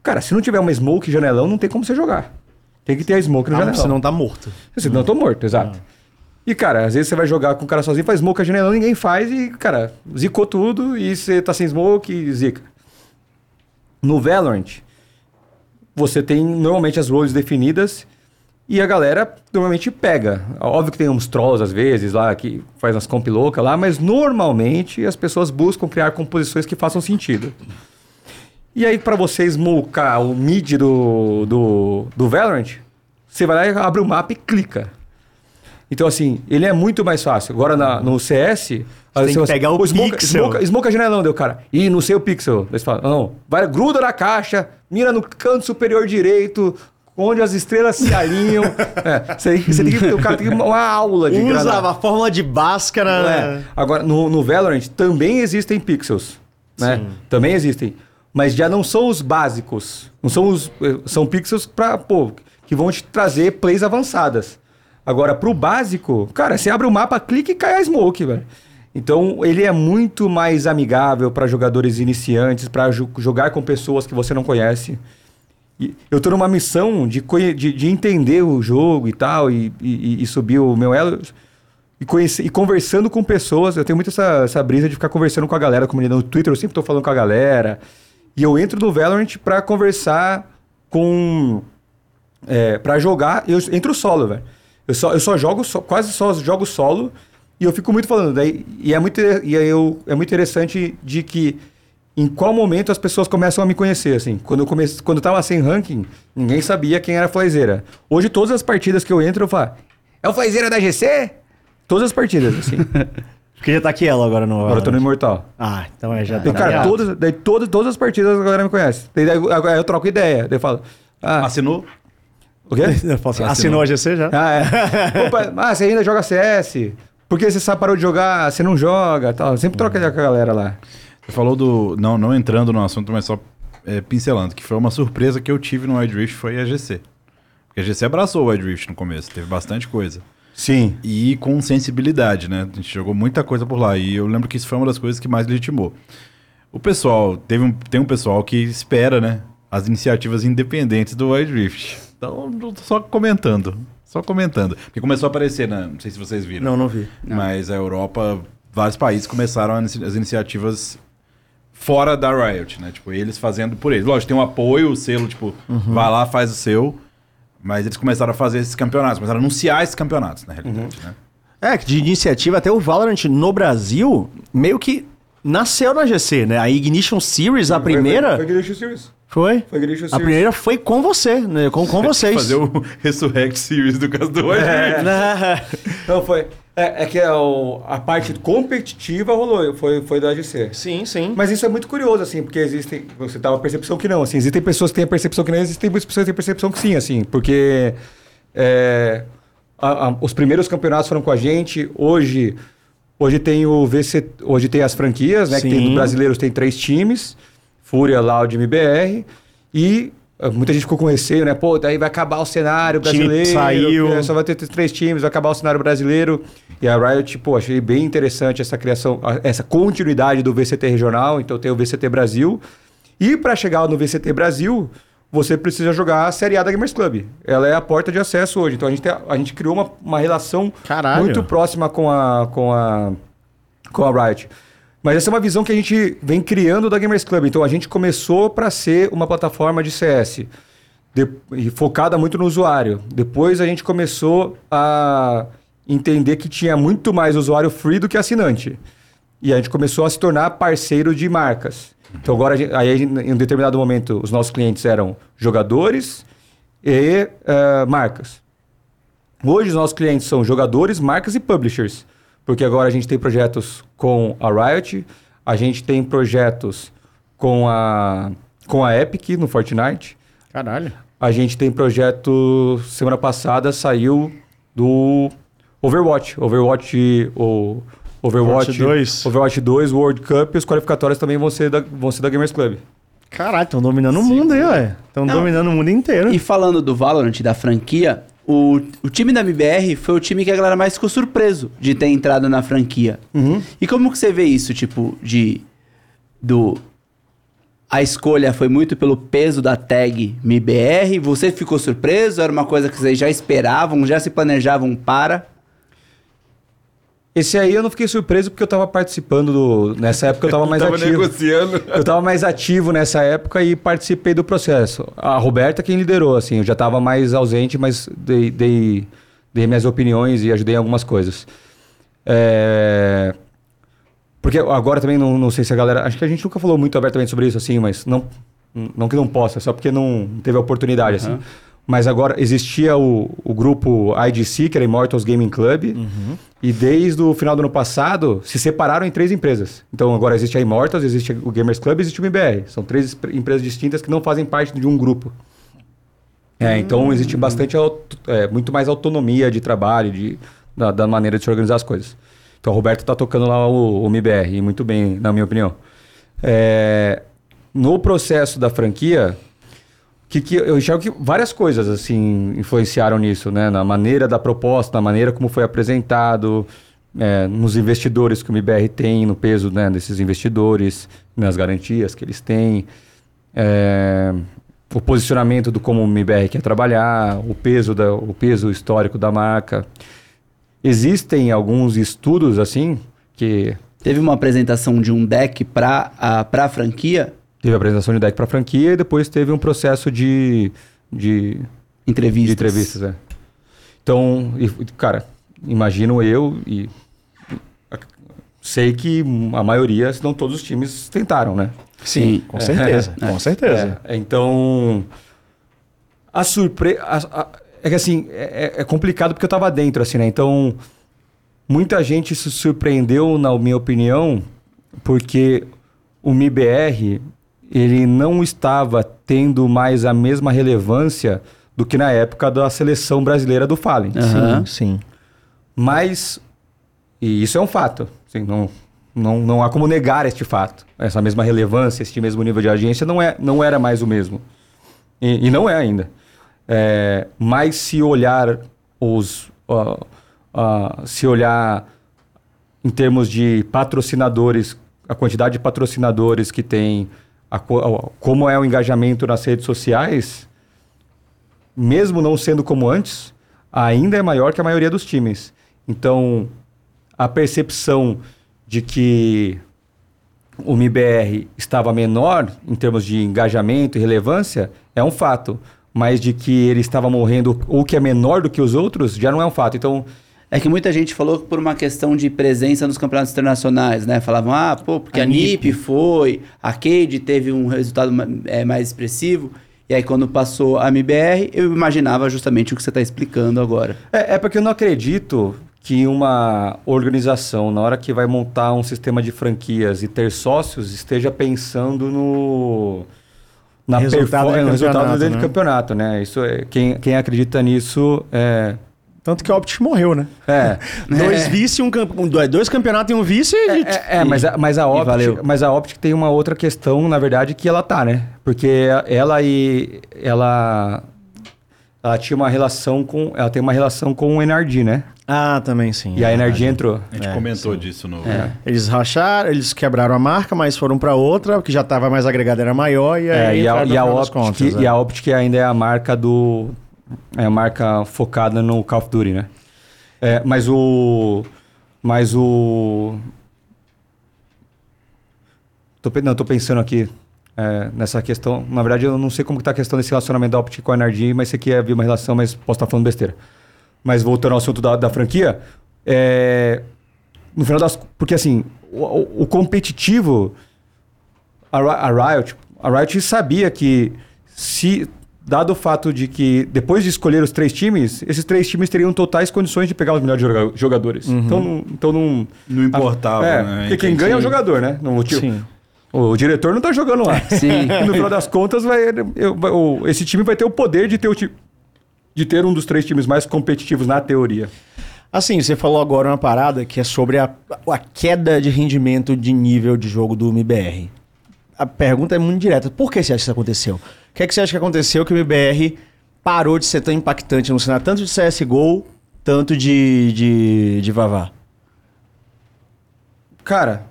Cara, se não tiver uma smoke janelão, não tem como você jogar. Tem que ter a smoke no Ah, janelão. você não tá morto. Senão eu tô morto, exato. E, cara, às vezes você vai jogar com o cara sozinho, faz smoke a janelão, ninguém faz e, cara, zicou tudo e você tá sem smoke e zica. No Valorant, você tem normalmente as roles definidas e a galera normalmente pega. Óbvio que tem uns trolls às vezes lá que faz umas comp loucas lá, mas normalmente as pessoas buscam criar composições que façam sentido. E aí, pra você smocar o mid do, do, do Valorant, você vai lá e abre o mapa e clica. Então, assim, ele é muito mais fácil. Agora, na- no CS... aí tem que você- pegar o smoke, pixel. Smoke, smoke a janelão, deu, cara. Ih, não sei o pixel. Daí você fala, não, vai, gruda na caixa, mira no canto superior direito, onde as estrelas se alinham. é, você, você tem que, o cara tem que uma aula de Usa granada. a fórmula de Bhaskara. É. Agora, no, no Valorant também existem pixels. Né? Também existem. Mas já não são os básicos. Não são os. eh, São pixels pra, pô, que vão te trazer plays avançadas. Agora, pro básico, cara, você abre o mapa, clica e cai a smoke, velho. Então, ele é muito mais amigável para jogadores iniciantes, para jogar com pessoas que você não conhece. Eu tô numa missão de, de, de entender o jogo e tal, e, e, e subir o meu elo. E, e conversando com pessoas. Eu tenho muito essa, essa brisa de ficar conversando com a galera, comunidade. No Twitter eu sempre tô falando com a galera. E eu entro no Valorant pra conversar com. É, pra jogar. Eu entro solo, velho. Eu só, eu só jogo, só- quase só jogo solo. E eu fico muito falando. Daí, e é muito, e eu, é muito interessante de que em qual momento as pessoas começam a me conhecer, assim. Quando eu, comece, quando eu tava sem ranking, ninguém sabia quem era a Flazeira. Hoje, todas as partidas que eu entro, eu falo, é o Flazeira da GC? Todas as partidas, assim. Porque já tá aqui ela agora no. Agora eu tô no Imortal. Ah, então é já. Daí, tá cara, todas, daí todas, todas as partidas a galera me conhece. Daí, daí eu, eu troco ideia. Daí eu falo, ah, Assinou? o quê? Assinou. assinou a GC já? Ah, é. Opa, ah, você ainda joga CS? Por que você só parou de jogar? Você não joga? Tal. Eu sempre troca ideia com a galera lá. Você falou do. Não, não entrando no assunto, mas só é, pincelando, que foi uma surpresa que eu tive no Wide Rift foi a GC. Porque a GC abraçou o Wide Rift no começo, teve bastante coisa. Sim. E com sensibilidade, né? A gente jogou muita coisa por lá. E eu lembro que isso foi uma das coisas que mais legitimou. O pessoal, teve um, tem um pessoal que espera, né? As iniciativas independentes do Wide Rift. Então, só comentando. Só comentando. Porque começou a aparecer, né? Não sei se vocês viram. Não, não vi. Mas a Europa, vários países começaram as as iniciativas fora da Riot, né? Tipo, eles fazendo por eles. Lógico, tem um apoio, o selo, tipo, vai lá, faz o seu. Mas eles começaram a fazer esses campeonatos, começaram a anunciar esses campeonatos, na realidade, né? É, de iniciativa até o Valorant no Brasil meio que nasceu na GC, né? A Ignition Series, a primeira. Foi, foi Ignition Series. Foi? Foi Ignition A Series. primeira foi com você, né? Com, com vocês. Fazer o Resurrect Series do caso do É. Não, foi. É, é que é o- a parte competitiva rolou, foi, foi da AGC. Sim, sim. Mas isso é muito curioso, assim, porque existem. Você tava a percepção que não, assim, existem pessoas que têm a percepção que não, existem muitas pessoas que têm a percepção que sim, assim, porque é, a- a- os primeiros campeonatos foram com a gente, hoje. Hoje tem o VC, hoje tem as franquias, né? Que tem, Sim. do brasileiros tem três times, Fúria, Loud e MBR. E muita gente ficou com receio, né? Pô, daí vai acabar o cenário Time brasileiro. saiu. que Só vai ter três times, vai acabar o cenário brasileiro. E a Riot, pô, achei bem interessante essa criação, essa continuidade do VCT regional. Então tem o VCT Brasil. E para chegar no VCT Brasil, você precisa jogar a Série A da Gamers Club. Ela é a porta de acesso hoje. Então a gente, tem- a gente criou uma, uma relação Caralho. muito próxima com a, com a, com a Riot. Mas essa é uma visão que a gente vem criando da Gamers Club. Então a gente começou para ser uma plataforma de CS de- focada muito no usuário. Depois a gente começou a entender que tinha muito mais usuário free do que assinante. E a gente começou a se tornar parceiro de marcas. Então agora, gente- aí em um determinado momento, os nossos clientes eram jogadores e eh, marcas. Hoje os nossos clientes são jogadores, marcas e publishers. Porque agora a gente tem projetos com a Riot, a gente tem projetos com a, com a Epic no Fortnite, Caralho. a gente tem projeto. Semana passada saiu do Overwatch. Overwatch. O, Overwatch Overwatch 2. Overwatch 2 World Cup e os qualificatórios também vão ser da, vão ser da Gamers Club. Caralho, estão dominando o mundo aí, ué. Estão dominando o mundo inteiro. E falando do Valorant, da franquia, o, o time da MBR foi o time que a galera mais ficou surpreso de ter entrado na franquia. E como que você vê isso, tipo, de... Do... A escolha foi muito pelo peso da tag MBR? Você ficou surpreso? Era uma coisa que vocês já esperavam, já se planejavam para? Esse aí eu não fiquei surpreso porque eu tava participando do. Nessa época eu tava mais Tava ativo. negociando. Eu tava mais ativo nessa época e participei do processo. A Roberta quem liderou, assim, eu já tava mais ausente, mas dei, dei, dei minhas opiniões e ajudei em algumas coisas. É, Porque agora também não, não sei se a galera. Acho que a gente nunca falou muito abertamente sobre isso, assim, mas não, não que não possa, só porque não teve a oportunidade, assim. Mas agora existia o, o grupo IGC, que era Immortals Gaming Club, e desde o final do ano passado se separaram em três empresas. Então agora existe a Immortals, existe o Gamers Club e existe o MBR. São três empresas distintas que não fazem parte de um grupo. É, então existe bastante, é, muito mais autonomia de trabalho, de, da, da maneira de se organizar as coisas. Então o Roberto está tocando lá o, o MBR, e muito bem, na minha opinião. É, no processo da franquia, que, que eu enxergo que várias coisas assim influenciaram nisso, né? Na maneira da proposta, na maneira como foi apresentado, é, nos investidores que o MBR tem, no peso né, desses investidores, nas garantias que eles têm, é, o posicionamento do como o MBR quer trabalhar, o peso, da, o peso histórico da marca. Existem alguns estudos assim que Teve uma apresentação de um deck para a pra franquia, teve a apresentação de deck para franquia e depois teve um processo de, de entrevistas. De entrevistas, é. Então, e, cara, imagino eu e sei que a maioria, se não todos os times tentaram, né? Sim. Com certeza, com certeza. É, então, a surpresa... É que assim, é, é complicado porque eu tava dentro, assim, né? Então, muita gente se surpreendeu, na minha opinião, porque o MIBR, ele não estava tendo mais a mesma relevância do que na época da seleção brasileira do Fallen. Aham. Sim, sim. Mas, e isso é um fato, assim, não, não, não há como negar este fato. Essa mesma relevância, este mesmo nível de agência não, é, não era mais o mesmo. E, e não é ainda. É, mas se olhar os. ó, ó, se olhar em termos de patrocinadores, a quantidade de patrocinadores que tem, a como é o engajamento nas redes sociais, mesmo não sendo como antes, ainda é maior que a maioria dos times. Então, a percepção de que o MIBR estava menor em termos de engajamento e relevância é um fato, mas de que ele estava morrendo ou que é menor do que os outros já não é um fato. Então, É que muita gente falou que por uma questão de presença nos campeonatos internacionais, né? Falavam, ah, pô, porque a, A NIP, NIP. foi, a Cade teve um resultado é, mais expressivo. E aí, quando passou a MBR, eu imaginava justamente o que você está explicando agora. É, é porque eu não acredito que uma organização, na hora que vai montar um sistema de franquias e ter sócios, esteja pensando no na Resultado do no resultado campeonato, dentro né? do campeonato, né? Isso é, quem, quem acredita nisso é, Tanto que o Optic morreu, né? é, Dois vice, um, camp- um- dois campeonatos e um vice. e- É, é, mas, a, mas, a Optic, mas a Optic tem uma outra questão, na verdade, que ela tá, né? Porque ela e ela ela tinha uma relação com ela tem uma relação com o NRD, né? Ah, também sim. E a é NRD verdade. entrou. A gente É, comentou disso no. Eles racharam, eles quebraram a marca, mas foram pra outra, que já tava mais agregada, era maior, e É, aí. e, a, e, a Optic, contas, e é. a Optic ainda é a marca do. É a marca focada no Call of Duty, né? É, mas o. Mas o. Tô, não, tô pensando aqui é, nessa questão. Na verdade, eu não sei como que tá a questão desse relacionamento da Optic com a NRD, mas sei que havia uma relação, mas posso estar falando besteira. Mas voltando ao assunto da, da franquia, é, no final das. Porque assim, o, o- o competitivo a, a Riot, a Riot sabia que se dado o fato de que depois de escolher os três times, esses três times teriam totais condições de pegar os melhores joga- jogadores. Então, não- então não Não importava, é, né? Porque quem ganha é o jogador, né? Não, o, tio- Sim. o diretor não tá jogando lá. Sim. E no final das contas, vai, eu- vai- o- esse time vai ter o poder de ter, o ti- de ter um dos três times mais competitivos na teoria. Assim, você falou agora uma parada que é sobre a, a queda de rendimento de nível de jogo do MBR. A pergunta é muito direta. Por que você acha que isso aconteceu? O que é que você acha que aconteceu que o MBR parou de ser tão impactante no cenário, tanto de CSGO, tanto de, de, de Vavá? Cara,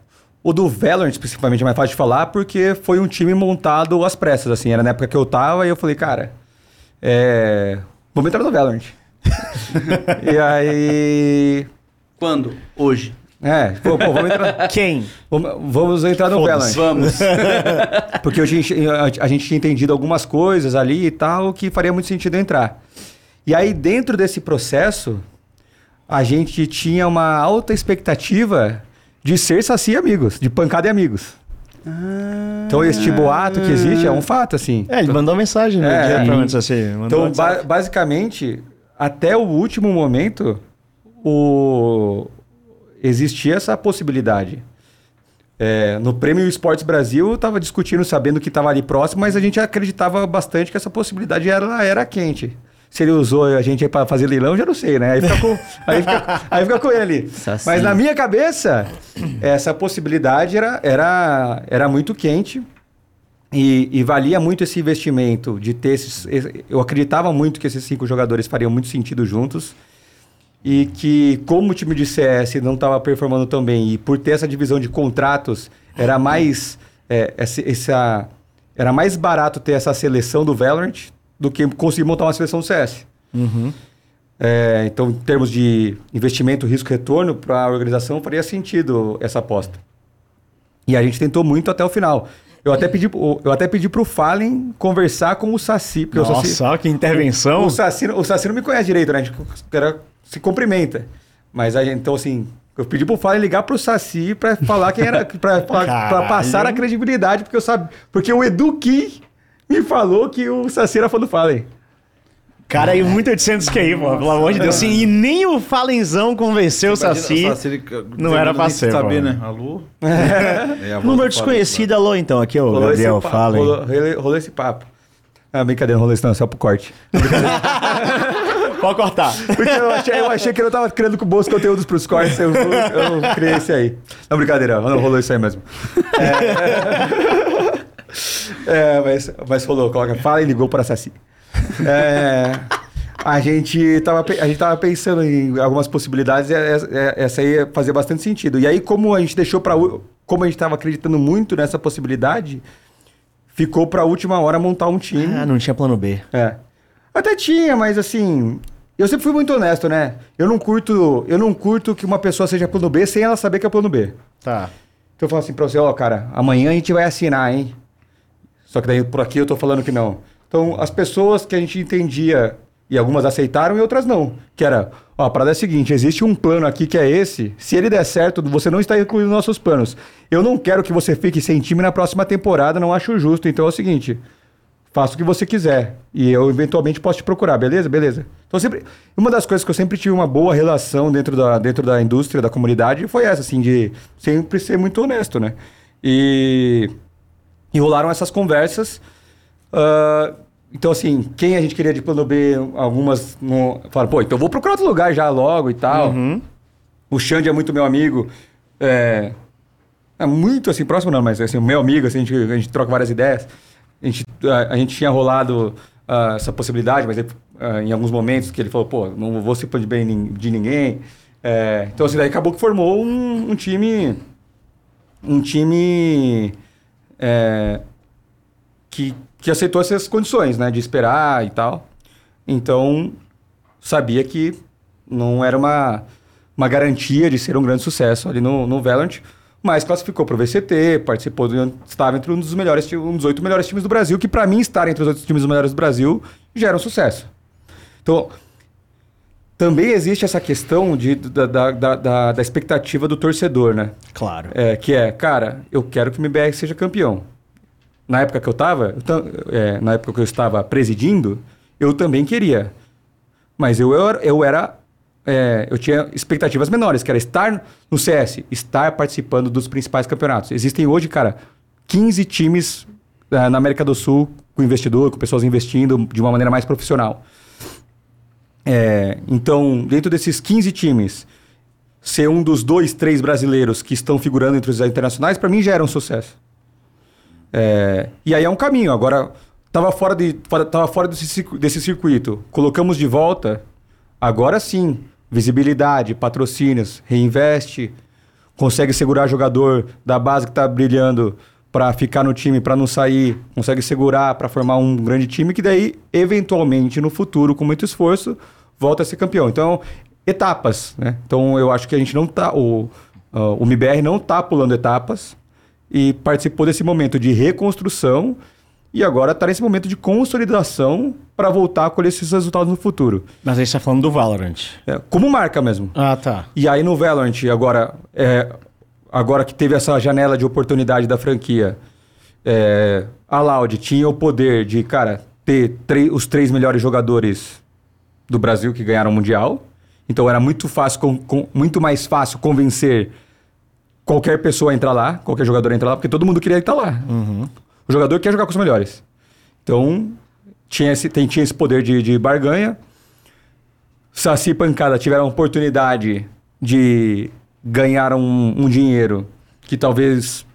o do Valorant, principalmente, é mais fácil de falar, porque foi um time montado às pressas, assim. Era na época que eu tava e eu falei, cara, é... vamos entrar no Valorant. e aí... Quando? Hoje. É, pô, pô, vamos entrar... Quem? Vamos, vamos entrar no. Valorant. Vamos. Porque a gente, a, gente tinha entendido algumas coisas ali e tal que faria muito sentido entrar. E aí, dentro desse processo, a gente tinha uma alta expectativa de ser Saci amigos, de pancada e amigos. Então, esse boato que existe é um fato, assim. É, ele mandou mensagem no É, assim. Então, ba- basicamente, até o último momento, o... existia essa possibilidade. É, no Prêmio Esportes Brasil, eu estava discutindo, sabendo que estava ali próximo, mas a gente acreditava bastante que essa possibilidade era, era quente. Se ele usou a gente para fazer leilão, já não sei, né? Aí fica com, aí fica, aí fica com ele ali. Saci. Mas na minha cabeça, essa possibilidade era, era, era muito quente. E, e valia muito esse investimento de ter esses. esse- Eu acreditava muito que esses cinco jogadores fariam muito sentido juntos. E que, como o time de CS não estava performando tão bem, e por ter essa divisão de contratos, era mais. é, essa, essa- era mais barato ter essa seleção do Valorant do que conseguir montar uma seleção do CS. Uhum. É, então, em termos de investimento, risco, retorno, para a organização faria sentido essa aposta. E a gente tentou muito até o final. Eu até pedi, eu até pedi pro Fallen conversar com o Saci, porque o Saci, Nossa, que intervenção. o Saci, o Saci não me conhece direito, né? A gente era- se cumprimenta. Mas a gente, então, assim, eu pedi pro Fallen ligar pro Saci pra falar quem era. pra, pra- pra passar a credibilidade, porque eu sabia. Porque o Edu Ki me falou que o Saci era fã do Fallen. Cara, aí muito 800 que aí, pô, pelo amor de Deus. Assim, e nem o Falenzão convenceu o Saci. Imagina, ele- não era pra ser, saber, né? Alô? É, voz Número do desconhecido, alô, então. Aqui, ô, Rolou Gabriel, aí. rolou, rolou- rolou esse papo. Ah, brincadeira, não rolou isso não, só pro corte. Pode cortar. Porque eu achei, eu achei que eu não tava criando com bons conteúdos pros cortes, eu, eu criei esse aí. Não, brincadeira, não rolou isso aí mesmo. É, é, mas, mas rolou, coloca, fala e ligou para Saci. É, a, gente tava, a gente tava pensando em algumas possibilidades e essa, é- essa aí ia fazer bastante sentido. E aí, como a gente deixou para como a gente tava acreditando muito nessa possibilidade, ficou pra última hora montar um time. Ah, não tinha plano B. É. Até tinha, mas assim. Eu sempre fui muito honesto, né? Eu não curto, eu não curto que uma pessoa seja plano B sem ela saber que é plano B. Tá. Então eu falo assim pra você, ó, cara, amanhã a gente vai assinar, hein? Só que daí por aqui eu tô falando que não. Então, as pessoas que a gente entendia, e algumas aceitaram e outras não. Que era, ó, a parada é a seguinte, existe um plano aqui que é esse, se ele der certo, você não está incluindo nossos planos. Eu não quero que você fique sem time na próxima temporada, não acho justo. Então é o seguinte, faça o que você quiser. E eu eventualmente posso te procurar, beleza? Beleza. Então sempre. Uma das coisas que eu sempre tive uma boa relação dentro da, dentro da indústria, da comunidade, foi essa, assim, de sempre ser muito honesto, né? E. E rolaram essas conversas. ah, então, assim, quem a gente queria de plano B, algumas não. Falaram, pô, então eu vou procurar outro lugar já logo e tal. O Xande é muito meu amigo. É, é muito assim, próximo não, mas assim, o meu amigo, assim, a, gente, a gente troca várias ideias. A gente, tinha rolado ah, essa possibilidade, mas ele, ah, em alguns momentos que ele falou, pô, não vou se pôr de bem de ninguém. É, então, assim, daí acabou que formou um, um time. Um time. é, que, que aceitou essas condições, né? De esperar e tal. Então, sabia que não era uma, uma garantia de ser um grande sucesso ali no, no Valorant, mas classificou para o VCT, participou, do, estava entre um dos melhores, um dos oito melhores times do Brasil, que para mim estar entre os oito times melhores do Brasil já era um sucesso. Então, também existe essa questão de, da, da, da, da- expectativa do torcedor, né? Claro. É, que é, cara, eu quero que o MBR seja campeão. Na época que eu estava, na época que eu estava presidindo, eu também queria. Mas eu, era- eu era. É, eu tinha expectativas menores, que era estar no CS, estar participando dos principais campeonatos. Existem hoje, cara, 15 times é, na América do Sul com investidor, com pessoas investindo de uma maneira mais profissional. É, então, dentro desses 15 times, ser um dos dois, três brasileiros que estão figurando entre os internacionais, para mim já era um sucesso. É, e aí é um caminho. Agora, estava fora, de, tava fora desse, desse circuito. Colocamos de volta. Agora sim. Visibilidade, patrocínios, reinveste. Consegue segurar jogador da base que está brilhando para ficar no time, para não sair. Consegue segurar para formar um grande time que daí, eventualmente, no futuro, com muito esforço, volta a ser campeão. Então, etapas, né? Então, eu acho que a gente não tá... O, ah, o MBR não tá pulando etapas e participou desse momento de reconstrução e agora está nesse momento de consolidação para voltar a colher esses resultados no futuro. Mas aí você tá falando do Valorant. É, como marca mesmo. Ah, tá. E aí no Valorant, agora, é, agora que teve essa janela de oportunidade da franquia, é, a Loud tinha o poder de, cara, ter os três melhores jogadores do Brasil que ganharam o Mundial. Então era muito fácil, com- com- muito mais fácil convencer qualquer pessoa a entrar lá, qualquer jogador a entrar lá, porque todo mundo queria estar lá. O jogador quer jogar com os melhores. Então, tinha esse, tem, tinha esse poder de, de barganha. Saci e Pancada tiveram a oportunidade de ganhar um, um dinheiro que talvez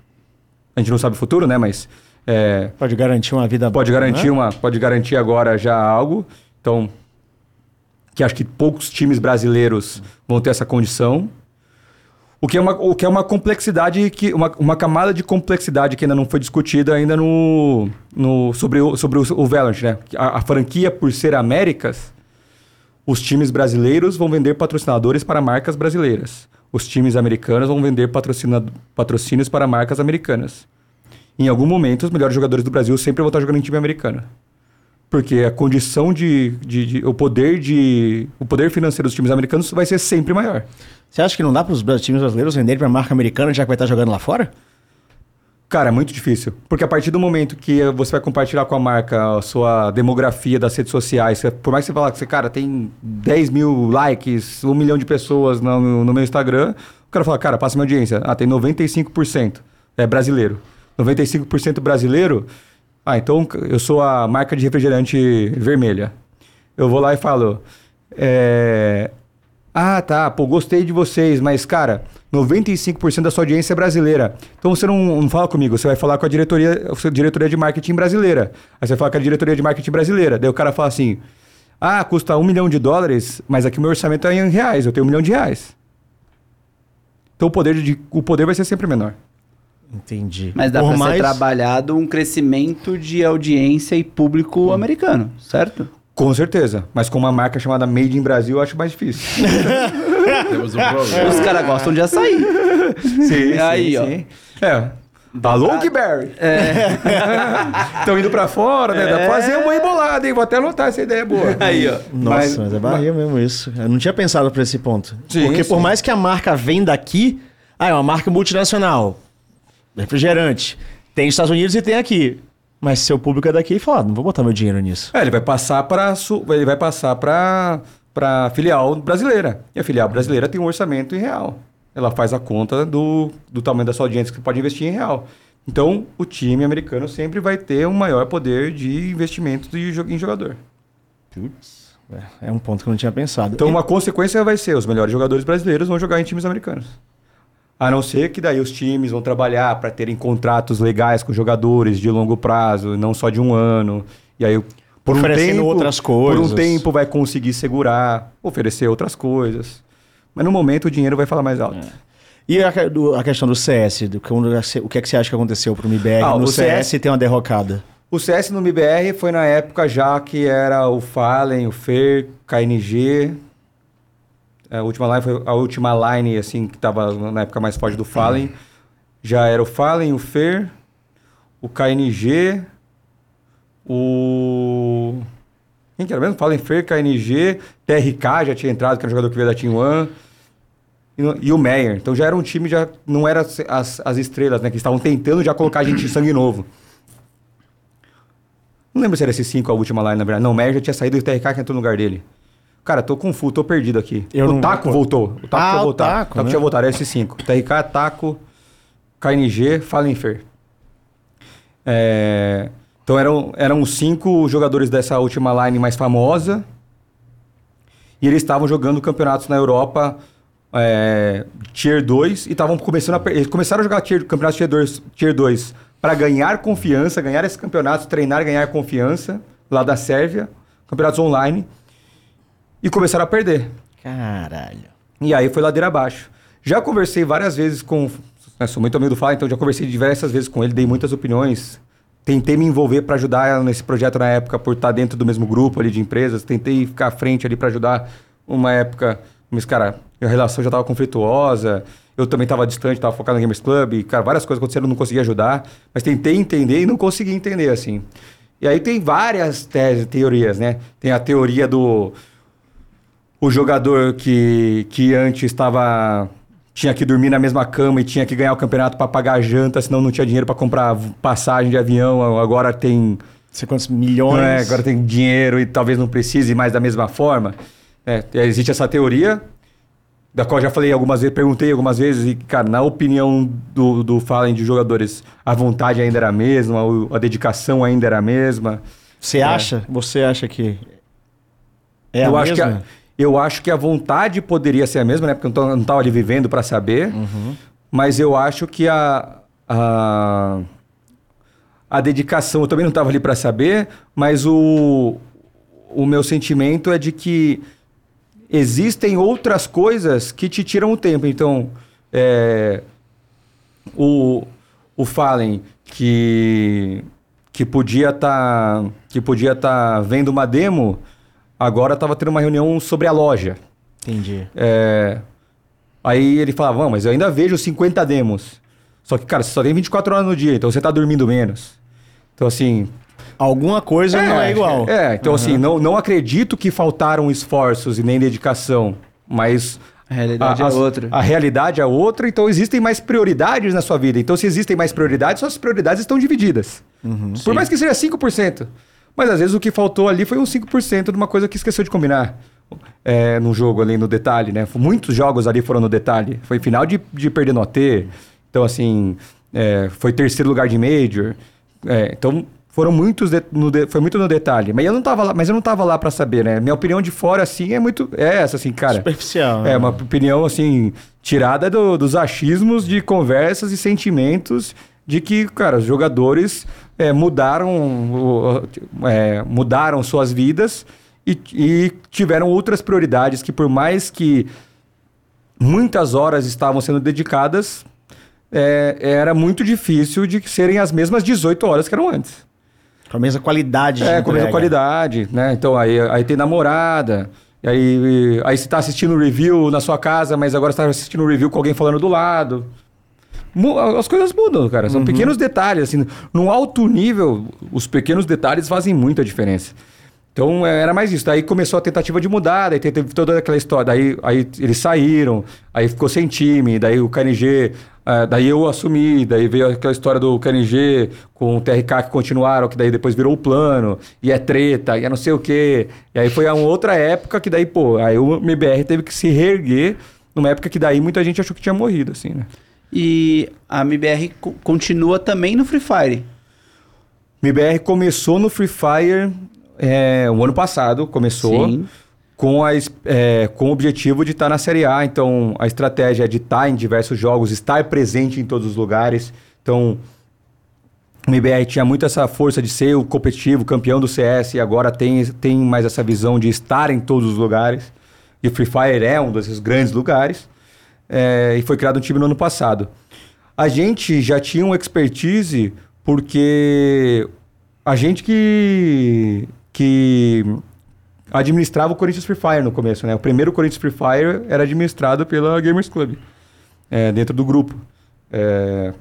a gente não sabe o futuro, né? Mas é, Pode garantir uma vida pode boa, garantir né? uma, pode garantir agora já algo. Então, que acho que poucos times brasileiros vão ter essa condição. O que é uma, o que é uma complexidade que uma, uma camada de complexidade que ainda não foi discutida ainda no, no sobre o sobre o, o Valorant, né? A, a franquia por ser Américas, os times brasileiros vão vender patrocinadores para marcas brasileiras. Os times americanos vão vender patrocínios para marcas americanas. Em algum momento, os melhores jogadores do Brasil sempre vão estar jogando em time americano. Porque a condição de, de- de- o poder de o poder financeiro dos times americanos vai ser sempre maior. Você acha que não dá para os times brasileiros venderem para marca americana já que vai estar jogando lá fora? Cara, é muito difícil. Porque a partir do momento que você vai compartilhar com a marca a sua demografia das redes sociais, você- por mais que você falar que você, cara, tem 10 mil likes, um milhão de pessoas no, no meu Instagram, o cara fala, cara, passa minha audiência. Ah, tem 95% é brasileiro. 95% brasileiro, ah, então eu sou a marca de refrigerante vermelha. Eu vou lá e falo, é, ah, tá, pô, gostei de vocês, mas, cara, 95% da sua audiência é brasileira. Então você não, não fala comigo, você vai falar com a diretoria, a diretoria de marketing brasileira. Aí você vai falar com a diretoria de marketing brasileira. Daí o cara fala assim: ah, custa um milhão de dólares, mas aqui o meu orçamento é em reais, eu tenho um milhão de reais. Então o poder, de, o poder vai ser sempre menor. Entendi. Mas dá Por pra mais... ser trabalhado um crescimento de audiência e público americano, certo? Com certeza. Mas com uma marca chamada Made in Brasil, eu acho mais difícil. Temos um problema. Os caras gostam de açaí. sim, Aí, ó. É. Alô, Guiberry? Estão indo pra fora, né? Dá pra fazer uma embolada, hein? Vou até anotar essa ideia boa. Aí, ó. Nossa, mas, Mas- é barriga mesmo isso. Eu não tinha pensado pra esse ponto. Sim, Porque por sim. mais que a marca vem daqui, ah, é uma marca multinacional, refrigerante, tem Estados Unidos e tem aqui. Mas seu público é daqui e fala, ah, não vou botar meu dinheiro nisso. É, ele vai passar para ele vai passar para para filial brasileira. E a filial brasileira tem um orçamento em real. Ela faz a conta do, do tamanho da sua audiência que pode investir em real. Então, o time americano sempre vai ter um maior poder de investimento de, em jogador. Putz, é um ponto que eu não tinha pensado. Então, uma consequência vai ser os melhores jogadores brasileiros vão jogar em times americanos. A não ser que daí os times vão trabalhar para terem contratos legais com jogadores de longo prazo, não só de um ano. E aí, por um tempo, outras Por coisas. um tempo vai conseguir segurar, oferecer outras coisas. Mas no momento o dinheiro vai falar mais alto. E a, do- a questão do CS, do, o que é que você acha que aconteceu pro MIBR Ah, no o CS, CS tem uma derrocada? O CS no MBR foi na época já que era o Fallen, o Fer, KNG. É, A última line foi a última line assim que tava na época mais forte do Fallen. Já era o Fallen, o Fer, o KNG, o quem que era mesmo? Fallen, Fer, KNG, TRK já tinha entrado, que era um jogador que veio da Team One. E, o Meyer. Então já era um time, já não era as, as, as estrelas, né? Que estavam tentando já colocar gente de sangue novo. Não lembro se era esse 5 a última line, na verdade. Não, o Meyer já tinha saído e o TRK que entrou no lugar dele. Cara, tô confuso, tô perdido aqui. Eu o Taco voltou. O Taco Ah, tinha o voltado. Taco, o Taco né? tinha voltado, era esse 5. TRK, Taco, KNG, Fallenfer. É... Então eram, eram os cinco jogadores dessa última line mais famosa. E eles estavam jogando campeonatos na Europa é, Tier 2 e estavam começando a eles começaram a jogar tier, campeonatos Tier 2, tier 2 para ganhar confiança, ganhar esses campeonatos, treinar, ganhar confiança lá da Sérvia, campeonatos online e começaram a perder. Caralho. E aí foi ladeira abaixo. Já conversei várias vezes com. né, sou muito amigo do Fala, então já conversei diversas vezes com ele, dei muitas opiniões. Tentei me envolver para ajudar nesse projeto na época, por estar dentro do mesmo grupo ali de empresas. Tentei ficar à frente ali para ajudar uma época. Mas, cara, a relação já estava conflituosa. Eu também estava distante, estava focado no Gamers Club. E, cara, várias coisas aconteceram, eu não conseguia ajudar. Mas tentei entender e não consegui entender, assim. E aí tem várias teses, teorias, né? Tem a teoria do o jogador que, que antes estava tinha que dormir na mesma cama e tinha que ganhar o campeonato para pagar a janta, senão não tinha dinheiro para comprar passagem de avião, agora tem sei quantos milhões. é, agora tem dinheiro e talvez não precise mais da mesma forma. É, existe essa teoria, da qual já falei algumas vezes, perguntei algumas vezes, e, cara, na opinião do, do Fallen de jogadores, a vontade ainda era a mesma, a dedicação ainda era a mesma. Você acha? Você acha que é eu, a acho que mesma? a, eu acho que a vontade poderia ser a mesma, né? Porque eu não estava ali vivendo para saber. Uhum. Mas eu acho que a, a, a dedicação, eu também não estava ali para saber, mas o, o meu sentimento é de que existem outras coisas que te tiram o tempo. Então, é, o, o Fallen que, que podia estar que podia tá vendo uma demo, agora estava tendo uma reunião sobre a loja. Entendi. É, aí ele falava, "Não, mas eu ainda vejo 50 demos. Só que, cara, você só tem 24 horas no dia, então você tá dormindo menos. Então, assim... Alguma coisa não é igual. É, então assim, não, não acredito que faltaram esforços e nem dedicação, mas... A realidade é as- outra. A realidade é outra, então existem mais prioridades na sua vida. Então, se existem mais prioridades, suas prioridades estão divididas. Por mais que seja 5%. Mas às vezes o que faltou ali foi um 5% de uma coisa que esqueceu de combinar. É, no jogo ali no detalhe, né? Muitos jogos ali foram no detalhe. Foi final de, de perder no OT. Então, assim, é, foi terceiro lugar de Major. É, então, foram muitos de- no de- foi muito no detalhe. Mas eu não tava lá, mas eu não tava lá para saber, né? Minha opinião de fora, assim, é muito. É essa, assim, cara. Superficial. É, né? uma opinião, assim, tirada do- dos achismos de conversas e sentimentos de que, cara, os jogadores é, mudaram, é, mudaram suas vidas e, e tiveram outras prioridades que, por mais que muitas horas estavam sendo dedicadas, é, era muito difícil de serem as mesmas 18 horas que eram antes. Com a mesma qualidade. de É, com a mesma qualidade, né? Então aí, aí tem namorada, aí, aí você tá assistindo o review na sua casa, mas agora você tá assistindo o review com alguém falando do lado. As coisas mudam, cara. São pequenos detalhes, assim. No alto nível, os pequenos detalhes fazem muita diferença. Então é, era mais isso. Daí começou a tentativa de mudar, daí teve toda aquela história. Daí aí eles saíram, aí ficou sem time, daí o KNG, ah, daí eu assumi, daí veio aquela história do KNG com o TRK que continuaram, que daí depois virou o plano, e é treta, e é não sei o quê. E aí foi uma outra época que daí, pô, aí o MBR teve que se reerguer numa época que daí muita gente achou que tinha morrido, assim, né? E a MBR co- continua também no Free Fire. MBR começou no Free Fire é, o ano passado, começou Sim. com, a, é, com o objetivo de estar na Série A. Então, a estratégia é de estar em diversos jogos, estar presente em todos os lugares. Então, o MBR tinha muito essa força de ser o competitivo, campeão do CS, e agora tem, tem mais essa visão de estar em todos os lugares. E o Free Fire é um desses grandes lugares. É, e foi criado um time no ano passado. A gente já tinha uma expertise porque a gente que, que administrava o Corinthians Free Fire no começo, né? O primeiro Corinthians Free Fire era administrado pela Gamers Club, é, dentro do grupo. É,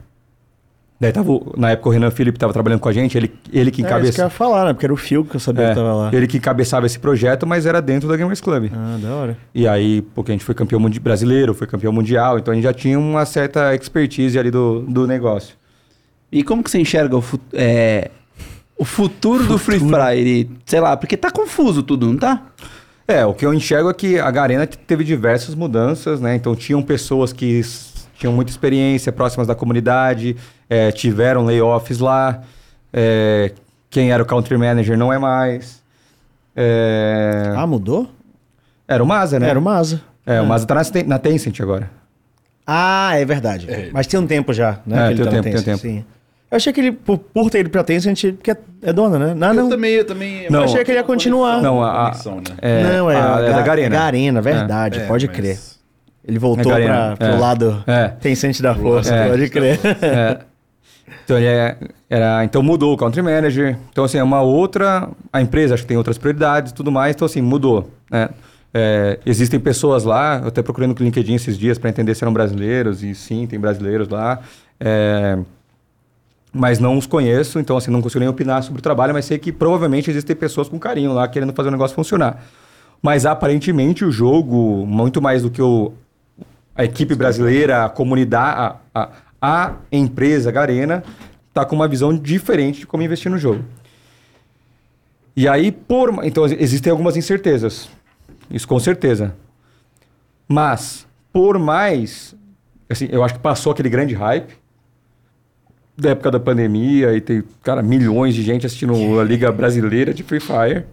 daí tava, o- na época o Renan Felipe estava trabalhando com a gente, ele, ele que É, isso que eu encabeçava. ia falar, né? Porque era o Fio que eu sabia que tava lá. ele que encabeçava esse projeto, mas era dentro da Gamers Club. Ah, da hora. E aí, porque a gente foi campeão mundi- brasileiro, foi campeão mundial, então a gente já tinha uma certa expertise ali do, do negócio. E como que você enxerga o, fu- é, o futuro, do Free Fire? Sei lá, porque tá confuso tudo, não tá? É, o que eu enxergo é que a Garena t- teve diversas mudanças, né? Então tinham pessoas que s- tinham muita experiência, próximas da comunidade, é, tiveram layoffs lá. é, quem era o country manager não é mais. É, Ah, mudou? era o Maza, né? Era o Maza. É, o Maza tá na, na Tencent agora. Ah, é verdade. Mas tem um tempo já, né? É, que ele tem um tá na tempo, tem um Tencent, Sim. Eu achei que ele, por, por ter ido pra Tencent, porque é, é dona, né? Não, Eu não. também, eu também. Não, eu achei que ele ia continuar. Não, a- a- Conexão, né? É, não, é, a- a, é da Garena. Garena, verdade, É, pode mas- crer. Ele voltou pra, é. pro lado É. Tencent da força, É. pode crer. É. Então, ele é- era, então mudou o country manager. Então, assim, é uma outra. A empresa acho que tem outras prioridades e tudo mais. Então, assim, mudou. Né? É, existem pessoas lá, eu até procurando no LinkedIn esses dias para entender se eram brasileiros, e sim, tem brasileiros lá. É, mas não os conheço, então assim, não consigo nem opinar sobre o trabalho, mas sei que provavelmente existem pessoas com carinho lá querendo fazer o negócio funcionar. Mas aparentemente o jogo, muito mais do que o, a equipe brasileira, a comunidade, a, a, a empresa Garena, está com uma visão diferente de como investir no jogo. E aí, por, então existem algumas incertezas, isso com certeza. Mas, por mais, assim, eu acho que passou aquele grande hype da época da pandemia e tem, cara, milhões de gente assistindo a Liga Brasileira de Free Fire.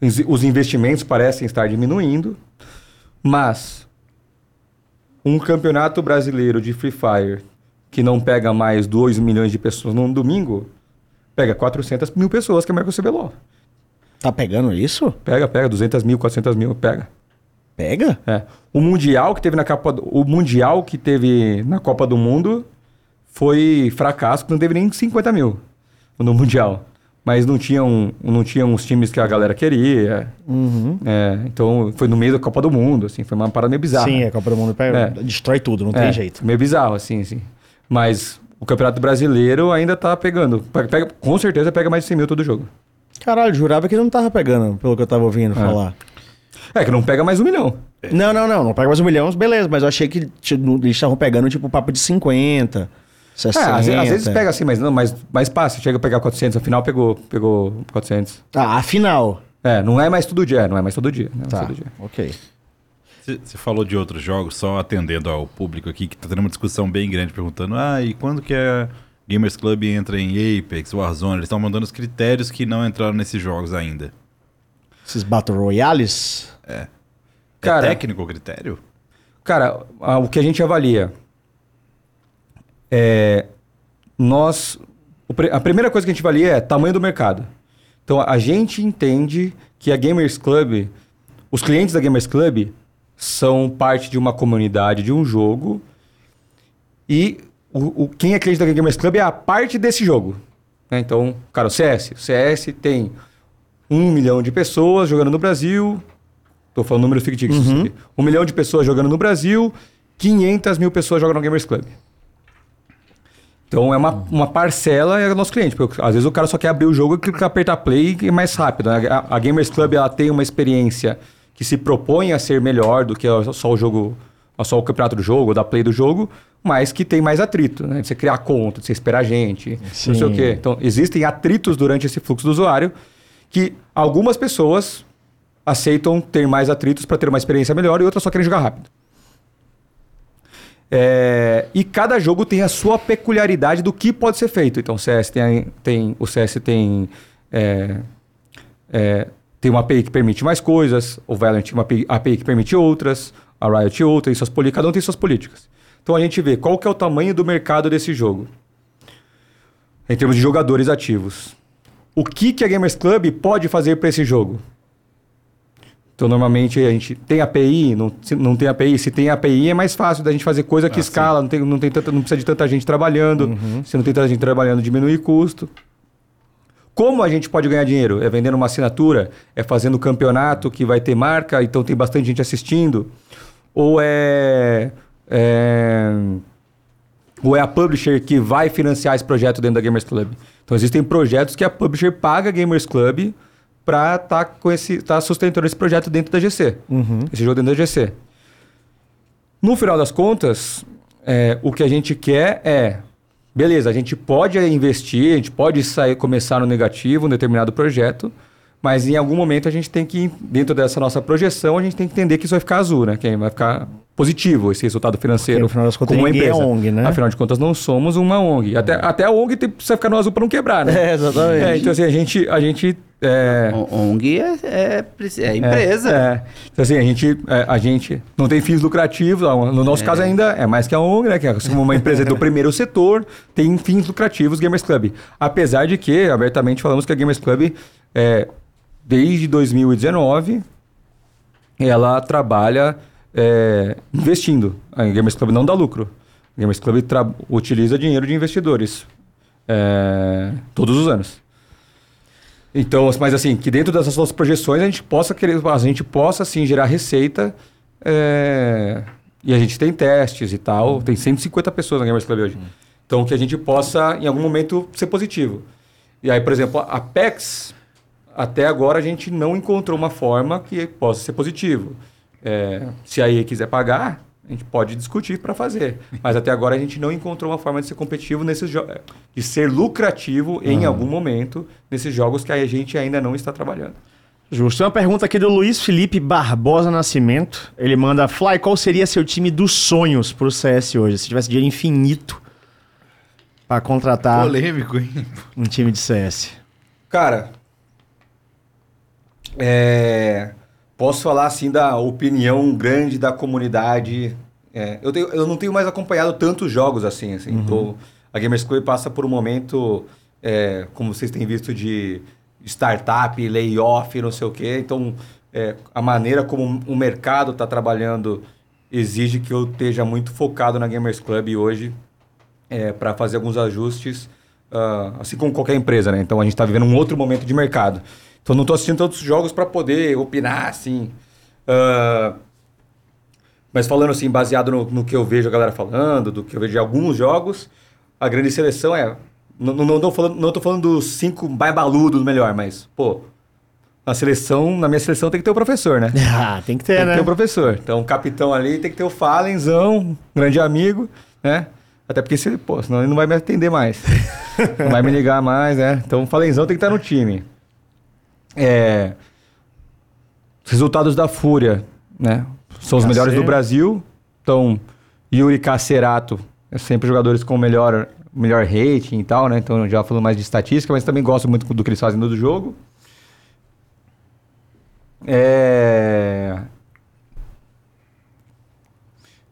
Os- Os investimentos parecem estar diminuindo, mas um campeonato brasileiro de Free Fire que não pega mais 2 milhões de pessoas num domingo, pega 400 mil pessoas, que é mais que o CBLOL. Tá pegando isso? Pega, pega, 200 mil, 400 mil, pega. Pega? É. O mundial que teve na Copa, do- o mundial que teve na Copa do Mundo foi fracasso, não teve nem 50 mil no mundial. Mas não tinham, não tinham os times que a galera queria. Uhum. É, então foi no meio da Copa do Mundo, assim, foi uma parada meio bizarra. Sim, a Copa do Mundo pega, É. destrói tudo, não É, tem jeito. Meio bizarro, assim, assim. Mas o Campeonato Brasileiro ainda tá pegando. Pega- pega- com certeza pega mais de 100 mil todo jogo. Caralho, jurava que não tava pegando, pelo que eu tava ouvindo falar. É, que não pega mais um milhão. Não, não, não, não pega mais um milhão, beleza, mas eu achei que tipo, eles estavam pegando tipo papo de 50, 60. É, às, ve- às vezes pega assim, mas não, mas, mas passa. Chega a pegar 400, no final pegou, pegou 400. Ah, afinal. É, não é mais todo dia, não é mais todo dia. Não é mais Tá, todo dia. ok. Você falou de outros jogos, só atendendo ao público aqui, que tá tendo uma discussão bem grande, perguntando, ah, e quando que a Gamers Club entra em Apex, Warzone? Eles estão mandando os critérios que não entraram nesses jogos ainda. Esses Battle Royales? Cara- é técnico o critério? Cara, a- o que a gente avalia é. Nós. a primeira coisa que a gente avalia é tamanho do mercado. Então a gente entende que a Gamers Club, os clientes da Gamers Club são parte de uma comunidade de um jogo e o, o- quem é cliente da Gamers Club é a parte desse jogo. né? Então, cara, o CS. O CS tem um milhão de pessoas jogando no Brasil. Tô falando números fictícios. Uhum. aqui. Um milhão de pessoas jogando no Brasil, 500 mil pessoas jogam no Gamers Club. Então é uma, uma parcela é o nosso cliente. Porque às vezes o cara só quer abrir o jogo e clicar apertar play e é mais rápido. né? A, a Gamers Club ela tem uma experiência que se propõe a ser melhor do que só o jogo, só o campeonato do jogo, ou da play do jogo, mas que tem mais atrito, né? De você criar conta, de você esperar gente, não sei Sim. o quê. Então existem atritos durante esse fluxo do usuário que algumas pessoas aceitam ter mais atritos para ter uma experiência melhor e outras só querem jogar rápido. É, e cada jogo tem a sua peculiaridade do que pode ser feito. Então, o CS tem, tem- o CS tem, é, é, tem uma API que permite mais coisas, o Valorant tem uma API, que permite outras, a Riot outra, e suas, poli- cada um tem suas políticas. Então, a gente vê qual que é o tamanho do mercado desse jogo. Em termos de jogadores ativos. O que, que a Gamers Club pode fazer para esse jogo? Então, normalmente, a gente tem API, não, se não tem API. Se tem API, é mais fácil da gente fazer coisa que escala, não, tem, não, tem tanta, não precisa de tanta gente trabalhando. Se não tem tanta gente trabalhando, diminui custo. Como a gente pode ganhar dinheiro? É vendendo uma assinatura? É fazendo campeonato que vai ter marca, então tem bastante gente assistindo? Ou é, é ou é a publisher que vai financiar esse projeto dentro da Gamers Club. Então existem projetos que a publisher paga a Gamers Club para estar com esse tá sustentando esse projeto dentro da GC. Esse jogo dentro da GC. No final das contas, é, o que a gente quer é, beleza, a gente pode investir, a gente pode sair, começar no negativo, um determinado projeto, mas em algum momento a gente tem que, dentro dessa nossa projeção, a gente tem que entender que isso vai ficar azul, né? Que vai ficar positivo esse resultado financeiro. Porque no final das contas como uma é empresa. ONG, né? Afinal de contas, não somos uma ONG. Até, até a ONG tem, precisa ficar no azul para não quebrar, né? É, exatamente. É, então assim, a gente... A gente é, ONG é, é, preci- é empresa. é. Então, assim, a gente, é, a gente não tem fins lucrativos. No nosso caso ainda é mais que a ONG, né? Que é uma empresa do primeiro setor, tem fins lucrativos Gamers Club. Apesar de que, abertamente falamos que a Gamers Club, é, desde 2019, ela trabalha é, investindo. A Gamers Club não dá lucro. A Gamers Club utiliza dinheiro de investidores é, todos os anos. Então, mas assim, que dentro dessas nossas projeções a gente possa querer, a gente possa sim gerar receita. é, e a gente tem testes e tal. Tem 150 pessoas na Gamers Club hoje. Então, que a gente possa, em algum momento, ser positivo. E aí, por exemplo, a PEX, até agora a gente não encontrou uma forma que possa ser positivo. É, se a EA quiser pagar, a gente pode discutir para fazer. Mas até agora a gente não encontrou uma forma de ser competitivo nesses jogos, de ser lucrativo em algum momento nesses jogos que a gente ainda não está trabalhando. Justo. Tem uma pergunta aqui do Luiz Felipe Barbosa Nascimento. Ele manda: Fly, qual seria seu time dos sonhos pro CS hoje? Se tivesse dinheiro infinito pra contratar Polêmico, hein? um time de CS. Cara, é, posso falar assim da opinião grande da comunidade. É, eu, tenho- eu não tenho mais acompanhado tantos jogos assim. assim. Tô- a Gamers Club passa por um momento, é, como vocês têm visto, de startup, layoff, não sei o quê. Então, é, a maneira como o mercado está trabalhando exige que eu esteja muito focado na Gamers Club hoje para fazer alguns ajustes, ah, assim como qualquer empresa, né? Então a gente está vivendo um outro momento de mercado. Então não estou assistindo tantos jogos para poder opinar, assim. Ah, mas falando assim, baseado no, no que eu vejo a galera falando, do que eu vejo de alguns jogos, a grande seleção é. Não, não, não, tô falando, não tô falando dos cinco mais baludos melhor, mas, pô, na seleção, na minha seleção tem que ter o professor, né? Ah, tem que ter, Tem né? que ter o professor. Então, o capitão ali tem que ter o Fallenzão, grande amigo, né? Até porque, se, pô, senão ele não vai me atender mais. não vai me ligar mais, né? Então, o Fallenzão tem que estar no time. É, resultados da Fúria, né? São os melhores do Brasil. Então, Yuri Cacerato, é sempre jogadores com melhor, melhor rating e tal, né? Então, já falando mais de estatística, mas também gosto muito do que eles fazem no jogo. É...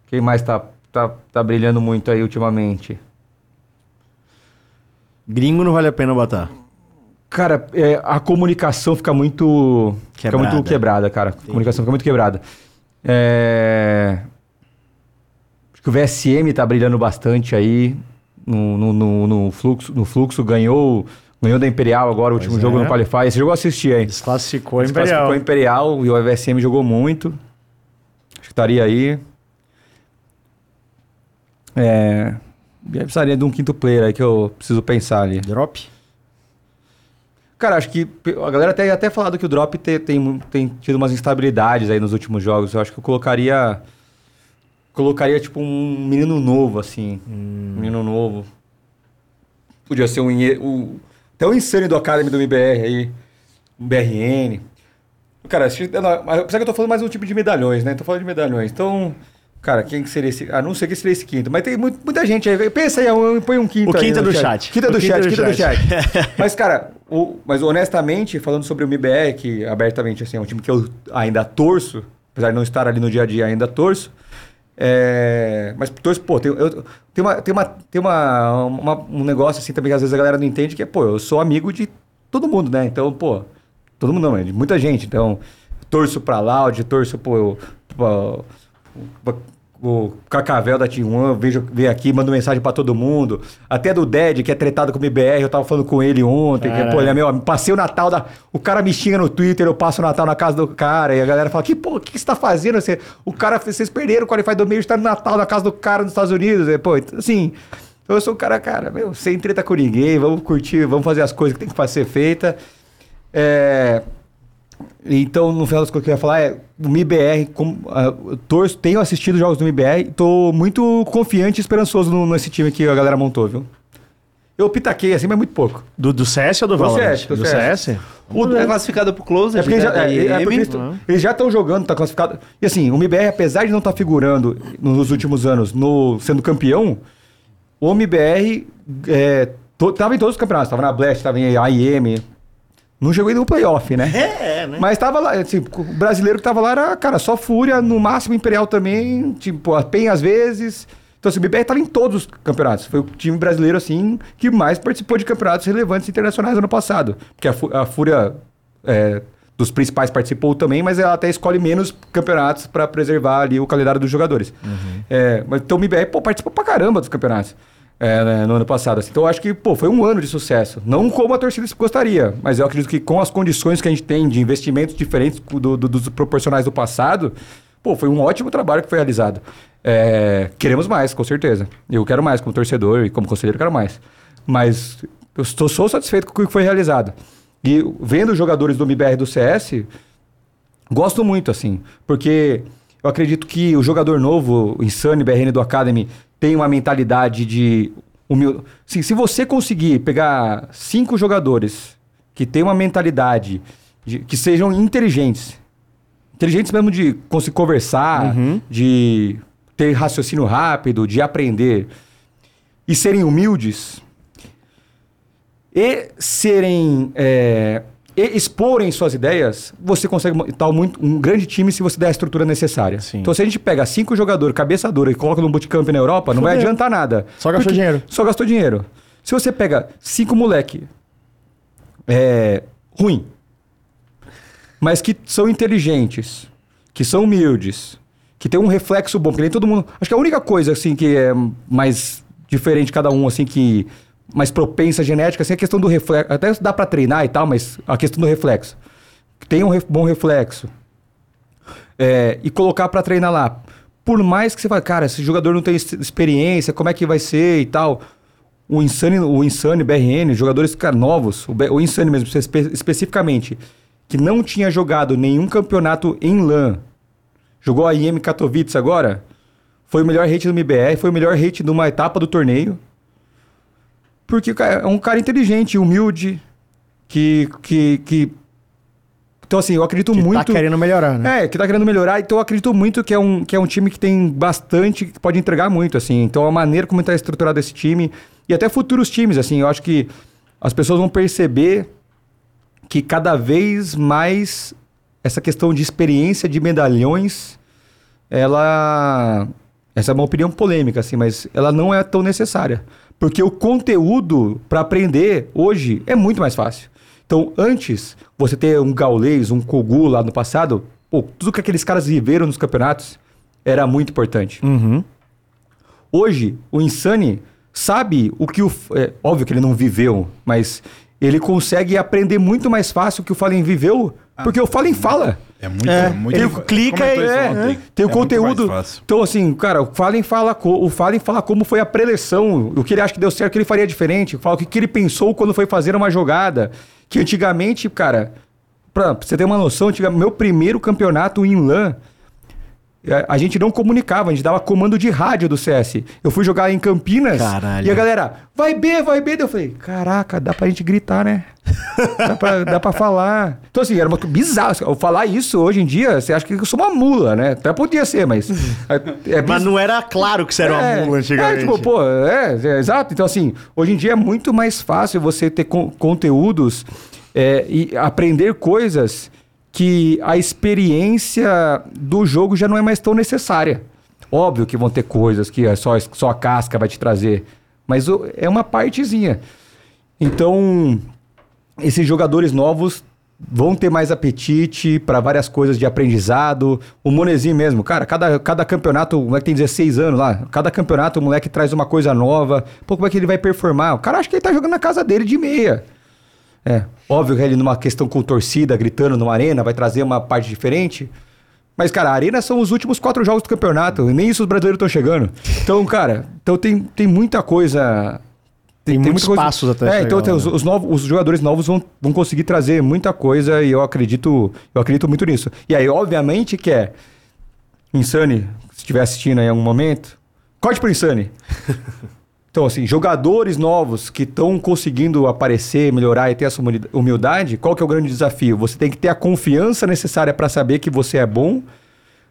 Quem mais tá, tá, tá brilhando muito aí ultimamente? Gringo não vale a pena botar. Cara, é, a comunicação fica muito. Fica Quebrada. muito quebrada, cara. A comunicação fica muito quebrada. É... Acho que o VSM tá brilhando bastante aí no, no, no- no fluxo. No fluxo ganhou, Ganhou da Imperial agora, o último Pois jogo é. no Qualify. Esse jogo eu assisti aí. Desclassificou a Desclassificou Imperial. a Imperial e o FSM jogou muito. Acho que estaria aí. É. Eu precisaria de um quinto player aí que eu preciso pensar ali. Drop. Cara, acho que a galera até, até falado que o Drop te- tem, mu- tem tido umas instabilidades aí nos últimos jogos. Eu acho que eu colocaria. Colocaria tipo um menino novo, assim. Um menino novo. Podia ser um. O- até o Insane do Academy do MBR aí. Um BRN. Cara, apesar que eu tô falando mais um tipo de medalhões, né? Tô falando de medalhões. Então. Cara, quem que seria esse. Ah, não sei quem seria esse quinto. Mas tem mu- muita gente aí. Pensa aí, põe um quinto O aí quinto no do chat. Quinta O do quinto chat, do quinta do chat. chat. mas, cara, o- mas honestamente, falando sobre o MBR, que abertamente assim, é um time que eu ainda torço, apesar de não estar ali no dia a dia, ainda torço. É, mas torço, pô, tem, eu, tem, uma, tem, uma, tem uma, uma- um negócio assim também que às vezes a galera não entende, que é, pô, eu sou amigo de todo mundo, né? Então, pô, todo mundo não, é de muita gente. Então, torço pra Loud, torço pro, pro, pro- o Cacavel da Team One, vejo, veio aqui, mando mensagem pra todo mundo. Até do Ded, que é tretado com o MBR, eu tava falando com ele ontem. Que, pô, ele é meu, passei o Natal da. O cara me xinga no Twitter, eu passo o Natal na casa do cara. E a galera fala: que, pô, o que você tá fazendo? Você, o cara, vocês perderam o Qualify do meio, está no Natal na casa do cara nos Estados Unidos. E, pô, assim. Eu sou o cara, cara, meu, sem treta com ninguém, vamos curtir, vamos fazer as coisas que tem que ser feita. É, então, no final das coisas que eu ia falar é o MIBR, como, ah, eu torço, tenho assistido jogos do MIBR, tô muito confiante e esperançoso no- nesse time que a galera montou, viu? Eu pitaquei assim, mas muito pouco. Do, do CS ou do Do Valorant? CS, do do CS. CS? O, É classificado pro Closer. é porque já, da é, é porque eles, tão- eles já estão jogando, tá classificado. E assim, o MBR, apesar de não estar figurando nos últimos anos no sendo campeão, o MBR é, to- tava em todos os campeonatos. Tava na Blast, tava em AIM. Não jogou ainda no playoff, né? É, né? Mas tava lá, assim, o brasileiro que tava lá era, cara, só Fúria, no máximo Imperial também, tipo, a PEN às vezes. Então, assim, o BBR tava em todos os campeonatos. Foi o time brasileiro, assim, que mais participou de campeonatos relevantes internacionais ano passado. Porque a, a Fúria, é, dos principais, participou também, mas ela até escolhe menos campeonatos para preservar ali o calendário dos jogadores. É, mas, então, o MBR, pô, participou pra caramba dos campeonatos. É, né, no ano passado. assim. Então acho que pô, foi um ano de sucesso. Não como a torcida gostaria, mas eu acredito que com as condições que a gente tem de investimentos diferentes do- do- dos proporcionais do passado, pô, foi um ótimo trabalho que foi realizado. É, queremos mais, com certeza. Eu quero mais como torcedor e como conselheiro, quero mais. Mas eu estou sou satisfeito com o que foi realizado. E vendo os jogadores do MBR do CS, Gosto muito, assim, porque eu acredito que o jogador novo, o Insane BRN do Academy, tem uma mentalidade de humil... Sim, se você conseguir pegar cinco jogadores que têm uma mentalidade de, que sejam inteligentes, inteligentes mesmo de conseguir conversar, de ter raciocínio rápido, de aprender e serem humildes e serem é, exporem suas ideias, você consegue montar muito, um grande time se você der a estrutura necessária. Sim. Então, se a gente pega cinco jogadores, cabeça dura, e coloca num bootcamp na Europa, não vai adiantar nada. Só gastou dinheiro. Só gastou dinheiro. Se você pega cinco moleque é, ruim, mas que são inteligentes, que são humildes, que tem um reflexo bom, porque nem todo mundo. Acho que a única coisa assim que é mais diferente cada um, assim, que mais propensa genética, assim, a questão do reflexo. Até dá pra treinar e tal, mas a questão do reflexo. Tem um ref- bom reflexo. É, e colocar pra treinar lá. Por mais que você fale, cara, esse jogador não tem ex- experiência, como é que vai ser e tal. O Insane, o Insane BRN, jogadores cara, novos, o, o Insane mesmo, espe- especificamente, que não tinha jogado nenhum campeonato em LAN, jogou a IM Katowice agora, foi o melhor rate do MBR, foi o melhor rate de uma etapa do torneio. Porque é um cara inteligente, humilde, que. que, que... Então, assim, eu acredito Que muito. tá querendo melhorar, né? É, que tá querendo melhorar. Então eu acredito muito que é um, que é um time que tem bastante, que pode entregar muito, assim. Então a maneira como está estruturado esse time e até futuros times, assim, eu acho que as pessoas vão perceber que cada vez mais essa questão de experiência de medalhões, ela. Essa é uma opinião polêmica, assim, mas ela não é tão necessária. Porque o conteúdo para aprender hoje é muito mais fácil. Então, antes, você ter um Gaulês, um Kogu lá no passado, pô, tudo que aqueles caras viveram nos campeonatos era muito importante. Uhum. Hoje, o Insane sabe o que o. É, óbvio que ele não viveu, mas ele consegue aprender muito mais fácil que o Fallen viveu, porque o Fallen fala. É muito, É, muito ele clica e- é, ontem. Tem o É conteúdo. Então, assim, cara, o Fallen fala, o Fallen fala como foi a preleção, o que ele acha que deu certo, o que ele faria diferente, fala o que, que ele pensou quando foi fazer uma jogada. Que antigamente, cara, pra pra você ter uma noção, meu primeiro campeonato em LAN, é, a gente não comunicava, a gente dava comando de rádio do CS. Eu fui jogar em Campinas Caralho. e a galera, vai B, vai B. Daí Eu falei, caraca, dá pra gente gritar, né? dá, pra, dá pra falar. Então, assim, era uma coisa bizarra. Eu falar isso hoje em dia, você acha que eu sou uma mula, né? Até podia ser, mas. É, é Mas não era claro que você era uma mula antigamente. É, tipo, pô, é, é, exato. Então, assim, hoje em dia é muito mais fácil você ter con- conteúdos é, e aprender coisas que a experiência do jogo já não é mais tão necessária. Óbvio que vão ter coisas que é só, só a casca vai te trazer, mas é uma partezinha. Então, esses jogadores novos vão ter mais apetite para várias coisas de aprendizado. O Monezinho mesmo, cara, cada, cada campeonato, o moleque tem 16 anos lá, cada campeonato o moleque traz uma coisa nova. Pô, como é que ele vai performar? O cara acha que ele tá jogando na casa dele de meia. É, óbvio que ele numa questão com torcida, gritando numa arena, vai trazer uma parte diferente. Mas, cara, a arena são os últimos quatro jogos do campeonato, e nem isso os brasileiros estão chegando. Então, cara, então tem, tem muita coisa. Tem muitos muita passos até É, chegar então tem lá, os, né? os, novos, os jogadores novos vão, vão conseguir trazer muita coisa e eu acredito, eu acredito muito nisso. E aí, obviamente, que é. Insane, se estiver assistindo aí em algum momento, corte pro Insane. Então, assim, jogadores novos que estão conseguindo aparecer, melhorar e ter essa humildade, qual que é o grande desafio? Você tem que ter a confiança necessária para saber que você é bom,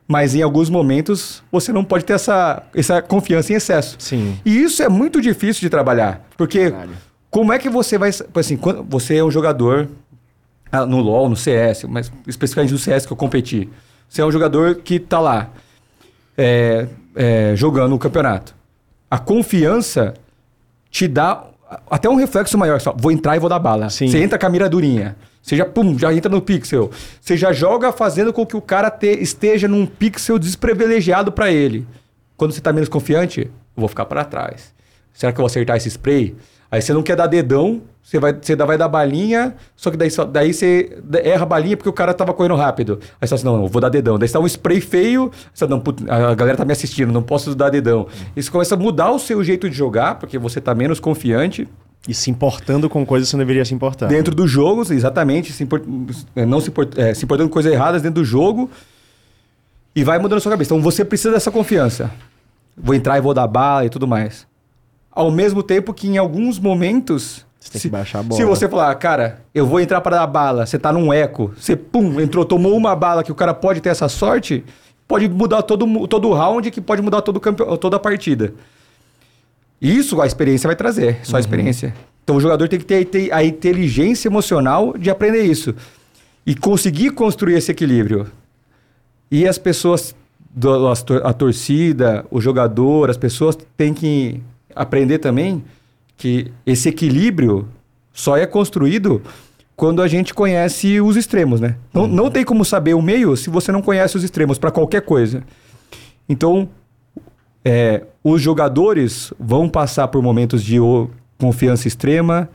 mas em alguns momentos você não pode ter essa, essa confiança em excesso. Sim. E isso é muito difícil de trabalhar, porque como é que você vai, assim, quando você é um jogador ah, no LoL, no CS, mas especificamente no CS que eu competi, você é um jogador que tá lá é, é, jogando o campeonato. A confiança te dá até um reflexo maior. Só, vou entrar e vou dar bala. Sim. Você entra com a mira durinha. Você já, pum, já entra no pixel. Você já joga fazendo com que o cara te- esteja num pixel desprivilegiado para ele. Quando você tá menos confiante, eu vou ficar para trás. Será que eu vou acertar esse spray? Aí você não quer dar dedão, você vai, você vai dar balinha, só que daí, só- daí você erra a balinha porque o cara tava correndo rápido. Aí você fala assim, não, eu vou dar dedão. Daí você dá um spray feio, você fala, não, put- a galera tá me assistindo, não posso dar dedão. Isso começa a mudar o seu jeito de jogar, porque você tá menos confiante E se importando com coisas que você não deveria se importar. dentro dos jogos, exatamente, se import- é, não se, import- é, se importando com coisas erradas dentro do jogo e vai mudando a sua cabeça. Então você precisa dessa confiança. Vou entrar e vou dar bala e tudo mais. Ao mesmo tempo que em alguns momentos. Você tem se, que baixar a bola. Se você falar, cara, eu vou entrar para dar bala, você tá num eco, você pum, entrou, tomou uma bala que o cara pode ter essa sorte, pode mudar todo, todo o round, que pode mudar todo o campe- toda a partida. Isso a experiência vai trazer, só a experiência. Então o jogador tem que ter, ter a inteligência emocional de aprender isso. E conseguir construir esse equilíbrio. E as pessoas, a torcida, o jogador, as pessoas têm que aprender também que esse equilíbrio só é construído quando a gente conhece os extremos, né? Não, não tem como saber o meio se você não conhece os extremos para qualquer coisa. Então, é, os jogadores vão passar por momentos de confiança extrema,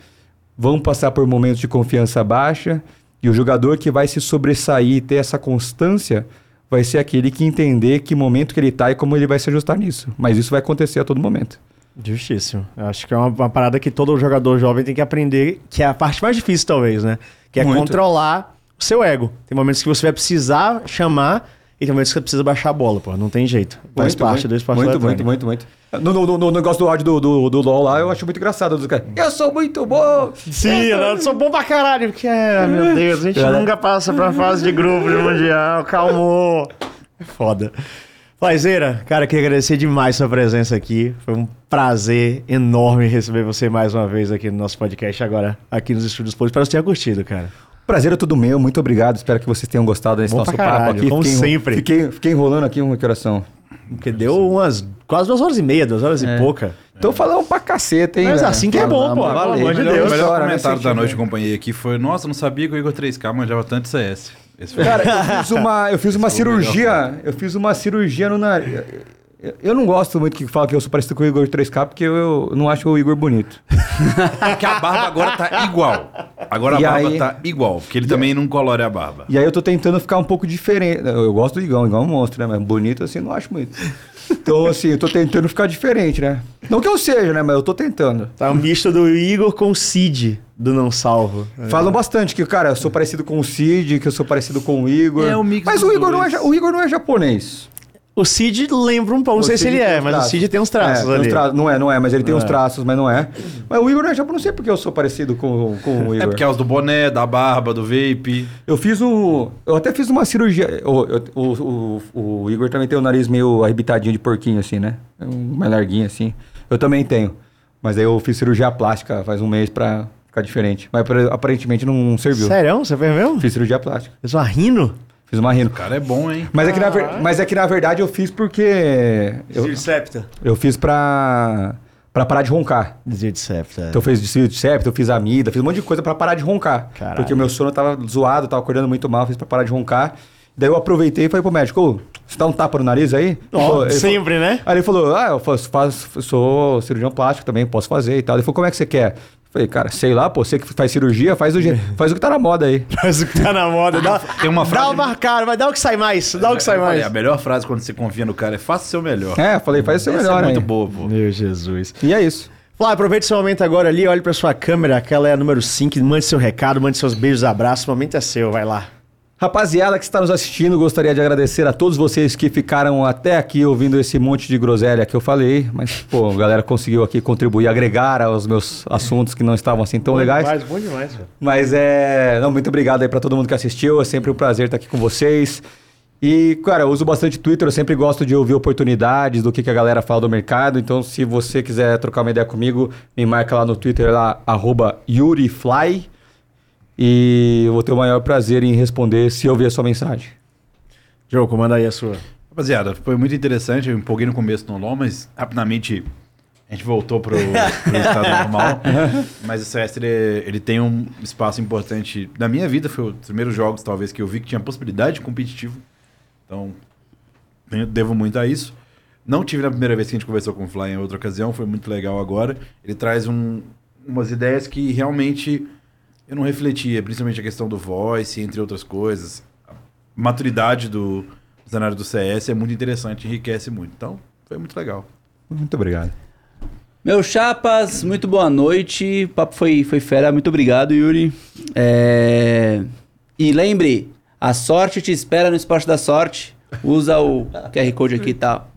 vão passar por momentos de confiança baixa, e o jogador que vai se sobressair e ter essa constância vai ser aquele que entender que momento que ele está e como ele vai se ajustar nisso. Mas isso vai acontecer a todo momento. Justíssimo. Eu acho que é uma, uma parada que todo jogador jovem tem que aprender, que é a parte mais difícil, talvez, né? Que é Muito. controlar o seu ego. Tem momentos que você vai precisar chamar e tem momentos que você precisa baixar a bola, pô. Não tem jeito. Faz parte do esporte Muito, muito, muito, muito. No, no- no negócio do áudio do, do, do LoL lá, eu acho muito engraçado. Dos caras, eu sou muito bom! Sim, eu sou bom pra caralho, porque, é, meu Deus, a gente Cara. nunca passa pra fase de grupo de mundial, calmou. É foda. Faizeira, cara, queria agradecer demais sua presença aqui. Foi um prazer enorme receber você mais uma vez aqui no nosso podcast, agora aqui nos Estúdios Plus. Espero que você tenha curtido, cara. Prazer é tudo meu, muito obrigado. Espero que vocês tenham gostado desse Bom nosso pra papo caralho, aqui. como fiquei, sempre. Fiquei, fiquei enrolando aqui uma coração. Porque deu umas quase duas horas e meia, duas horas e pouca. Então falando pra caceta, hein? Mas velho? assim que é bom, pô. Valeu, Pelo amor de Deus. O melhor né, comentário da noite que eu acompanhei aqui foi: Nossa, não sabia que o Igor 3K manjava tanto CS. Esse foi Cara, eu fiz uma, eu fiz uma cirurgia. Eu fiz uma cirurgia no nariz. Eu- não gosto muito que fala que eu sou parecido com o Igor 3K, porque eu, eu não acho o Igor bonito. Porque a barba agora tá igual. Agora a E barba aí- tá igual, porque ele também não colore a barba. E aí eu tô tentando ficar um pouco diferente. Eu, gosto do Igão, é um monstro, né? Mas bonito assim, não acho muito. Então, assim, eu tô tentando ficar diferente, né? Não que eu seja, né? Mas eu tô tentando. Tá um misto do Igor com o Cid, do Não Salvo. Falam bastante que, cara, eu sou parecido com o Cid, que eu sou parecido com o Igor. É, o mix Mas dos o Igor, não é, dois. ja- o Igor não é japonês. O Cid lembra um pouco, não O sei se ele é, uns mas o traços. Cid tem uns traços É, tem uns ali. tra- Não é, não é, mas ele tem Não uns é. traços, mas não é. Mas o Igor não é japonês, não sei porque eu sou parecido com, com o É Igor. porque é os do boné, da barba, do vape. Eu fiz um. Eu até fiz uma cirurgia. O, eu- o, o, o Igor também tem o nariz meio arrebitadinho de porquinho, assim, né? É Um mais larguinho, assim. Eu também tenho. Mas aí eu fiz cirurgia plástica faz um mês pra ficar diferente. Mas aparentemente não serviu. Sério? Você fez mesmo? Fiz cirurgia plástica. Fez uma rino? Fiz uma rino. O cara é bom, hein? Mas é, que na ver- mas é que na verdade eu fiz porque. Eu, septa. eu fiz pra. pra parar de roncar. Desvio de septa. Então eu fiz desvio de septo, eu fiz amida, fiz um monte de coisa pra parar de roncar. Caralho. Porque o meu sono tava zoado, tava acordando muito mal, fiz pra parar de roncar. Daí eu aproveitei e falei pro médico, ô, você dá um tapa no nariz aí? Ele falou- sempre, né? falou- Aí ele falou, ah, eu faço, faço- sou cirurgião plástico também, posso fazer e tal. Ele falou, como é que você quer? Falei, cara, sei lá, pô, você que faz cirurgia, faz o, faz o que tá na moda aí. Faz o que tá na moda. Dá, Tem uma Dá frase- uma cara, vai dar o que sai mais. Dá o que sai Eu falei, mais. a melhor frase quando você confia no cara é faça o seu melhor. É, falei, faz o seu Essa melhor é muito aí. pô. Meu Jesus. E é isso. Flávio, aproveite seu momento agora ali, olhe pra sua câmera, aquela é a número 5, mande seu recado, mande seus beijos, abraços, o momento é seu, vai lá. Rapaziada que está nos assistindo, gostaria de agradecer a todos vocês que ficaram até aqui ouvindo esse monte de groselha que eu falei. Mas, pô, a galera conseguiu aqui contribuir, agregar aos meus assuntos que não estavam assim tão legais. Demais, bom demais, velho. Mas é. Não, muito obrigado aí pra todo mundo que assistiu. É sempre um prazer estar aqui com vocês. E, cara, eu uso bastante Twitter, eu sempre gosto de ouvir oportunidades do que, que a galera fala do mercado. Então, se você quiser trocar uma ideia comigo, me marca lá no Twitter, lá, arroba YuriFly. E eu vou ter o maior prazer em responder se eu ver a sua mensagem. Jogo, manda aí a sua. Rapaziada, foi muito interessante. Eu empolguei no começo no LoL, mas rapidamente a gente voltou pro, pro estado normal. Mas o CS ele, ele tem um espaço importante na minha vida. Foi um dos primeiros jogos, talvez, que eu vi que tinha possibilidade de competitivo. Então, tenho- devo muito a isso. Não tive na primeira vez que a gente conversou com o Fly em outra ocasião, foi muito legal agora. Ele traz um- umas ideias que realmente eu não refletia, principalmente a questão do voice, entre outras coisas. A maturidade do cenário do CS é muito interessante, enriquece muito. Então, foi muito legal. Muito obrigado. Meus chapas, muito boa noite. O papo foi, foi fera. Muito obrigado, Yuri. É, E lembre, a sorte te espera no esporte da sorte. Usa o QR Code aqui e tal.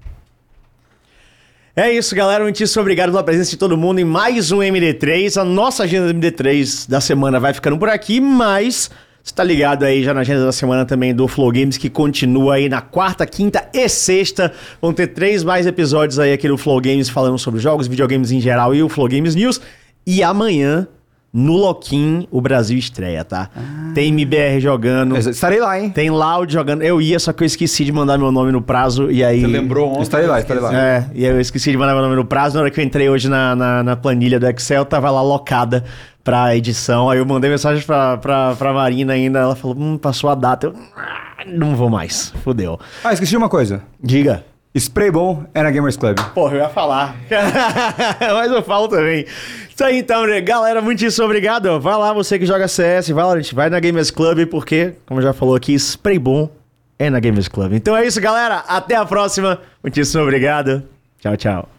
É isso, galera. Muitíssimo obrigado pela presença de todo mundo em mais um MD3. A nossa agenda do MD3 da semana vai ficando por aqui, mas você tá ligado aí já na agenda da semana também do Flow Games, que continua aí na quarta, quinta e sexta. Vão ter três mais episódios aí aqui do Flow Games falando sobre jogos, videogames em geral e o Flow Games News. E amanhã, no Loquim, o Brasil estreia, tá? Tem MBR jogando. Estarei lá, hein? Tem Loud jogando. Eu ia, só que eu esqueci de mandar meu nome no prazo e aí. Você lembrou ontem? Estarei lá, estarei lá. É, e eu esqueci de mandar meu nome no prazo. Na hora que eu entrei hoje na, na, na planilha do Excel, tava lá locada pra edição. Aí eu mandei mensagem pra, pra, pra Marina ainda. Ela falou: hum, passou a data. Eu "Ah, não vou mais. Fudeu. Ah, esqueci de uma coisa. Diga. Spray bom é na Gamers Club. Porra, eu ia falar. Mas eu falo também. Isso aí então, né? galera, muitíssimo obrigado. Vai lá, você que joga CS, vai lá, gente, vai na Gamers Club, porque, como já falou aqui, spray bom é na Gamers Club. Então é isso, galera. Até a próxima. Muitíssimo obrigado. Tchau, tchau.